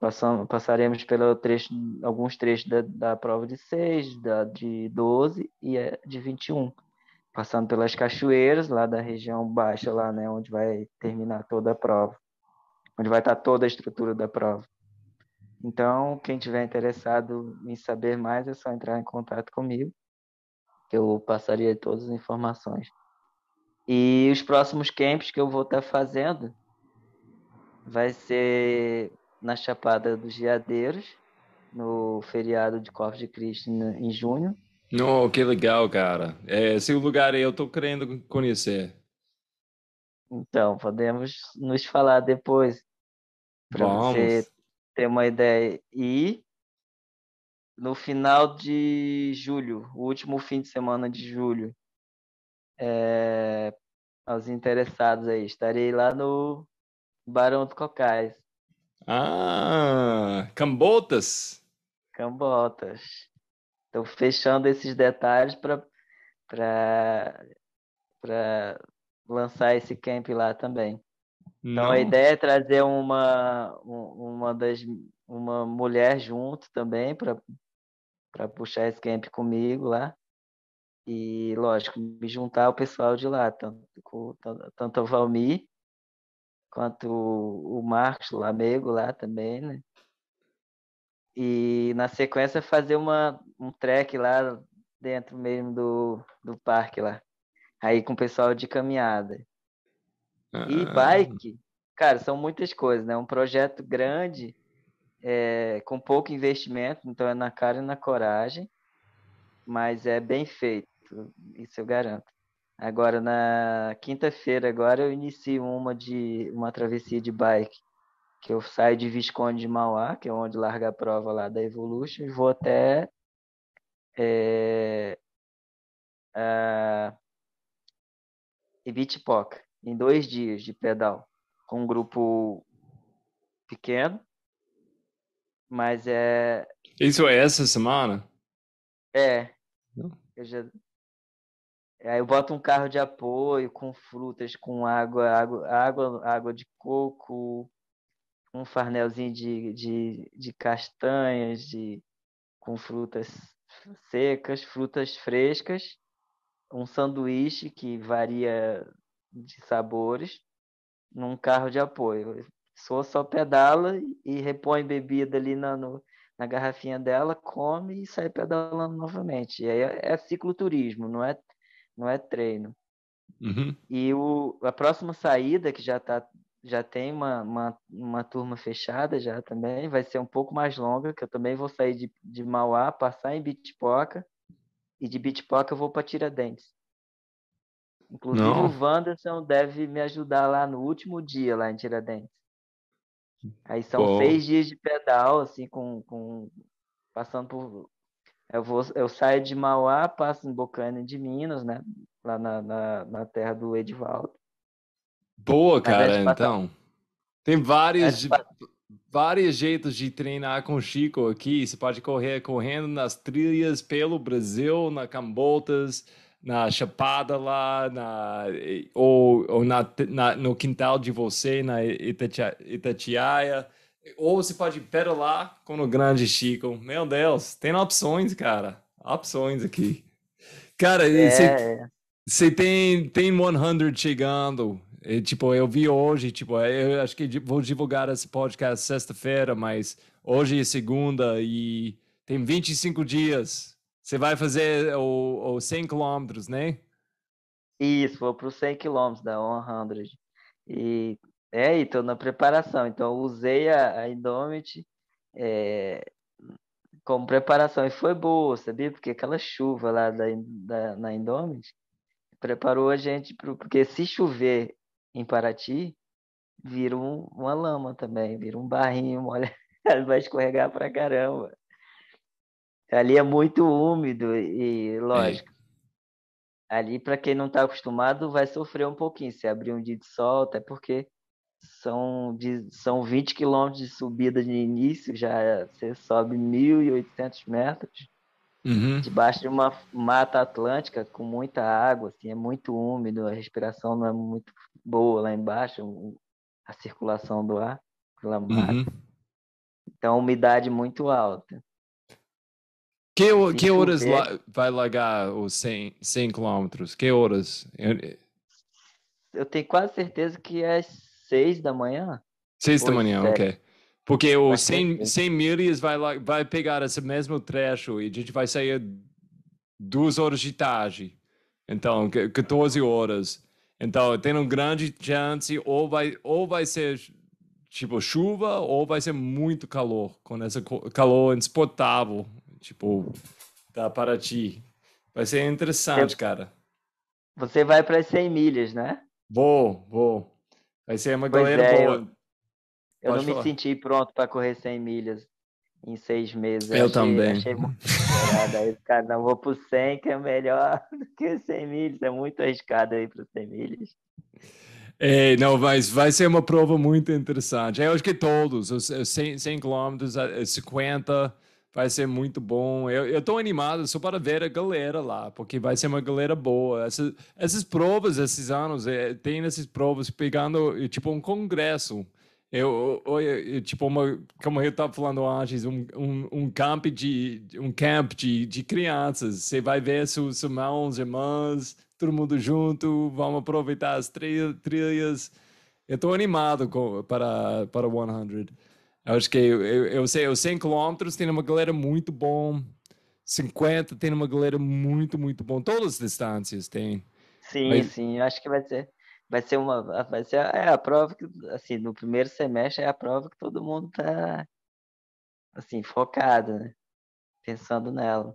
passamos, passaremos pelo trecho, alguns trechos da, da prova de 6, da de 12 e de 21, passando pelas cachoeiras lá da região baixa, lá, né, onde vai terminar toda a prova, onde vai estar toda a estrutura da prova. Então, quem tiver interessado em saber mais, é só entrar em contato comigo, que eu passaria todas as informações. E os próximos camps que eu vou estar fazendo vai ser na Chapada dos Geadeiros, no feriado de Corpus de Cristo em junho. Oh, que legal, cara. É, esse lugar aí eu estou querendo conhecer. Então, podemos nos falar depois. Para você ter uma ideia. E no final de julho, o último fim de semana de julho, é, aos interessados aí, estarei lá no Barão dos Cocais. Ah, Cambotas. Cambotas. Estou fechando esses detalhes para lançar esse camp lá também. Então a ideia é trazer uma uma das uma mulher junto também para para puxar esse camp comigo lá. E lógico, me juntar ao pessoal de lá, tanto tanto o Valmir quanto o Marcos Lamego lá também, né? E na sequência fazer uma um trek lá dentro mesmo do, do parque lá. Aí com o pessoal de caminhada. E ah. bike, cara, são muitas coisas, né? Um projeto grande, é, com pouco investimento, então é na cara e na coragem, mas é bem feito, isso eu garanto. Agora, na quinta-feira, agora eu inicio uma de uma travessia de bike, que eu saio de Visconde de Mauá, que é onde larga a prova lá da Evolution, e vou até é, a, Ibitipoca em dois dias de pedal, com um grupo pequeno, mas é. Isso é essa semana? É. Eu já... Aí eu boto um carro de apoio com frutas, com água, água, água, água de coco, um farnelzinho de, de, de castanhas, de, com frutas secas, frutas frescas, um sanduíche que varia de sabores num carro de apoio. Só só pedala e repõe bebida ali na, no, na garrafinha dela, come e sai pedalando novamente. E aí é, é cicloturismo, não é, não é treino. Uhum. E o, a próxima saída, que já, tá, já tem uma, uma, uma turma fechada já também, vai ser um pouco mais longa, que eu também vou sair de, de Mauá, passar em Bitpoca, e de Bitpoca eu vou para Tiradentes. Inclusive Não. o Wanderson deve me ajudar lá no último dia, lá em Tiradentes. Aí são Pô. seis dias de pedal, assim, com, com passando por. Eu, vou, eu saio de Mauá, passo em Bocaina de Minas, né? Lá na, na, na terra do Edivaldo. Boa, cara, então. Tem vários, vários jeitos de treinar com o Chico aqui. Você pode correr correndo nas trilhas pelo Brasil, na Cambotas, na Chapada lá, na, ou, ou na, na, no quintal de você, na Itatiaia. Ou você pode pedalar com o grande Chico. Meu Deus, tem opções, cara. Opções aqui. Cara, é. você, você tem, tem 100 chegando. E, tipo, eu vi hoje, tipo, eu acho que vou divulgar esse podcast sexta-feira, mas hoje é segunda e tem 25 dias. Você vai fazer o, o 100 quilômetros, né? Isso, vou para os 100 quilômetros da 100. E é, estou na preparação. Então, usei a, a Indomit é, como preparação e foi boa, sabia? Porque aquela chuva lá da, da, na Indomit preparou a gente, pro, porque se chover em Paraty, vira um, uma lama também, vira um barrinho, olha, vai escorregar pra caramba. Ali é muito úmido e, lógico, é. ali para quem não está acostumado vai sofrer um pouquinho se abrir um dia de sol, até porque são, de, são 20 quilômetros de subida de início, já você sobe 1.800 metros, uhum. debaixo de uma mata atlântica com muita água, assim, é muito úmido, a respiração não é muito boa lá embaixo, a circulação do ar pela mata. Uhum. Então, umidade muito alta. Que, que horas la, vai largar os 100, 100 quilômetros? Que horas? Eu... eu tenho quase certeza que é 6 da manhã. 6 da manhã, sete. ok. Porque o 100, 100 milhas vai, vai pegar esse mesmo trecho e a gente vai sair duas horas de tarde. Então, 14 horas. Então, tem uma grande chance ou vai, ou vai ser tipo chuva ou vai ser muito calor, com esse calor insuportável, tipo, da Paraty. Vai ser interessante, cara. Você vai para as 100 milhas, né? Vou, vou. Vai ser uma pois galera é, boa. Eu, eu não falar. me senti pronto para correr 100 milhas em seis meses. Eu achei, também. Achei muito aí, cara, não vou pro 100, que é melhor do que 100 milhas. É muito arriscado aí para 100 milhas. É, não, mas vai ser uma prova muito interessante. Eu acho que todos, os 100, 100 quilômetros, 50, vai ser muito bom. Eu estou animado só para ver a galera lá, porque vai ser uma galera boa. Essas, essas provas, esses anos, é, tem essas provas pegando tipo um congresso eu, eu, eu, tipo, uma, como eu estava falando antes, um, um, um camp de um camp de, de crianças. Você vai ver seus irmãos, irmãs, todo mundo junto, vamos aproveitar as trilhas. Eu estou animado com, para para 100. Eu acho que eu, eu sei, os 100 quilômetros tem uma galera muito bom. 50 tem uma galera muito, muito bom. Todas as distâncias tem. Sim, Mas... sim, acho que vai ser vai ser uma vai ser é a prova que assim no primeiro semestre é a prova que todo mundo tá assim focado né? pensando nela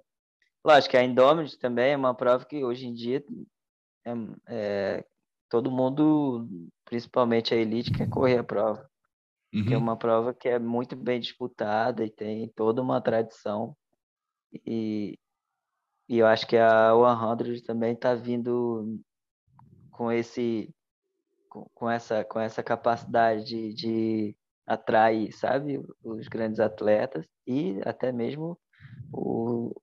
lógico que a Indominus também é uma prova que hoje em dia é, é, todo mundo principalmente a elite quer correr a prova uhum. que é uma prova que é muito bem disputada e tem toda uma tradição e, e eu acho que a 100 também está vindo com esse com, com, essa, com essa capacidade de, de atrair, sabe, os grandes atletas e até mesmo o,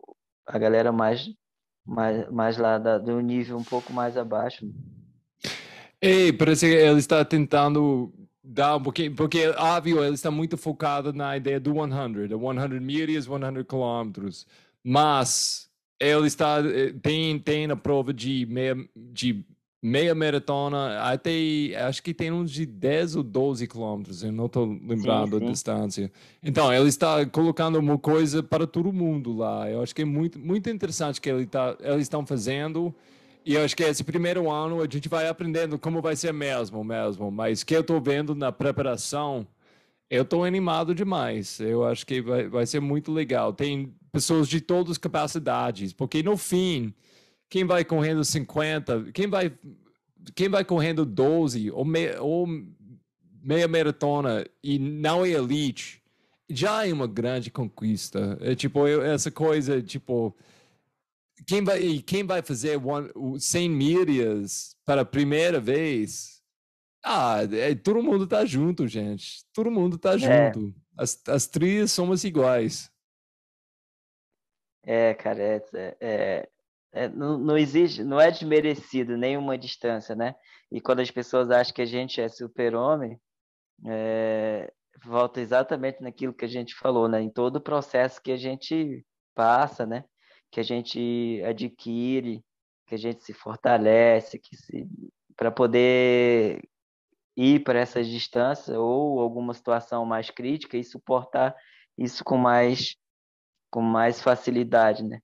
a galera mais, mais, mais lá da, do nível um pouco mais abaixo. E parece que ele está tentando dar um pouquinho, porque óbvio ele está muito focado na ideia do 100, 100 milhas, 100 quilômetros, mas ele está eh, tem tem a prova de meia de meia maratona, até acho que tem uns de 10 ou 12 quilômetros, eu não estou lembrando sim, sim. a distância. Então, ele está colocando uma coisa para todo mundo lá. Eu acho que é muito, muito interessante que ele tá, eles estão fazendo. E eu acho que esse primeiro ano a gente vai aprendendo como vai ser mesmo, mesmo. Mas que eu estou vendo na preparação, eu estou animado demais. Eu acho que vai, vai ser muito legal. Tem pessoas de todas as capacidades, porque no fim quem vai correndo 50, quem vai, quem vai correndo 12 ou, me, ou meia maratona e não é elite, já é uma grande conquista. É tipo, essa coisa, tipo, quem vai, quem vai fazer one, 100 milhas para a primeira vez? Ah, é, todo mundo tá junto, gente. Todo mundo tá é. junto. As, as trilhas somos iguais. É, cara, é, é, é, não, não existe, não é desmerecido nenhuma distância, né? E quando as pessoas acham que a gente é super-homem, é, volta exatamente naquilo que a gente falou, né? Em todo o processo que a gente passa, né? Que a gente adquire, que a gente se fortalece, que se para poder ir para essas distâncias ou alguma situação mais crítica e suportar isso com mais com mais facilidade, né?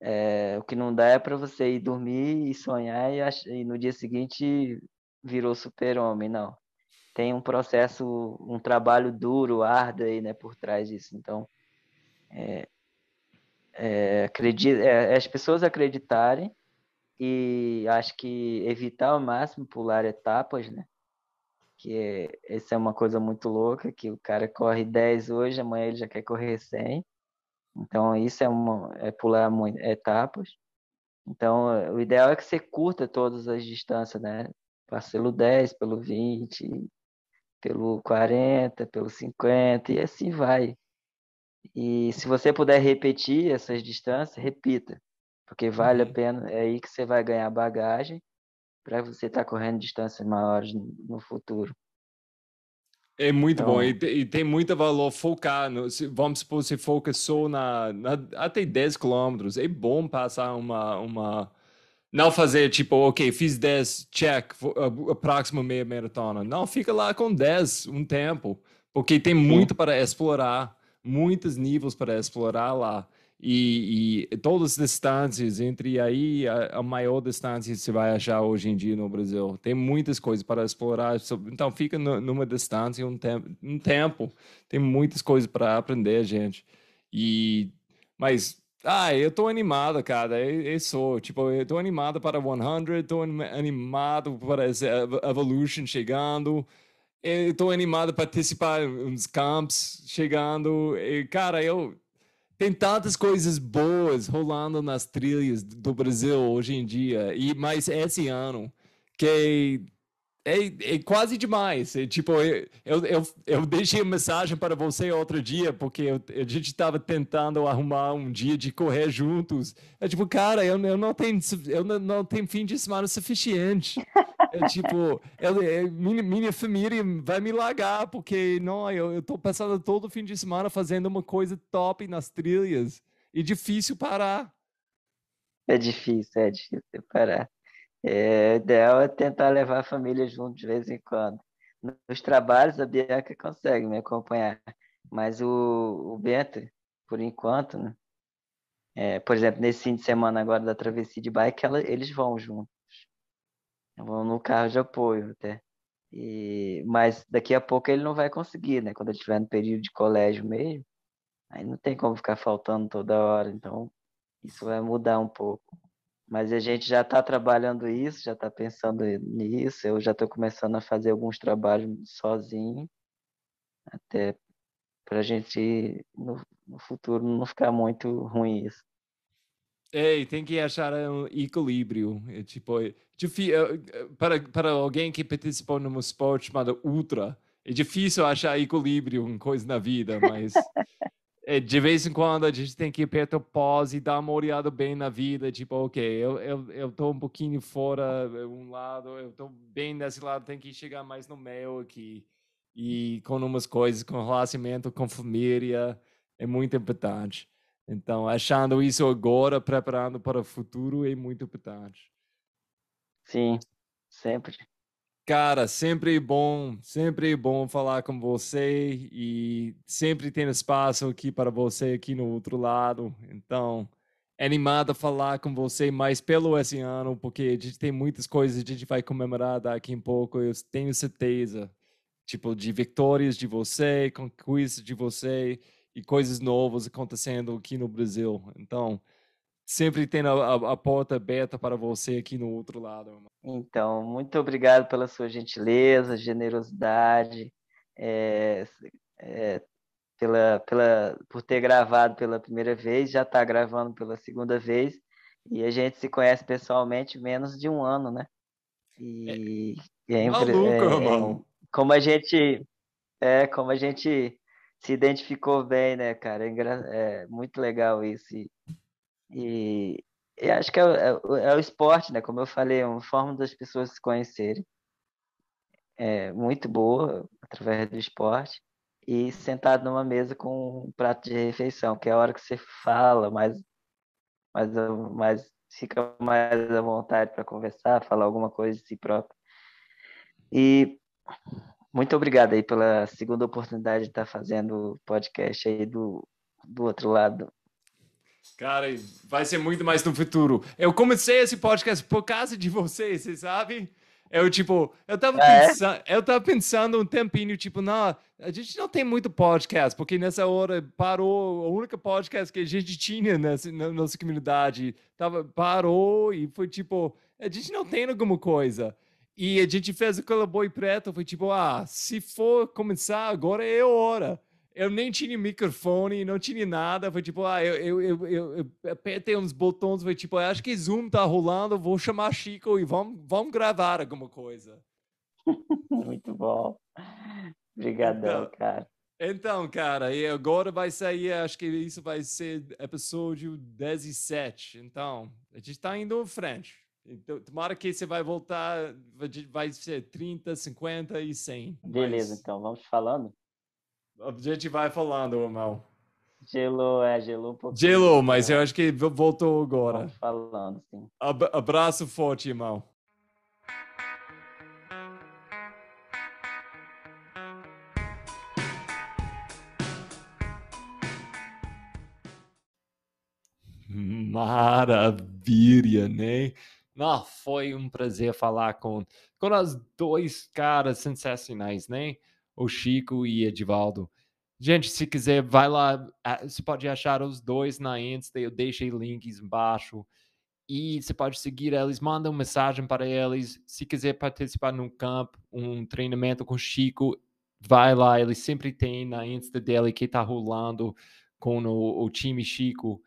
É, o que não dá é para você ir dormir e sonhar e, ach... e no dia seguinte virou super-homem, não tem um processo, um trabalho duro, árduo aí, né, por trás disso. Então, é, é, acredito, é, as pessoas acreditarem e acho que evitar ao máximo pular etapas, né? Que é, essa é uma coisa muito louca, que o cara corre 10 hoje, amanhã ele já quer correr 100. Então, isso é, uma, é pular muito, etapas. Então, o ideal é que você curta todas as distâncias, né? Passe pelo 10, pelo 20, pelo 40, pelo 50 e assim vai. E se você puder repetir essas distâncias, repita, porque vale uhum. a pena, é aí que você vai ganhar bagagem para você estar tá correndo distâncias maiores no futuro. É muito então, bom e, e, tem muito valor focar, no, se, vamos supor, se foca só na, na até 10 quilômetros, é bom passar uma, uma não fazer tipo, ok, fiz 10, check, a, a próxima meia maratona. Não, fica lá com 10 um tempo, porque tem muito para explorar, muitos níveis para explorar lá. E, e todas as distâncias, entre aí a, a, maior distância que você vai achar hoje em dia no Brasil. Tem muitas coisas para explorar, então fica no, numa distância um tempo, um tempo. Tem muitas coisas para aprender, gente. E, mas ah, eu tô animado, cara. Eu, eu sou, tipo, eu tô animado para 100, tô animado para essa Evolution chegando. Eu tô animado para participar uns camps chegando. E, cara, eu tem tantas coisas boas rolando nas trilhas do Brasil hoje em dia. E mais esse ano que é, é quase demais. É, tipo, eu, eu, eu deixei uma mensagem para você outro dia, porque eu, a gente estava tentando arrumar um dia de correr juntos. É tipo, cara, eu, eu, não, tenho, eu não, não tenho fim de semana suficiente. É tipo, eu, é, minha, minha família vai me largar, porque não, eu estou passando todo fim de semana fazendo uma coisa top nas trilhas. E difícil parar. É difícil, é difícil parar. É, o ideal é tentar levar a família junto de vez em quando. Nos trabalhos, a Bianca consegue me acompanhar, mas o, o Bento, por enquanto, né? É, por exemplo, nesse fim de semana agora da travessia de bike, ela, eles vão juntos. Vão no carro de apoio até. E, mas daqui a pouco ele não vai conseguir, né? Quando ele estiver no período de colégio mesmo, aí não tem como ficar faltando toda hora. Então, isso vai mudar um pouco. Mas a gente já está trabalhando isso, já está pensando nisso. Eu já estou começando a fazer alguns trabalhos sozinho, até para a gente no, no, futuro não ficar muito ruim isso. É, tem que achar um equilíbrio. É, tipo, é, para, para alguém que participou num esporte chamado Ultra, é difícil achar equilíbrio em coisa na vida, mas é, de vez em quando a gente tem que apertar pause e dar uma olhada bem na vida, tipo, ok, eu, eu, eu tô um pouquinho fora um lado, eu tô bem nesse lado, tem que chegar mais no meio aqui. E com umas coisas, com relacionamento com família, é muito importante. Então, achando isso agora, preparando para o futuro, é muito importante. Sim, sempre. Cara, sempre bom, sempre bom falar com você e sempre tem espaço aqui para você aqui no outro lado. Então, animado a falar com você mais pelo esse ano, porque a gente tem muitas coisas que a gente vai comemorar daqui a pouco, eu tenho certeza. Tipo, de vitórias de você, conquistas de você e coisas novas acontecendo aqui no Brasil. Então, sempre tem a, a, a, porta aberta para você aqui no outro lado. Então, muito obrigado pela sua gentileza, generosidade, é, é, pela, pela, por ter gravado pela primeira vez, já está gravando pela segunda vez, e a gente se conhece pessoalmente menos de um ano, né? E, é, é, Maluco, é, é, como a gente é como a gente se identificou bem, né, cara? É, é muito legal isso. E, e, e acho que é, é, é, o esporte, né? Como eu falei, é uma forma das pessoas se conhecerem. É muito boa através do esporte. E sentado numa mesa com um prato de refeição, que é a hora que você fala, mais, mais, mais fica mais à vontade para conversar, falar alguma coisa de si próprio. E muito obrigado aí pela segunda oportunidade de estar fazendo o podcast aí do, do outro lado. Cara, vai ser muito mais no futuro. Eu comecei esse podcast por causa de vocês, vocês sabem? Eu, tipo, eu tava, é? pensando, eu tava pensando um tempinho, tipo, não, a gente não tem muito podcast, porque nessa hora parou, a única podcast que a gente tinha nessa, na nossa comunidade tava, parou e foi tipo, a gente não tem alguma coisa. E a gente fez aquela boi preto, foi tipo, ah, se for começar agora é hora. Eu nem tinha microfone, não tinha nada, foi tipo, ah, eu, eu, eu, eu, eu apertei uns botões, foi tipo, acho que Zoom tá rolando, vou chamar Chico e vamos, vamos gravar alguma coisa. Muito bom. Obrigadão, então, cara. Então, cara, e agora vai sair, acho que isso vai ser episódio 17. Então, a gente tá indo em frente. Então, tomara que você vai voltar, vai ser 30, 50 e 100. Beleza, mas... então, vamos falando? A gente vai falando, irmão. Gelou, é, gelou um pouquinho. Gelou, mas eu acho que voltou agora. Vamos falando, sim. Abraço forte, irmão. Maravilha, né? Não, foi um prazer falar com, com os dois caras sensacionais, né? O Chico e Edivaldo. Gente, se quiser, vai lá. Você pode achar os dois na Insta. Eu deixei links embaixo. E você pode seguir eles, manda uma mensagem para eles. Se quiser participar num campo, um treinamento com o Chico, vai lá. Ele sempre tem na Insta dele que está rolando com o, o time Chico.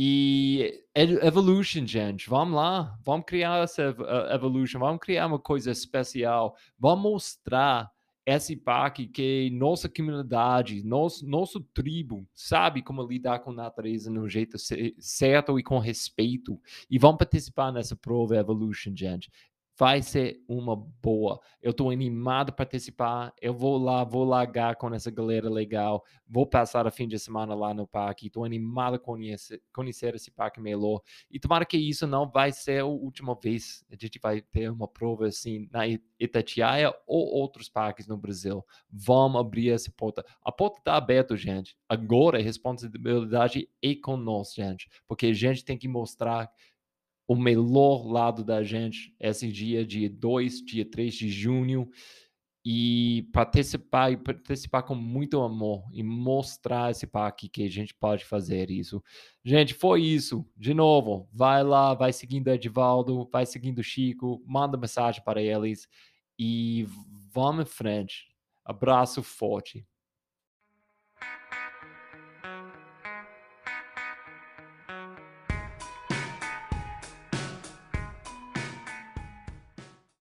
E Evolution, gente, vamos lá, vamos criar essa Evolution, vamos criar uma coisa especial, vamos mostrar esse parque que nossa comunidade, nosso, nosso tribo sabe como lidar com a natureza no jeito certo e com respeito. E vamos participar nessa prova Evolution, gente vai ser uma boa. Eu estou animado para participar. Eu vou lá, vou largar com essa galera legal. Vou passar a fim de semana lá no parque. Estou animado a conhecer, conhecer esse parque melhor. E tomara que isso não vai ser a última vez. A gente vai ter uma prova assim na Itatiaia ou outros parques no Brasil. Vamos abrir essa porta. A porta está aberta, gente. Agora a responsabilidade é conosco, gente. Porque a gente tem que mostrar o melhor lado da gente esse dia, dia 2, dia 3 de junho, e participar e participar com muito amor e mostrar esse parque que a gente pode fazer isso. Gente, foi isso. De novo, vai lá, vai seguindo Edivaldo, vai seguindo Chico, manda mensagem para eles e vamos em frente. Abraço forte.